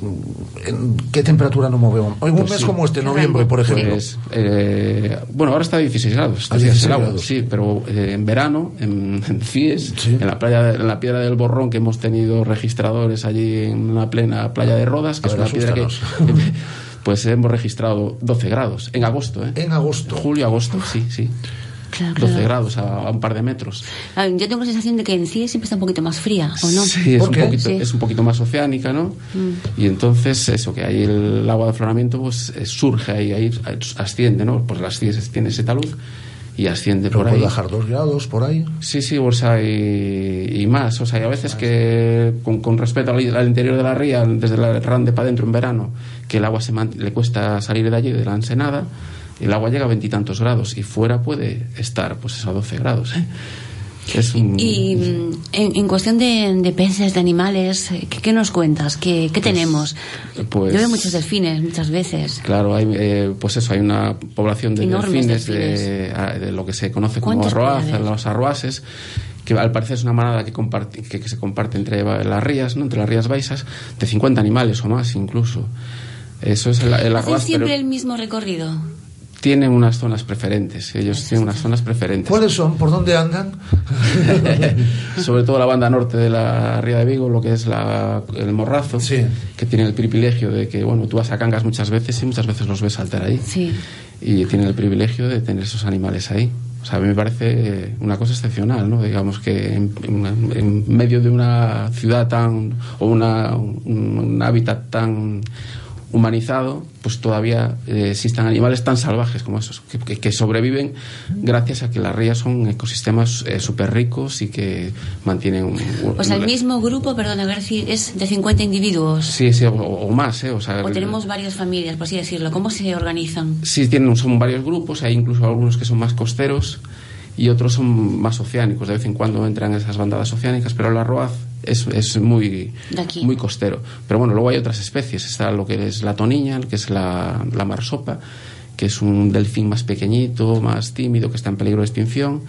¿En qué temperatura nos movemos? Hoy un pues mes como este, noviembre, por ejemplo. Pues, eh, bueno, ahora está a 16 grados. Está 16 grados. Sí, pero eh, en verano, en, (laughs) en CIES, en la playa, en la piedra del Borrón, que hemos tenido registradores allí en la plena playa de Rodas, que es una piedra que, (laughs) pues hemos registrado 12 grados en agosto. ¿eh? En agosto. Julio, agosto, sí, sí. 12 grados a, un par de metros. Ah, yo tengo la sensación de que en sí siempre está un poquito más fría, ¿o no? Sí, es, un poquito, es un poquito, más oceánica, ¿no? Mm. Y entonces eso, que ahí el agua de afloramiento pues eh, surge ahí, ahí asciende, ¿no? Pues las CIES tiene ese talud y asciende por ahí. puede bajar dos grados por ahí? Sí, sí, o sea, y, más. O sea, hay a veces que con, con respecto al, interior de la ría, desde la rande para adentro en verano, que el agua se le cuesta salir de allí, de la ensenada, el agua llega a veintitantos grados y fuera puede estar pues a 12 grados. ¿eh? Y mm, en, cuestión de, peces, de animales, eh, ¿qué, nos cuentas? ¿Qué, pues, tenemos? Pues, Yo veo muchos delfines muchas veces. Claro, hay, eh, pues eso, hay una población de delfines, De, lo que se conoce como arroaz, los arroases que al parecer es una manada que, comparte, que, se comparte entre las rías, ¿no? entre las rías baixas, de 50 animales o más incluso. Eso es el, el arroaz. siempre el mismo recorrido? Tienen unas zonas preferentes. Ellos tienen unas zonas preferentes. ¿Cuáles son? ¿Por dónde andan? (laughs) Sobre todo la banda norte de la Ría de Vigo, lo que es la, el Morrazo, que tiene el privilegio de que, bueno, tú vas a Cangas muchas veces y muchas veces los ves saltar ahí. Y tienen el privilegio de tener esos animales ahí. O sea, a mí me parece una cosa excepcional, ¿no? Digamos que en, medio de una ciudad tan, o una, un hábitat tan humanizado, pues todavía eh, existen animales tan salvajes como esos, que, sobreviven gracias a que las rías son ecosistemas eh, súper ricos y que mantienen un... o sea, el mismo grupo, perdona, García, es de 50 individuos. Sí, sí, o, más, ¿eh? O, sea, o tenemos varias familias, por así decirlo. ¿Cómo se organizan? Sí, tienen, son varios grupos, hay incluso algunos que son más costeros y otros son más oceánicos. De vez en cuando entran esas bandadas oceánicas, pero la Roaz es, es muy, muy costero. Pero bueno, luego hay otras especies. Está lo que es la toniña, que es la, la marsopa, que es un delfín más pequeñito, más tímido, que está en peligro de extinción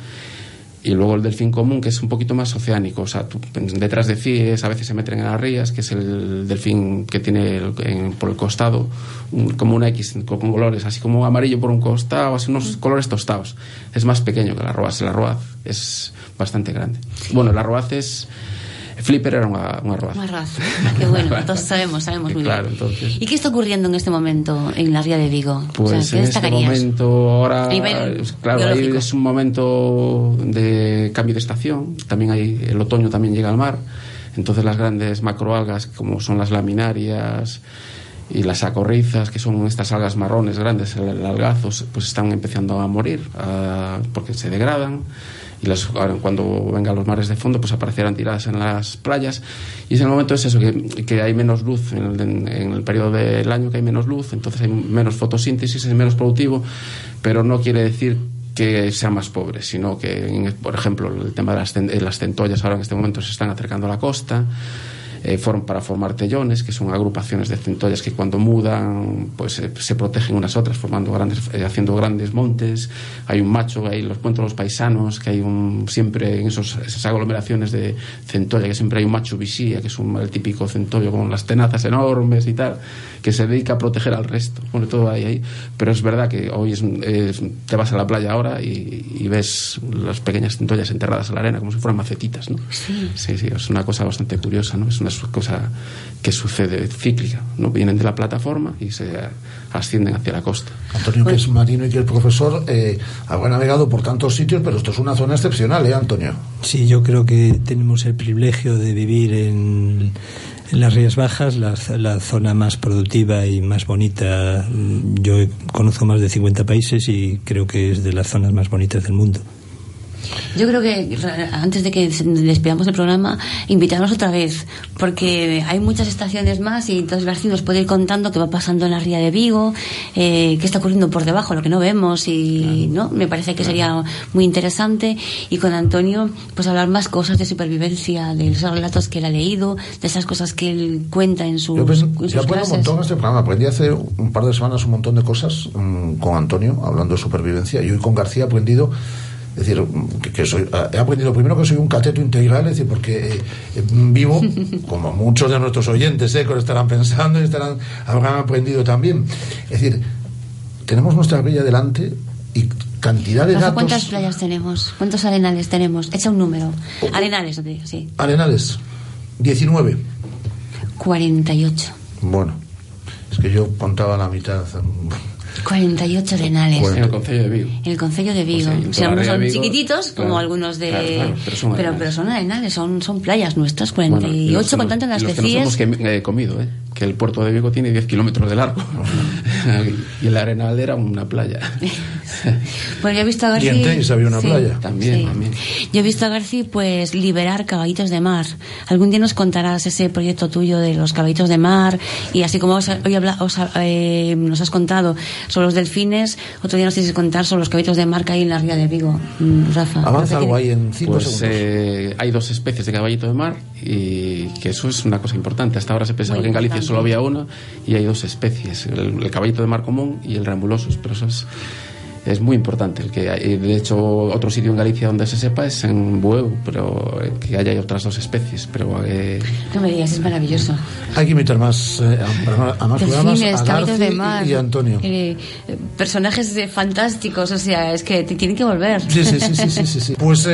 y luego el delfín común, que es un poquito más oceánico. O sea, detrás de CIES a veces se meten en las rías, que es el delfín que tiene por el costado como una X con colores, así como amarillo por un costado, así unos colores tostados. Es más pequeño que la roaz. La roaz es bastante grande. Bueno, la roaz es Flipper era una, una Una raza. Ah, qué bueno, (laughs) entonces sabemos, sabemos muy bien. ¿Y qué está ocurriendo en este momento en la ría de Vigo? Pues en este momento ahora, claro, ahí es un momento de cambio de estación. También hay, el otoño también llega al mar. Entonces las grandes macroalgas, como son las laminarias y las acorrizas, que son estas algas marrones grandes, el, algazo, pues están empezando a morir porque se degradan y las, cuando vengan los mares de fondo pues aparecerán tiradas en las playas. Y es el momento es eso que, que hay menos luz en el, en el, periodo del año que hay menos luz entonces hay menos fotosíntesis es menos productivo pero no quiere decir que sea más pobre, sino que, por ejemplo, el tema de las, las centollas ahora en este momento se están acercando a la costa, eh, para formar tellones, que son agrupaciones de centollas que cuando mudan pues eh, se protegen unas otras, formando grandes, eh, haciendo grandes montes. Hay un macho, ahí los cuentos los paisanos, que hay un, siempre en esos, esas aglomeraciones de centolla, que siempre hay un macho visía, que es un, el típico centollo con las tenazas enormes y tal, que se dedica a proteger al resto. Pone todo ahí, ahí. Pero es verdad que hoy es, te vas a la playa ahora y, ves las pequeñas centollas enterradas en la arena como si fueran macetitas, ¿no? Sí. Sí, sí, es una cosa bastante curiosa, ¿no? Es una es cosa que sucede cíclica, ¿no? Vienen de la plataforma y se ascienden hacia la costa. Antonio, que es marino y que el profesor eh, habrá navegado por tantos sitios, pero esto es una zona excepcional, ¿eh, Antonio? Sí, yo creo que tenemos el privilegio de vivir en En las Rías Bajas, la, la, zona más productiva y más bonita, yo conozco más de 50 países y creo que es de las zonas más bonitas del mundo. Yo creo que antes de que despidamos el programa, invitarnos otra vez, porque hay muchas estaciones más y entonces García nos puede ir contando qué va pasando en la ría de Vigo, eh, qué está ocurriendo por debajo, lo que no vemos y no me parece que sería muy interesante. Y con Antonio pues hablar más cosas de supervivencia, de los relatos que él ha leído, de esas cosas que él cuenta en, su, yo, pues, un montón en este programa, aprendí hace un par de semanas un montón de cosas mm, con Antonio hablando de supervivencia y hoy con García he aprendido es decir, que, soy, he aprendido primero que soy un cateto integral, es decir, porque eh, vivo, (laughs) como muchos de nuestros oyentes eh, que estarán pensando y estarán, habrán aprendido también. Es decir, tenemos nuestra playa delante y cantidad de datos. ¿Cuántas playas tenemos? ¿Cuántos arenales tenemos? Echa un número. Arenales, sí. Arenales, 19. 48. Bueno, es que yo contaba la mitad. 48 arenales. En el Concello de Vigo. En el Concello de Vigo. o sea, no son chiquititos, como algunos de... pero, pero, son arenales, son, son playas nuestras, 48 con tantas las los que nos hemos eh, comido, ¿eh? Que el puerto de Vigo tiene 10 kilómetros de largo. (laughs) y el arenal era una playa. (laughs) pues yo he visto a García... ¿Y en había una playa? También, también. Yo he visto a García, pues, liberar caballitos de mar. Algún día nos contarás ese proyecto tuyo de los caballitos de mar, y así como hoy habla, eh, nos has contado sobre los delfines, otro día nos tienes que contar sobre los caballitos de mar que hay en la ría de Vigo, mm, Rafa. Avanza algo ahí en cinco pues, segundos. Eh, hay dos especies de caballito de mar, y que eso es una cosa importante. Hasta ahora se pensaba que en Galicia solo había una, y hay dos especies, el, el caballito de mar común y el reambulosus, pero eso es es muy importante. El que de hecho, otro sitio en Galicia donde se sepa es en Bueu, pero que haya otras dos especies. Pero eh... No me digas, es maravilloso. Hay que invitar más, eh, a, más programas, a Garci de mar, y Antonio. Eh, personajes fantásticos, o sea, es que tienen que volver. Sí, sí, sí, sí, sí, sí. (laughs) Pues...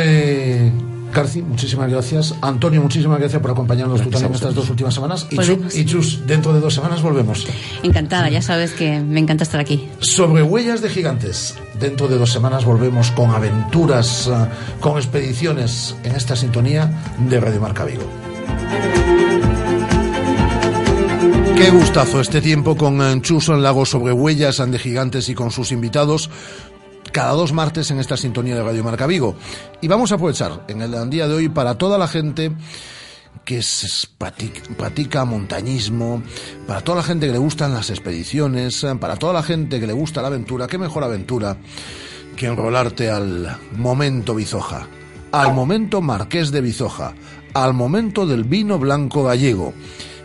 Carci, muchísimas gracias. Antonio, muchísimas gracias por acompañarnos tú también estas dos últimas semanas. Y, Chus, dentro de dos semanas volvemos. Encantada, ya sabes que me encanta estar aquí. Sobre huellas de gigantes. Dentro de dos semanas volvemos con aventuras, eh, con expediciones en esta sintonía de Radio Marca Vigo. Qué gustazo este tiempo con eh, Chus en Lago sobre huellas de gigantes y con sus invitados cada dos martes en esta sintonía de Radio Marca Vigo. Y vamos a aprovechar en el día de hoy para toda la gente que practica, montañismo, para toda la gente que le gustan las expediciones, para toda la gente que le gusta la aventura, qué mejor aventura que enrolarte al momento Bizoja, al momento Marqués de Bizoja, al momento del vino blanco gallego,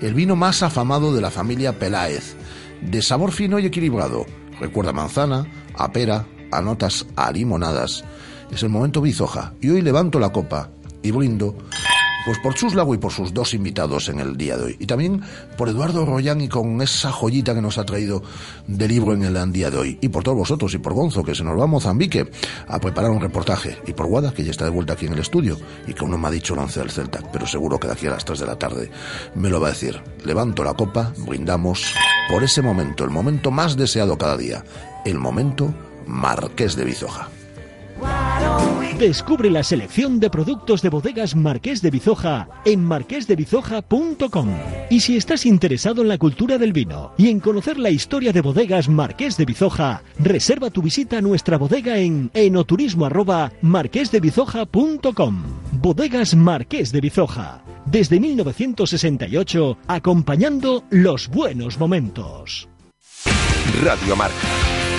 el vino más afamado de la familia Peláez, de sabor fino y equilibrado, recuerda manzana, a pera, a notas a limonadas. Es el momento bizoja y hoy levanto la copa y brindo pues por Chuslago y por sus dos invitados en el día de hoy. Y también por Eduardo Royán y con esa joyita que nos ha traído de libro en el día de hoy. Y por todos vosotros y por Gonzo, que se nos va a Mozambique a preparar un reportaje. Y por Guada, que ya está de vuelta aquí en el estudio y que aún no me ha dicho el once del Celta, pero seguro que de aquí a las 3 de la tarde me lo va a decir. Levanto la copa, brindamos por ese momento, el momento más deseado cada día. El momento Marqués de Bizoja. Descubre la selección de productos de bodegas Marqués de Bizoja en marquesdebizoja.com. Y si estás interesado en la cultura del vino y en conocer la historia de bodegas Marqués de Bizoja, reserva tu visita a nuestra bodega en enoturismo@marquesdebizoja.com. Bodegas Marqués de Bizoja, desde 1968 acompañando los buenos momentos. Radio Marca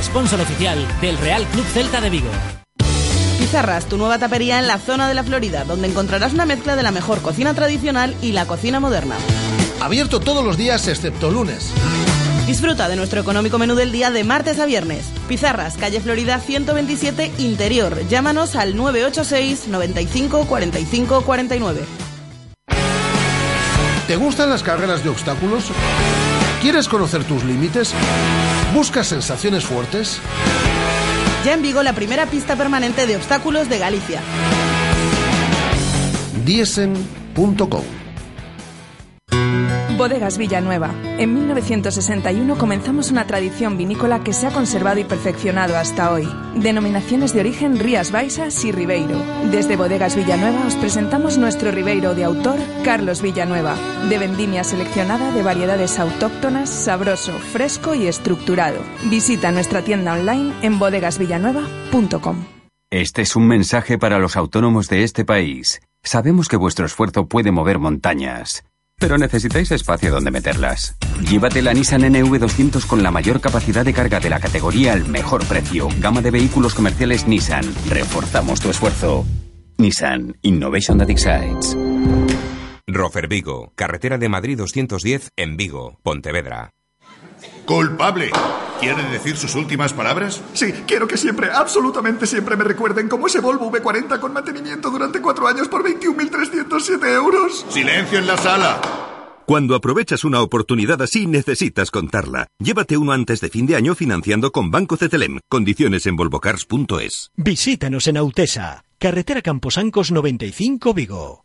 sponsor oficial del Real Club Celta de Vigo. Pizarras, tu nueva tapería en la zona de la Florida, donde encontrarás una mezcla de la mejor cocina tradicional y la cocina moderna. Abierto todos los días excepto lunes. Disfruta de nuestro económico menú del día de martes a viernes. Pizarras, calle Florida 127, Interior. Llámanos al 986 95 45 49. ¿Te gustan las carreras de obstáculos? ¿Quieres conocer tus límites? ¿Buscas sensaciones fuertes? Ya en Vigo la primera pista permanente de obstáculos de Galicia. Diesen.com Bodegas Villanueva. En 1961 comenzamos una tradición vinícola que se ha conservado y perfeccionado hasta hoy. Denominaciones de origen Rías Baixas y Ribeiro. Desde Bodegas Villanueva os presentamos nuestro Ribeiro de autor Carlos Villanueva, de vendimia seleccionada de variedades autóctonas, sabroso, fresco y estructurado. Visita nuestra tienda online en bodegasvillanueva.com. Este es un mensaje para los autónomos de este país. Sabemos que vuestro esfuerzo puede mover montañas pero necesitáis espacio donde meterlas. Llévate la Nissan NV200 con la mayor capacidad de carga de la categoría al mejor precio. Gama de vehículos comerciales Nissan. Reforzamos tu esfuerzo. Nissan Innovation that excites. Rofer Vigo, carretera de Madrid 210 en Vigo, Pontevedra. Culpable. ¿Quiere decir sus últimas palabras? Sí, quiero que siempre, absolutamente siempre me recuerden como ese Volvo V40 con mantenimiento durante cuatro años por 21.307 euros. Silencio en la sala. Cuando aprovechas una oportunidad así, necesitas contarla. Llévate uno antes de fin de año financiando con Banco CTLM. Condiciones en volvocars.es. Visítanos en Autesa, carretera Camposancos 95 Vigo.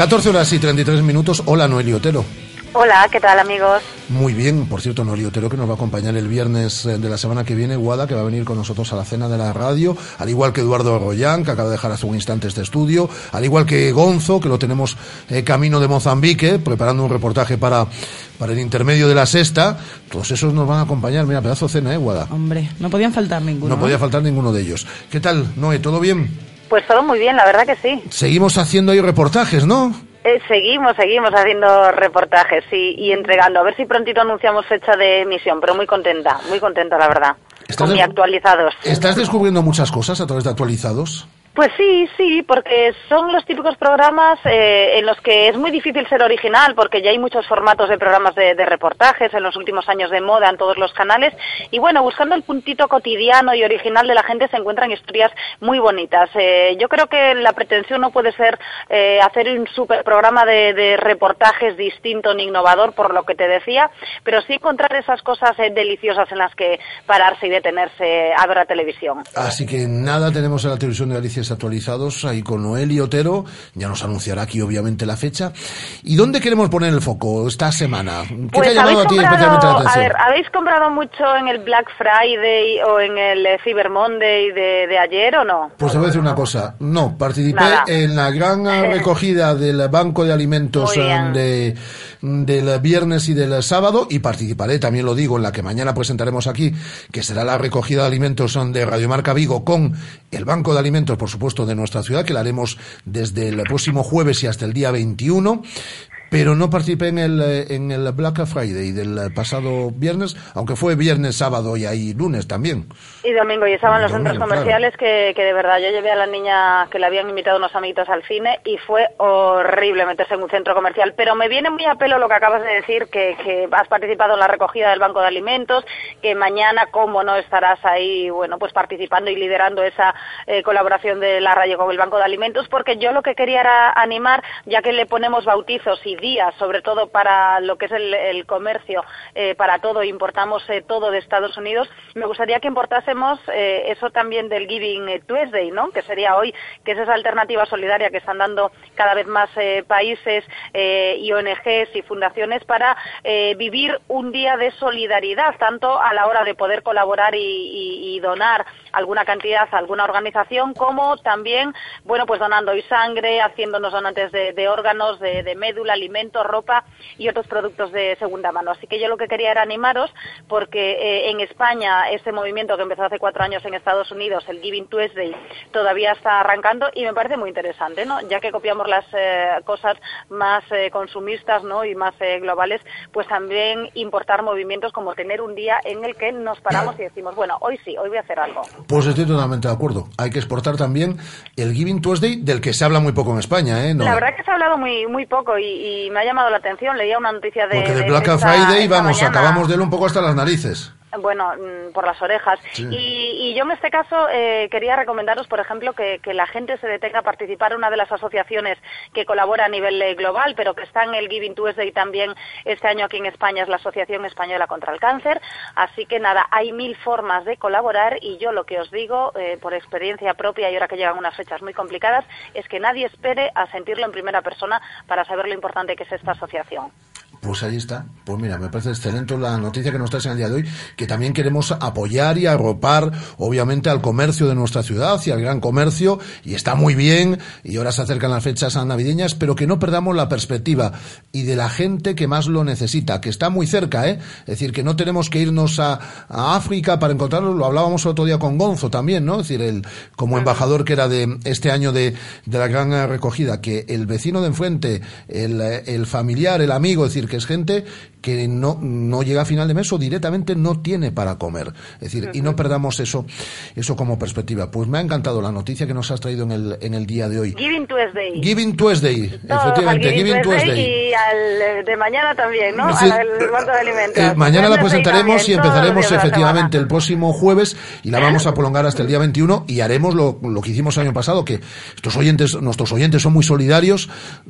Catorce horas y 33 minutos. Hola, Noelio Otero. Hola, ¿qué tal amigos? Muy bien, por cierto, Nori Otero que nos va a acompañar el viernes eh, de la semana que viene, Guada, que va a venir con nosotros a la cena de la radio, al igual que Eduardo Arroyán, que acaba de dejar hace un instante este estudio, al igual que Gonzo, que lo tenemos eh, camino de Mozambique, preparando un reportaje para, para el intermedio de la sexta, todos esos nos van a acompañar, mira, pedazo de cena, ¿eh, Guada? Hombre, no podían faltar ninguno. No podía faltar ninguno de ellos. ¿Qué tal, Noé, todo bien? Pues todo muy bien, la verdad que sí. Seguimos haciendo ahí reportajes, ¿no? Eh, seguimos, seguimos haciendo reportajes y, y, entregando. A ver si prontito anunciamos fecha de emisión, pero muy contenta, muy contenta, la verdad. Con mi actualizados. ¿Estás descubriendo muchas cosas a través de actualizados? Pues sí, sí, porque son los típicos programas eh, en los que es muy difícil ser original, porque ya hay muchos formatos de programas de, reportajes en los últimos años de moda en todos los canales. Y bueno, buscando el puntito cotidiano y original de la gente se encuentran historias muy bonitas. Eh, yo creo que la pretensión no puede ser eh, hacer un super programa de, de, reportajes distinto ni innovador, por lo que te decía, pero sí encontrar esas cosas eh, deliciosas en las que pararse y detenerse a ver la televisión. Así que nada tenemos en la televisión de Alicia actualizados ahí con Noel y Otero. Ya nos anunciará aquí obviamente la fecha. ¿Y dónde queremos poner el foco esta semana? ¿Qué pues te ha llamado a ti especialmente la atención? A ver, ¿habéis comprado mucho en el Black Friday o en el eh, Cyber Monday de, de ayer o no? Pues te voy a decir una cosa. No, participé Nada. en la gran (laughs) recogida del Banco de Alimentos bien. de, del viernes y del sábado y participaré, también lo digo, en la que mañana presentaremos aquí, que será la recogida de alimentos de Radio Marca Vigo con el Banco de Alimentos, por supuesto, de nuestra ciudad, que la haremos desde el próximo jueves y hasta el día 21. Pero no participé en el, eh, en el Black Friday del eh, pasado viernes, aunque fue viernes, sábado y ahí lunes también. Y domingo, y estaban los Domingo, centros comerciales que, que de verdad yo llevé a la niña que le habían invitado unos amiguitos al cine y fue horrible meterse en un centro comercial. Pero me viene muy a pelo lo que acabas de decir, que, que has participado en la recogida del Banco de Alimentos, que mañana, como no, estarás ahí, bueno, pues participando y liderando esa eh, colaboración de la radio con el Banco de Alimentos, porque yo lo que quería era animar, ya que le ponemos bautizos y día, sobre todo para lo que es el, comercio, para todo, importamos todo de Estados Unidos, me gustaría que importásemos eso también del Giving Tuesday, ¿no? Que sería hoy, que es esa alternativa solidaria que están dando cada vez más países y ONGs y fundaciones para vivir un día de solidaridad, tanto a la hora de poder colaborar y, donar alguna cantidad a alguna organización, como también, bueno, pues donando hoy sangre, haciéndonos donantes de, órganos, de, médula, ropa y otros productos de segunda mano. Así que yo lo que quería era animaros, porque eh, en España este movimiento que empezó hace cuatro años en Estados Unidos, el Giving Tuesday, todavía está arrancando y me parece muy interesante, ¿no? Ya que copiamos las eh, cosas más eh, consumistas, ¿no? Y más globales, pues también importar movimientos como tener un día en el que nos paramos y decimos, bueno, hoy sí, hoy voy a hacer algo. Pues estoy totalmente de acuerdo. Hay que exportar también el Giving Tuesday, del que se habla muy poco en España, ¿eh? La verdad que se ha hablado muy muy poco y, me ha llamado la atención. Leía una noticia de. Porque de Black Friday, vamos, acabamos de él un poco hasta las narices. Bueno, mm, por las orejas. Y, yo en este caso eh, quería recomendaros, por ejemplo, que, la gente se detenga a participar en una de las asociaciones que colabora a nivel eh, global, pero que está en el Giving Tuesday también este año aquí en España, es la Asociación Española contra el Cáncer. Así que nada, hay mil formas de colaborar y yo lo que os digo, eh, por experiencia propia y ahora que llegan unas fechas muy complicadas, es que nadie espere a sentirlo en primera persona para saber lo importante que es esta asociación. Pues ahí está. Pues mira, me parece excelente la noticia que nos traes en el día de hoy, que también queremos apoyar y arropar, obviamente, al comercio de nuestra ciudad y al gran comercio, y está muy bien, y ahora se acercan las fechas navideñas, pero que no perdamos la perspectiva y de la gente que más lo necesita, que está muy cerca, ¿eh? Es decir, que no tenemos que irnos a, África para encontrarlo, lo hablábamos otro día con Gonzo también, ¿no? Es decir, el, como embajador que era de este año de, de la gran recogida, que el vecino de enfrente, el, el familiar, el amigo, es decir, que es gente que no, no llega a final de mes o directamente no tiene para comer. Es decir, y no perdamos eso, eso como perspectiva. Pues me ha encantado la noticia que nos has traído en el, en el día de hoy. Giving Tuesday. Giving Tuesday, efectivamente. Giving, Tuesday, Y al de mañana también, ¿no? al Banco de Alimentos. Eh, mañana la presentaremos y empezaremos efectivamente el próximo jueves y la vamos a prolongar hasta el día 21 y haremos lo, lo que hicimos el año pasado, que estos oyentes, nuestros oyentes son muy solidarios,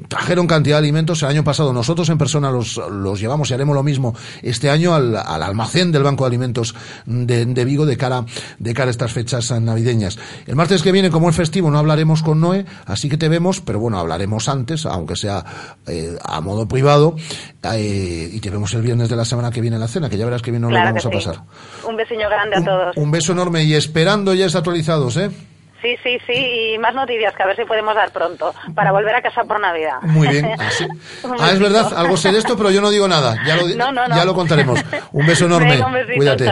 trajeron cantidad de alimentos. El año pasado nosotros en persona los, los llevamos y haremos lo mismo este año al, almacén del Banco de Alimentos de, Vigo de cara, de cara a estas fechas navideñas. El martes que viene, como es festivo, no hablaremos con Noé, así que te vemos, pero bueno, hablaremos antes, aunque sea eh, a modo privado, eh, y te vemos el viernes de la semana que viene en la cena, que ya verás que bien nos lo vamos a pasar. Un besillo grande a todos. Un beso enorme y esperando ya es actualizados, ¿eh? Sí, sí, sí, y más noticias que a ver si podemos dar pronto para volver a casa por Navidad. Muy bien. (laughs) ah, es verdad, algo sé de esto, pero yo no digo nada. Ya lo, Ya lo contaremos. Un beso (laughs) enorme. Cuídate.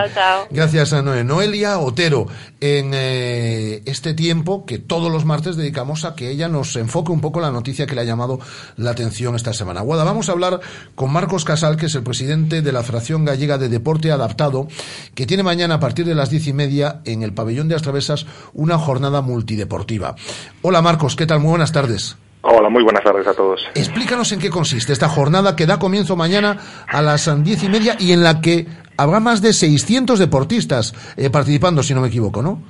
Gracias a Noé. Noelia Otero, en eh, este tiempo que todos los martes dedicamos a que ella nos enfoque un poco la noticia que le ha llamado la atención esta semana. Guada, vamos a hablar con Marcos Casal, que es el presidente de la Federación Gallega de Deporte Adaptado, que tiene mañana a partir de las diez y media en el pabellón de Astravesas una jornada multideportiva. Hola Marcos, ¿qué tal? Muy buenas tardes. Hola, muy buenas tardes a todos. Explícanos en qué consiste esta jornada que da comienzo mañana a las diez y media y en la que habrá más de 600 deportistas eh, participando, si no me equivoco, ¿no?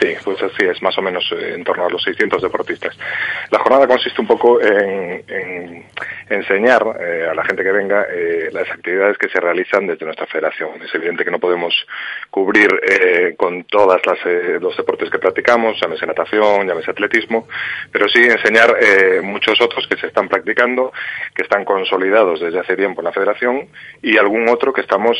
Sí, pues así es, más o menos eh, en torno a los 600 deportistas. La jornada consiste un poco en, enseñar eh, a la gente que venga eh, las actividades que se realizan desde nuestra federación. Es evidente que no podemos cubrir con todas las los deportes que practicamos, llámese natación, llámese atletismo, pero sí enseñar muchos otros que se están practicando, que están consolidados desde hace tiempo en la federación y algún otro que estamos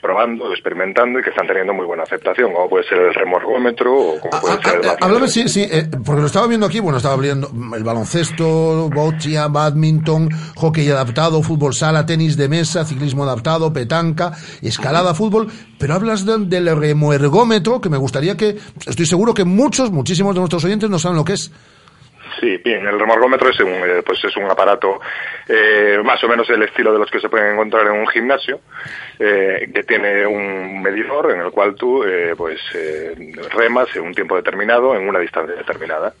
probando, experimentando y que están teniendo muy buena aceptación, como puede ser el remorgómetro Ah, ah, háblame, sí, sí, eh, porque lo estaba viendo aquí, bueno, estaba viendo el baloncesto, boccia, badminton, hockey adaptado, fútbol sala, tenis de mesa, ciclismo adaptado, petanca, escalada, fútbol, pero hablas del remoergómetro, que me gustaría que, estoy seguro que muchos, muchísimos de nuestros oyentes no saben lo que es. Sí, bien, el remorgómetro es un, eh, pues es un aparato eh, más o menos el estilo de los que se pueden encontrar en un gimnasio, eh, que tiene un medidor en el cual tú pues remas en un tiempo determinado, en una distancia determinada.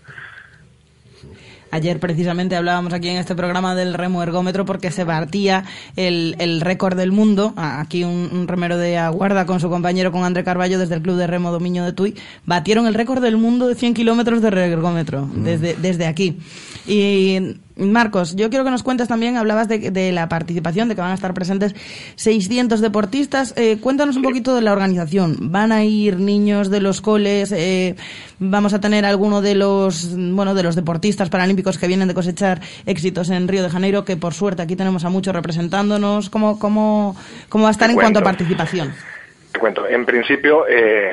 Ayer precisamente hablábamos aquí en este programa del remo ergómetro porque se batía el, el récord del mundo. Aquí un, remero de Aguarda con su compañero, con André Carballo, desde el Club de Remo Dominio de Tui, batieron el récord del mundo de 100 kilómetros de ergómetro mm. desde, desde aquí. Y Marcos, yo quiero que nos cuentes también, hablabas de, la participación, de que van a estar presentes 600 deportistas. Eh, cuéntanos un poquito de la organización. ¿Van a ir niños de los coles? Eh, ¿Vamos a tener alguno de los, bueno, de los deportistas paralímpicos que vienen de cosechar éxitos en Río de Janeiro, que por suerte aquí tenemos a muchos representándonos? ¿Cómo, cómo, cómo va a estar en cuanto a participación? Te cuento, en principio eh,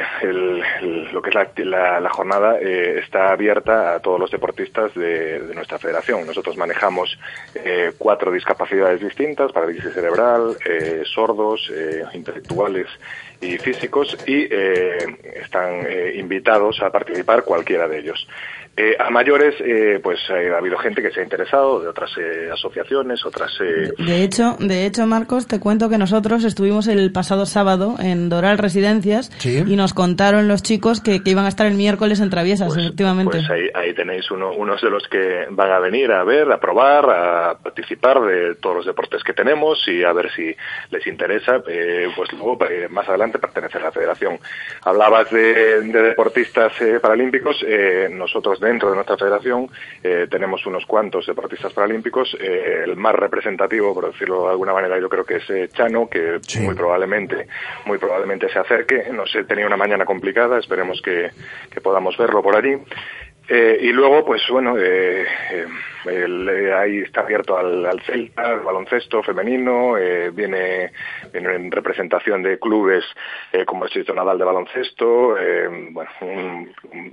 lo que es la, jornada eh, está abierta a todos los deportistas de, nuestra federación. Nosotros manejamos eh, cuatro discapacidades distintas, parálisis cerebral, sordos, intelectuales y físicos, y están invitados a participar cualquiera de ellos. Eh, a mayores, eh, pues eh, ha habido gente que se ha interesado de otras asociaciones, otras. De hecho, de hecho, Marcos, te cuento que nosotros estuvimos el pasado sábado en Doral Residencias y nos contaron los chicos que, iban a estar el miércoles en Traviesas, pues, efectivamente. Pues ahí, tenéis uno, unos de los que van a venir a ver, a probar, a participar de todos los deportes que tenemos y a ver si les interesa, pues luego más adelante pertenecer a la federación. Hablabas de, de deportistas paralímpicos, nosotros dentro de nuestra federación eh, tenemos unos cuantos deportistas paralímpicos. Eh, el más representativo, por decirlo de alguna manera, yo creo que es eh, Chano, que muy probablemente, muy probablemente se acerque. No sé, tenía una mañana complicada, esperemos que, que podamos verlo por allí. y luego, pues bueno, ahí está abierto al, al, Celta, al baloncesto femenino, eh, viene, en representación de clubes eh, como el Instituto Nadal de Baloncesto. Eh, bueno,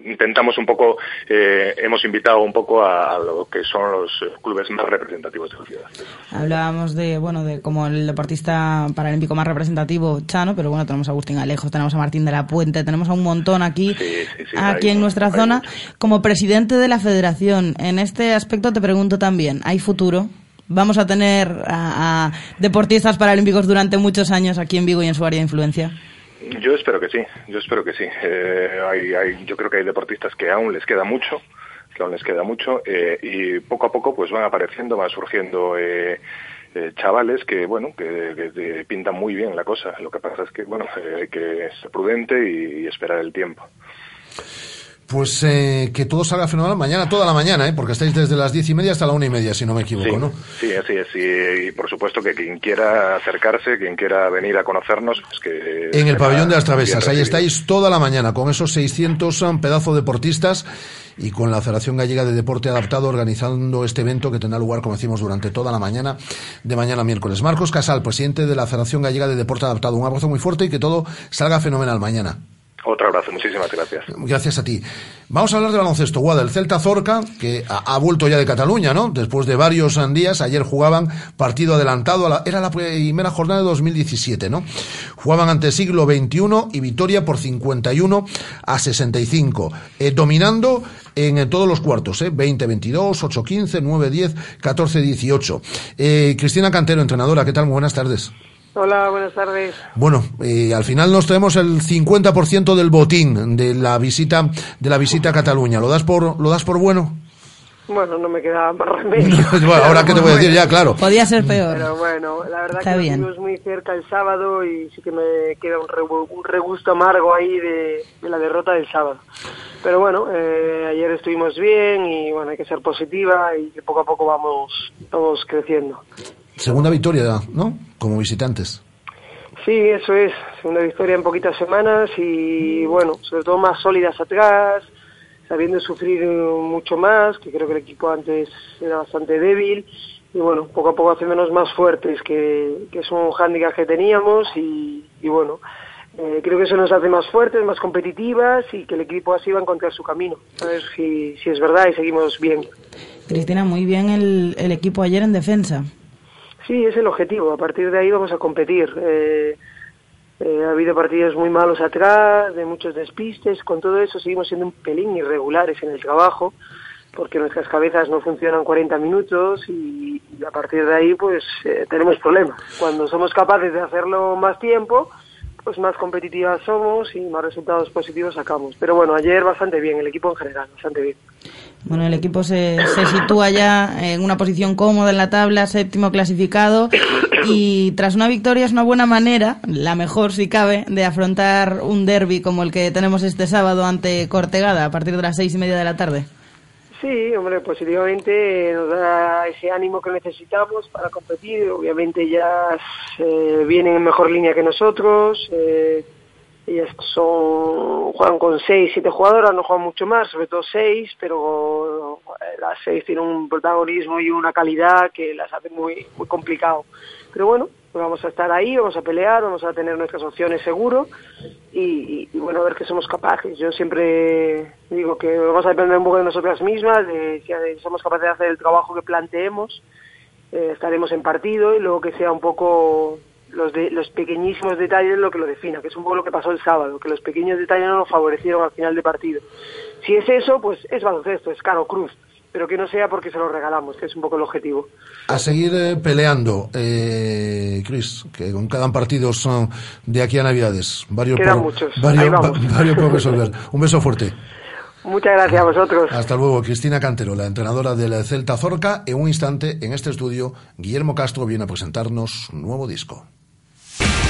intentamos un poco, hemos invitado un poco a, lo que son los clubes más representativos de la ciudad. Hablábamos de, bueno, de como el deportista paralímpico más representativo, Chano, pero bueno, tenemos a Agustín Alejos, tenemos a Martín de la Puente, tenemos a un montón aquí, aquí en nuestra zona. Como presidente de la federación, en este aspecto te pregunto también, ¿hay futuro? ¿Vamos a tener a, deportistas paralímpicos durante muchos años aquí en Vigo y en su área de influencia? Yo espero que sí, yo espero que sí. Eh, yo creo que hay deportistas que aún les queda mucho, que aún les queda mucho, eh, y poco a poco pues van apareciendo, van surgiendo eh, chavales que, bueno, que, pintan muy bien la cosa. Lo que pasa es que, bueno, hay que ser prudente y esperar el tiempo. Pues eh, que todo salga fenomenal mañana, toda la mañana, ¿eh? porque estáis desde las diez y media hasta la una y media, si no me equivoco, ¿no? Sí, así es. Y, por supuesto que quien quiera acercarse, quien quiera venir a conocernos, pues que... En el pabellón de las travesas, ahí estáis toda la mañana, con esos 600 um, pedazos deportistas y con la Federación Gallega de Deporte Adaptado organizando este evento que tendrá lugar, como decimos, durante toda la mañana de mañana miércoles. Marcos Casal, presidente de la Federación Gallega de Deporte Adaptado. Un abrazo muy fuerte y que todo salga fenomenal mañana. Otro abrazo, muchísimas gracias. Gracias a ti. Vamos a hablar de baloncesto. Guada, el Celta Zorca, que ha, vuelto ya de Cataluña, ¿no? Después de varios días, ayer jugaban partido adelantado, era la primera jornada de 2017, ¿no? Jugaban ante siglo XXI y victoria por 51 a 65, eh, dominando en, todos los cuartos, ¿eh? 20-22, 8-15, 9-10, 14-18. Cristina Cantero, entrenadora, ¿qué tal? Muy buenas tardes. Hola, buenas tardes. Bueno, eh, al final nos traemos el 50% del botín de la visita de la visita a Cataluña. ¿Lo das por lo das por bueno? Bueno, no me queda más remedio. (laughs) bueno, ahora qué te voy a decir ya, claro. Podía ser peor. Pero bueno, la verdad que bien. estuvimos muy cerca el sábado y sí que me queda un, un regusto amargo ahí de, la derrota del sábado. Pero bueno, eh, ayer estuvimos bien y bueno, hay que ser positiva y poco a poco vamos todos creciendo. Segunda victoria, ¿no? Como visitantes. Sí, eso es. Segunda victoria en poquitas semanas y, bueno, sobre todo más sólidas atrás, sabiendo sufrir mucho más, que creo que el equipo antes era bastante débil. Y bueno, poco a poco haciéndonos más fuertes, que, que es un hándicap que teníamos y, bueno, eh, creo que eso nos hace más fuertes, más competitivas y que el equipo así va a encontrar su camino. A ver si, si es verdad y seguimos bien. Cristina, muy bien el, el equipo ayer en defensa. Sí, es el objetivo. A partir de ahí vamos a competir. Eh, eh, ha habido partidos muy malos atrás, de muchos despistes. Con todo eso seguimos siendo un pelín irregulares en el trabajo, porque nuestras cabezas no funcionan 40 minutos y, a partir de ahí pues eh, tenemos problemas. Cuando somos capaces de hacerlo más tiempo, pues más competitivas somos y más resultados positivos sacamos. Pero bueno, ayer bastante bien, el equipo en general, bastante bien. Bueno, el equipo se, se sitúa ya en una posición cómoda en la tabla, séptimo clasificado, y tras una victoria es una buena manera, la mejor si cabe, de afrontar un derby como el que tenemos este sábado ante Cortegada a partir de las seis y media de la tarde. Sí, hombre, positivamente nos da ese ánimo que necesitamos para competir. Obviamente ya vienen en mejor línea que nosotros. Eh, ellas son juegan con seis, siete jugadoras, no juegan mucho más, sobre todo seis, pero eh, las seis tienen un protagonismo y una calidad que las hace muy muy complicado. Pero bueno, vamos a estar ahí, vamos a pelear, vamos a tener nuestras opciones seguro y, bueno, a ver qué somos capaces. Yo siempre digo que vamos a depender un poco de nosotras mismas, de si somos capaces de hacer el trabajo que planteemos, eh, estaremos en partido y luego que sea un poco los, de, los pequeñísimos detalles lo que lo defina, que es un poco lo que pasó el sábado, que los pequeños detalles no nos favorecieron al final de partido. Si es eso, pues es baloncesto, es caro cruz, pero que no sea porque se lo regalamos, que es un poco el objetivo. A seguir eh, peleando, eh, Chris, que con cada partido son de aquí a Navidades. Varios Quedan muchos. Varios, (laughs) varios por resolver. Un beso fuerte. Muchas gracias a vosotros. Hasta luego, Cristina Cantero, la entrenadora de la Celta Zorca. En un instante, en este estudio, Guillermo Castro viene a presentarnos un nuevo disco.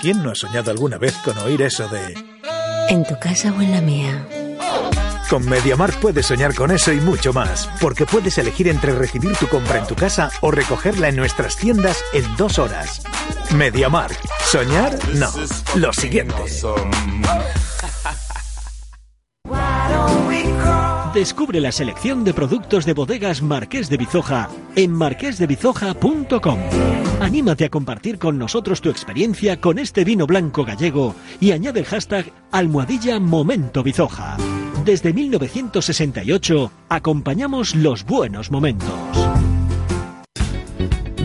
¿Quién no ha soñado alguna vez con oír eso de... En tu casa o en la mía? Con MediaMark puedes soñar con eso y mucho más, porque puedes elegir entre recibir tu compra en tu casa o recogerla en nuestras tiendas en dos horas. MediaMark. ¿Soñar? No. Lo siguiente. Descubre la selección de productos de bodegas Marqués de Bizoja en marquesdebizoja.com. Anímate a compartir con nosotros tu experiencia con este vino blanco gallego y añade el hashtag almohadilla Momento Bizoja. Desde 1968 acompañamos los buenos momentos.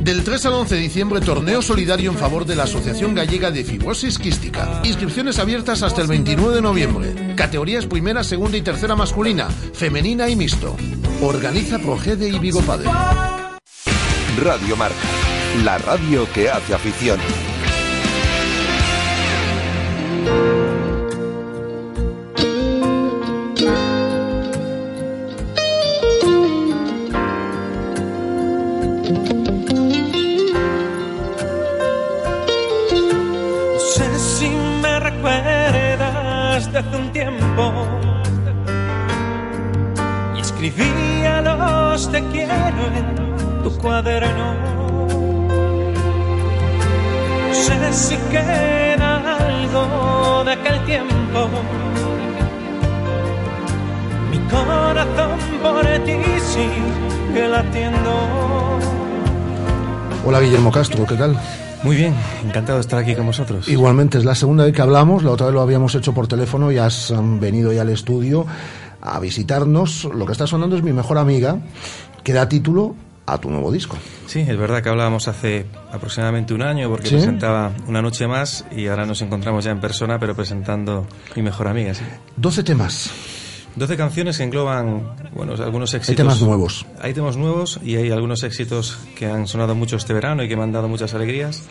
Del 3 al 11 de diciembre, torneo solidario en favor de la Asociación Gallega de Fibrosis Quística. Inscripciones abiertas hasta el 29 de noviembre. Categorías primera, segunda y tercera masculina, femenina y mixto. Organiza Progede y Vigo Padre. Radio Marca, la radio que hace afición. Hace un tiempo y escribía los te quiero en tu cuaderno. No sé si queda algo de aquel tiempo. Mi corazón por ti sigue latiendo. Hola Guillermo Castro, ¿qué tal? Muy bien, encantado de estar aquí con vosotros. Igualmente, es la segunda vez que hablamos, la otra vez lo habíamos hecho por teléfono y has venido ya al estudio a visitarnos. Lo que está sonando es mi mejor amiga, que da título a tu nuevo disco. Sí, es verdad que hablábamos hace aproximadamente un año porque presentaba Una Noche Más y ahora nos encontramos ya en persona, pero presentando Mi Mejor Amiga. ¿sí? 12 temas. 12 canciones que engloban bueno, algunos éxitos. Hay temas nuevos. Hay temas nuevos y hay algunos éxitos que han sonado mucho este verano y que me han dado muchas alegrías.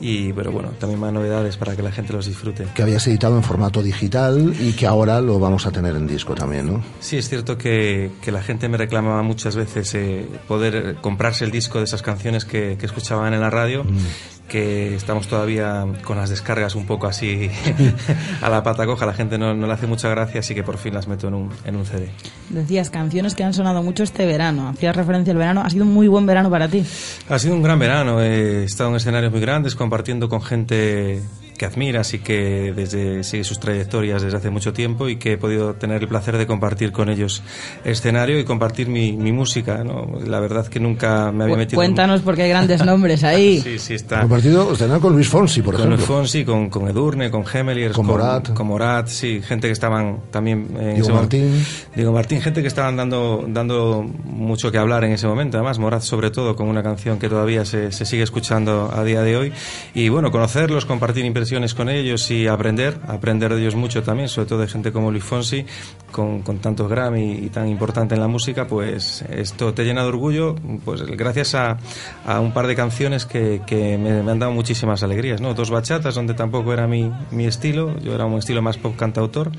Y, pero bueno, también más novedades para que la gente los disfrute. Que habías editado en formato digital y que ahora lo vamos a tener en disco también, ¿no? Sí, es cierto que, que la gente me reclamaba muchas veces eh, poder comprarse el disco de esas canciones que, que escuchaban en la radio. Mm que estamos todavía con las descargas un poco así (laughs) (laughs) a la pata coja, la gente no, no, le hace mucha gracia, así que por fin las meto en un, en un CD. Decías, canciones que han sonado mucho este verano, hacías referencia al verano, ha sido un muy buen verano para ti. Ha sido un gran verano, he estado en escenarios muy grandes, compartiendo con gente que admiras y que desde, sigue sus trayectorias desde hace mucho tiempo y que he podido tener el placer de compartir con ellos escenario y compartir mi, mi música. ¿no? La verdad que nunca me había metido... Cuéntanos porque hay grandes nombres ahí. (laughs) sí, sí, está. Compartido escenario con Luis Fonsi, por con ejemplo. Luis Fonsi, con, con Edurne, con Gemeliers, con, Morat. Con Morat, sí, gente que estaban también... En Diego Martín. Diego Martín, gente que estaban dando, dando mucho que hablar en ese momento. Además, Morat sobre todo con una canción que todavía se, se sigue escuchando a día de hoy. Y bueno, conocerlos, compartir impresiones con ellos y aprender, aprender de ellos mucho también, sobre todo de gente como Luis Fonsi, con, con tantos Grammy y tan importante en la música, pues esto te llena de orgullo, pues gracias a, a un par de canciones que, que me, me, han dado muchísimas alegrías, ¿no? Dos bachatas, donde tampoco era mi, mi estilo, yo era un estilo más pop cantautor,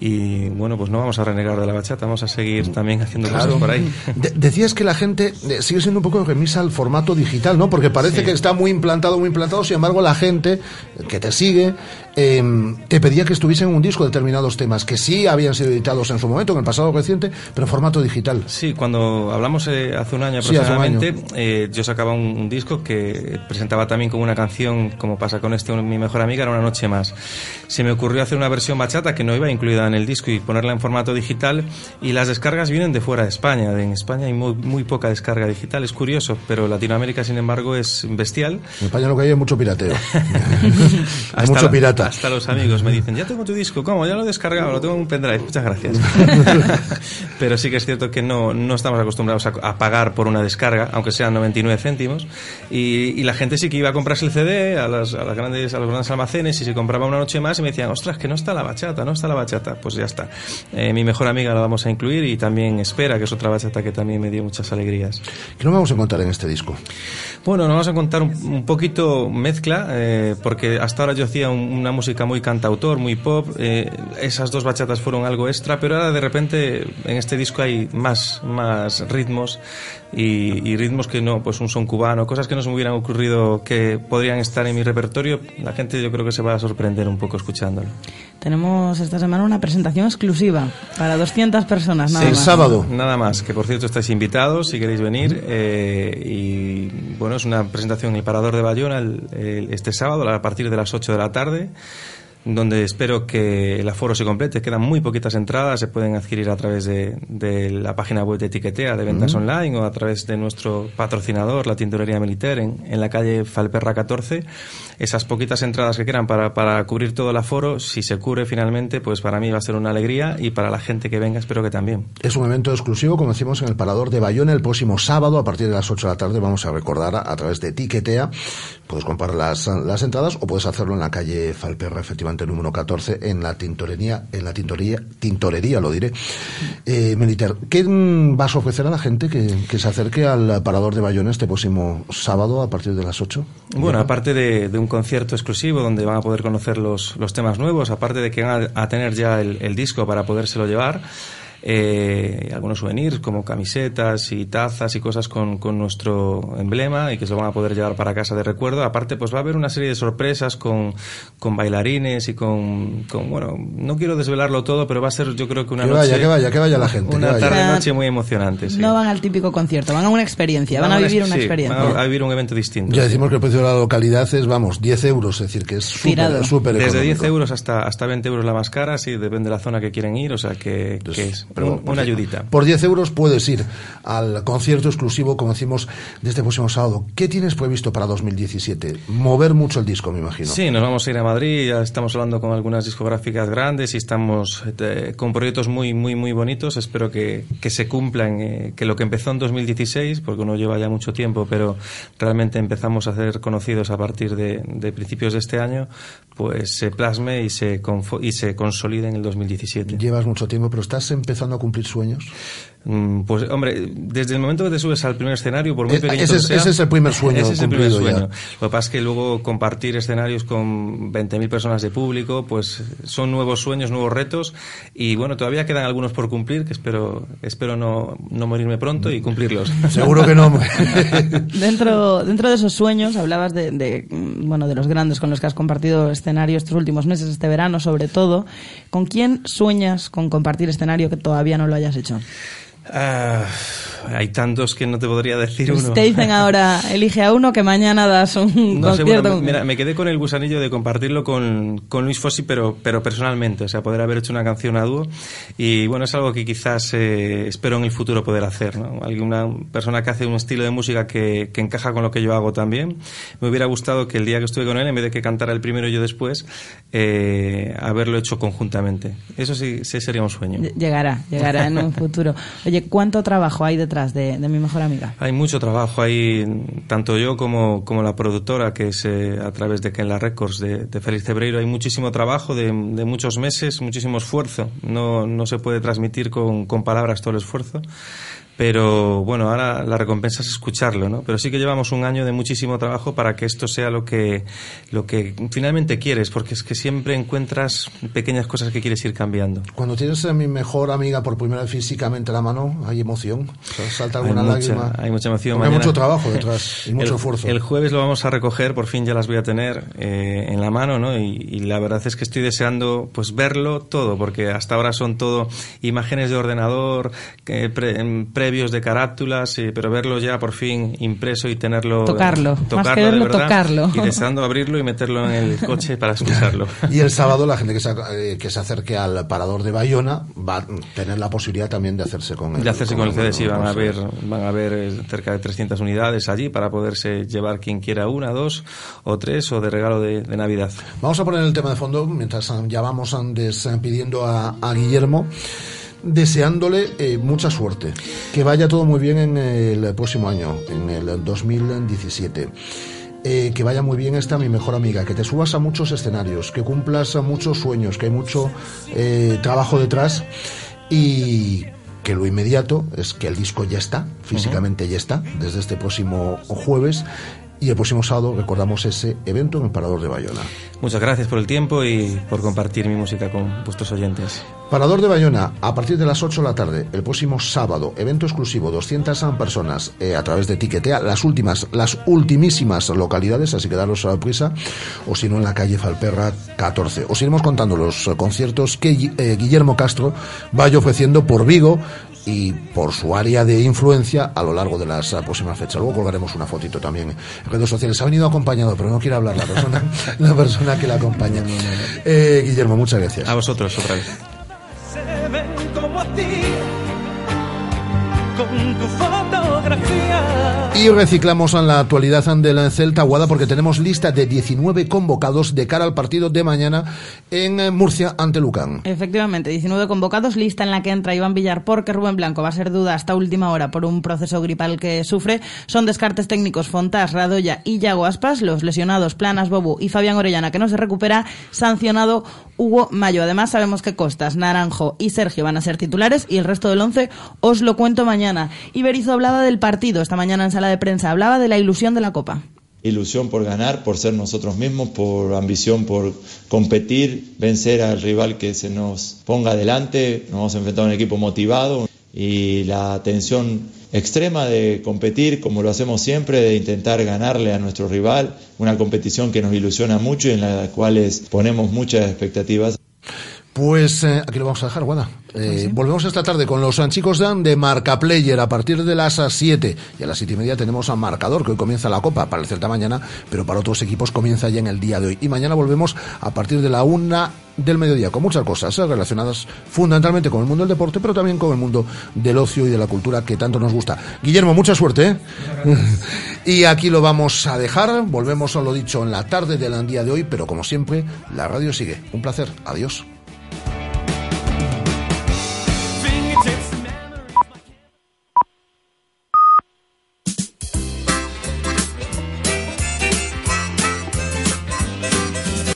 y bueno, pues no vamos a renegar de la bachata, vamos a seguir también haciendo claro. cosas por ahí. De decías que la gente sigue siendo un poco remisa al formato digital, ¿no? Porque parece sí. que está muy implantado, muy implantado, sin embargo la gente que te sigue eh, te pedía que estuviesen en un disco determinados temas que sí habían sido editados en su momento, en el pasado reciente, pero en formato digital. Sí, cuando hablamos eh, hace un año aproximadamente, sí, un año. Eh, yo sacaba un, un, disco que presentaba también como una canción, como pasa con este, mi mejor amiga, era una noche más. Se me ocurrió hacer una versión bachata que no iba incluida en el disco y ponerla en formato digital y las descargas vienen de fuera de España. En España hay muy, muy poca descarga digital, es curioso, pero Latinoamérica sin embargo es bestial. En España lo que hay es mucho pirateo. (laughs) (laughs) hay mucho pirata. Hasta los amigos me dicen, ya tengo tu disco, ¿cómo? Ya lo he descargado, lo tengo en un pendrive, muchas gracias. (laughs) pero sí que es cierto que no, no estamos acostumbrados a, a, pagar por una descarga, aunque sean 99 céntimos, y, y, la gente sí que iba a comprarse el CD a, las, a, las grandes, a los grandes almacenes y se compraba una noche más y me decían, ostras, que no está la bachata, no está la bachata. Pues ya está. Eh, mi mejor amiga la vamos a incluir y también Espera, que es otra bachata que también me dio muchas alegrías. ¿Qué nos vamos a encontrar en este disco? Bueno, nos vamos a contar un, un poquito mezcla, eh, porque hasta ahora yo hacía un, una música muy cantautor, muy pop, eh, esas dos bachatas fueron algo extra, pero ahora de repente en este disco hay más, más ritmos y, y, ritmos que no, pues un son cubano, cosas que no se me hubieran ocurrido que podrían estar en mi repertorio, la gente yo creo que se va a sorprender un poco escuchándolo. Tenemos esta semana una presentación exclusiva para 200 personas, nada el más. sábado. Nada más, que por cierto estáis invitados si queréis venir. Eh, y bueno, es una presentación en el Parador de Bayona el, el, este sábado a partir de las 8 de la tarde donde espero que el aforo se complete. Quedan muy poquitas entradas, se pueden adquirir a través de, de la página web de Etiquetea de ventas uh -huh. online o a través de nuestro patrocinador, la Tintorería Militar, en, en, la calle Falperra 14. Esas poquitas entradas que quedan para, para cubrir todo el aforo, si se cubre finalmente, pues para mí va a ser una alegría y para la gente que venga espero que también. Es un evento exclusivo, como decimos, en el Parador de Bayona el próximo sábado a partir de las 8 de la tarde. Vamos a recordar a, a través de Etiquetea. Puedes comprar las, las entradas o puedes hacerlo en la calle Falperra, efectivamente número 14 en la tintorería, en la tintorería, tintorería lo diré. Eh, Militar, ¿qué vas a ofrecer a la gente que, que, se acerque al parador de Bayona este próximo sábado a partir de las 8? Bueno, aparte de, de, un concierto exclusivo donde van a poder conocer los, los temas nuevos, aparte de que van a, tener ya el, el disco para podérselo llevar, eh, algunos souvenirs como camisetas y tazas y cosas con, con, nuestro emblema y que se lo van a poder llevar para casa de recuerdo. Aparte, pues va a haber una serie de sorpresas con, con bailarines y con, con, bueno, no quiero desvelarlo todo, pero va a ser yo creo que una que noche... Vaya, que vaya, que vaya la gente. Una tarde-noche muy emocionante. Sí. No van al típico concierto, van a una experiencia, van, van a vivir una sí, experiencia. Van a, vivir un evento distinto. Ya decimos que el precio de la localidad es, vamos, 10 euros, es decir, que es súper Desde 10 euros hasta, hasta 20 euros la más cara, sí, depende de la zona que quieren ir, o sea que, Entonces, que es pero una ayudita. Por 10 euros puedes ir al concierto exclusivo, como decimos, de este próximo sábado. ¿Qué tienes previsto para 2017? Mover mucho el disco, me imagino. Sí, nos vamos a ir a Madrid, ya estamos hablando con algunas discográficas grandes y estamos eh, con proyectos muy, muy, muy bonitos. Espero que, que se cumplan, eh, que lo que empezó en 2016, porque uno lleva ya mucho tiempo, pero realmente empezamos a ser conocidos a partir de, de principios de este año, pues se plasme y se, y se consolide en el 2017. Llevas mucho tiempo, pero ¿estás empezando a cumplir sueños? Mm, pues, hombre, desde el momento que te subes al primer escenario, por muy Eh, pequeño ese que es- sea, ese es el primer (laughs) sueño Ese es el primer ya. sueño. Lo que pasa es que luego compartir escenarios con 20.000 personas de público, pues son nuevos sueños, nuevos retos. Y bueno, todavía quedan algunos por cumplir, que espero, espero no, no morirme pronto y cumplirlos. (laughs) Seguro que no. (laughs) Dentro, dentro de esos sueños hablabas de, de, bueno, de los grandes con los que has compartido escenario estos últimos meses, este verano sobre todo. ¿Con quién sueñas con compartir escenario que todavía no lo hayas hecho? Ah, hay tantos que no te podría decir Pues uno. te dicen ahora, elige a uno que mañana das un No sé, concierto. bueno, mira, me quedé con el gusanillo de compartirlo con, con Luis Fossi, pero, pero personalmente, o sea, poder haber hecho una canción a dúo. Y bueno, es algo que quizás eh, espero en el futuro poder hacer, ¿no? Alguna persona que hace un estilo de música que, que encaja con lo que yo hago también. Me hubiera gustado que el día que estuve con él, en vez de que cantara el primero y yo después, eh, haberlo hecho conjuntamente. Eso sí, sí sería un sueño. Ll- Llegará, llegará en un futuro. Oye, ¿cuánto trabajo hay detrás de, mi mejor amiga? Hay mucho trabajo, hay tanto yo como, como la productora, que es eh, a través de Kenla Records, de, de Félix Cebreiro, hay muchísimo trabajo de, de muchos meses, muchísimo esfuerzo. No, no se puede transmitir con, con palabras todo el esfuerzo. Pero bueno, ahora la recompensa es escucharlo, ¿no? Pero sí que llevamos un año de muchísimo trabajo para que esto sea lo que, lo que finalmente quieres, porque es que siempre encuentras pequeñas cosas que quieres ir cambiando. Cuando tienes a mi mejor amiga por primera vez físicamente en la mano, hay emoción. O sea, salta Hay alguna mucha, lágrima. hay mucha emoción. Hay mucho trabajo detrás y mucho el, esfuerzo. El jueves lo vamos a recoger, por fin ya las voy a tener eh, en la mano, ¿no? Y, y la verdad es que estoy deseando pues verlo todo, porque hasta ahora son todo imágenes de ordenador, que pre- em, previos de carátulas, eh, pero verlo ya por fin impreso y tenerlo... Tocarlo. Más que tocarlo de verdad, tocarlo. Y deseando abrirlo y meterlo en el coche para (laughs) escucharlo. Y el sábado la gente que se, eh, que se acerque al parador de Bayona va a tener la posibilidad también de hacerse con el De hacerse con el CD, sí, van a con ver, van a ver eh, cerca de 300 unidades allí para poderse llevar quien quiera una, dos o tres o de regalo de, de Navidad. Vamos a poner el tema de fondo mientras ya vamos ah, despidiendo a, a Guillermo, deseándole eh, mucha suerte, que vaya todo muy bien en el próximo año, en el 2017. Eh, que vaya muy bien esta mi mejor amiga, que te subas a muchos escenarios, que cumplas a muchos sueños, que hay mucho eh, trabajo detrás. Y que lo inmediato es que el disco ya está, físicamente ya está, desde este próximo jueves y el próximo sábado recordamos ese evento en el Parador de Bayona. Muchas gracias por el tiempo y por compartir mi música con vuestros oyentes. Parador de Bayona, a partir de las 8 de la tarde, el próximo sábado, evento exclusivo, 200 personas eh, a través de Tiquetea, las últimas, las ultimísimas localidades, así que daros a la prisa, o si no en la calle Falperra 14. Os iremos contando los conciertos que eh, Guillermo Castro vaya ofreciendo por Vigo y por su área de influencia a lo largo de las eh, próximas fechas. Luego colgaremos una fotito también en redes sociales. Ha venido acompañado, pero no quiere hablar la persona, (laughs) la persona que la acompaña. Eh, Guillermo, muchas gracias. A vosotros otra vez. se ven como a ti con tu fotografía. Y reciclamos en la actualidad del Celta Guada porque tenemos lista de 19 convocados de cara al partido de mañana en Murcia ante Lucán. Efectivamente, 19 convocados, lista en la que entra Iván Villar porque Rubén Blanco va a ser duda hasta última hora por un proceso gripal que sufre. Son descartes técnicos Fontás, Radoya y Yago Aspas, los lesionados Planas, Bobu y Fabián Orellana que no se recupera, sancionado Hugo Mayo. Además sabemos que Costas, Naranjo y Sergio van a ser titulares y el resto del once os lo cuento mañana. Y Berizzo hablaba del partido esta mañana en sala de prensa, hablaba de la ilusión de la Copa. Ilusión por ganar, por ser nosotros mismos, por ambición, por competir, vencer al rival que se nos ponga adelante. Nos vamos a enfrentar a un equipo motivado y la tensión extrema de competir como lo hacemos siempre, de intentar ganarle a nuestro rival. Una competición que nos ilusiona mucho y en la cual ponemos muchas expectativas. Pues eh, aquí lo vamos a dejar, Guada. Eh, volvemos esta tarde con los chicos de, de Marca Player a partir de las 7 y a las 7 y media tenemos a Marcador que hoy comienza la Copa para el Celta mañana, pero para otros equipos comienza ya en el día de hoy. Y mañana volvemos a partir de la 1 del mediodía con muchas cosas eh, relacionadas fundamentalmente con el mundo del deporte, pero también con el mundo del ocio y de la cultura que tanto nos gusta. Guillermo, mucha suerte. (laughs) y aquí lo vamos a dejar. Volvemos a lo dicho en la tarde del día de hoy, pero como siempre, la radio sigue. Un placer. Adiós.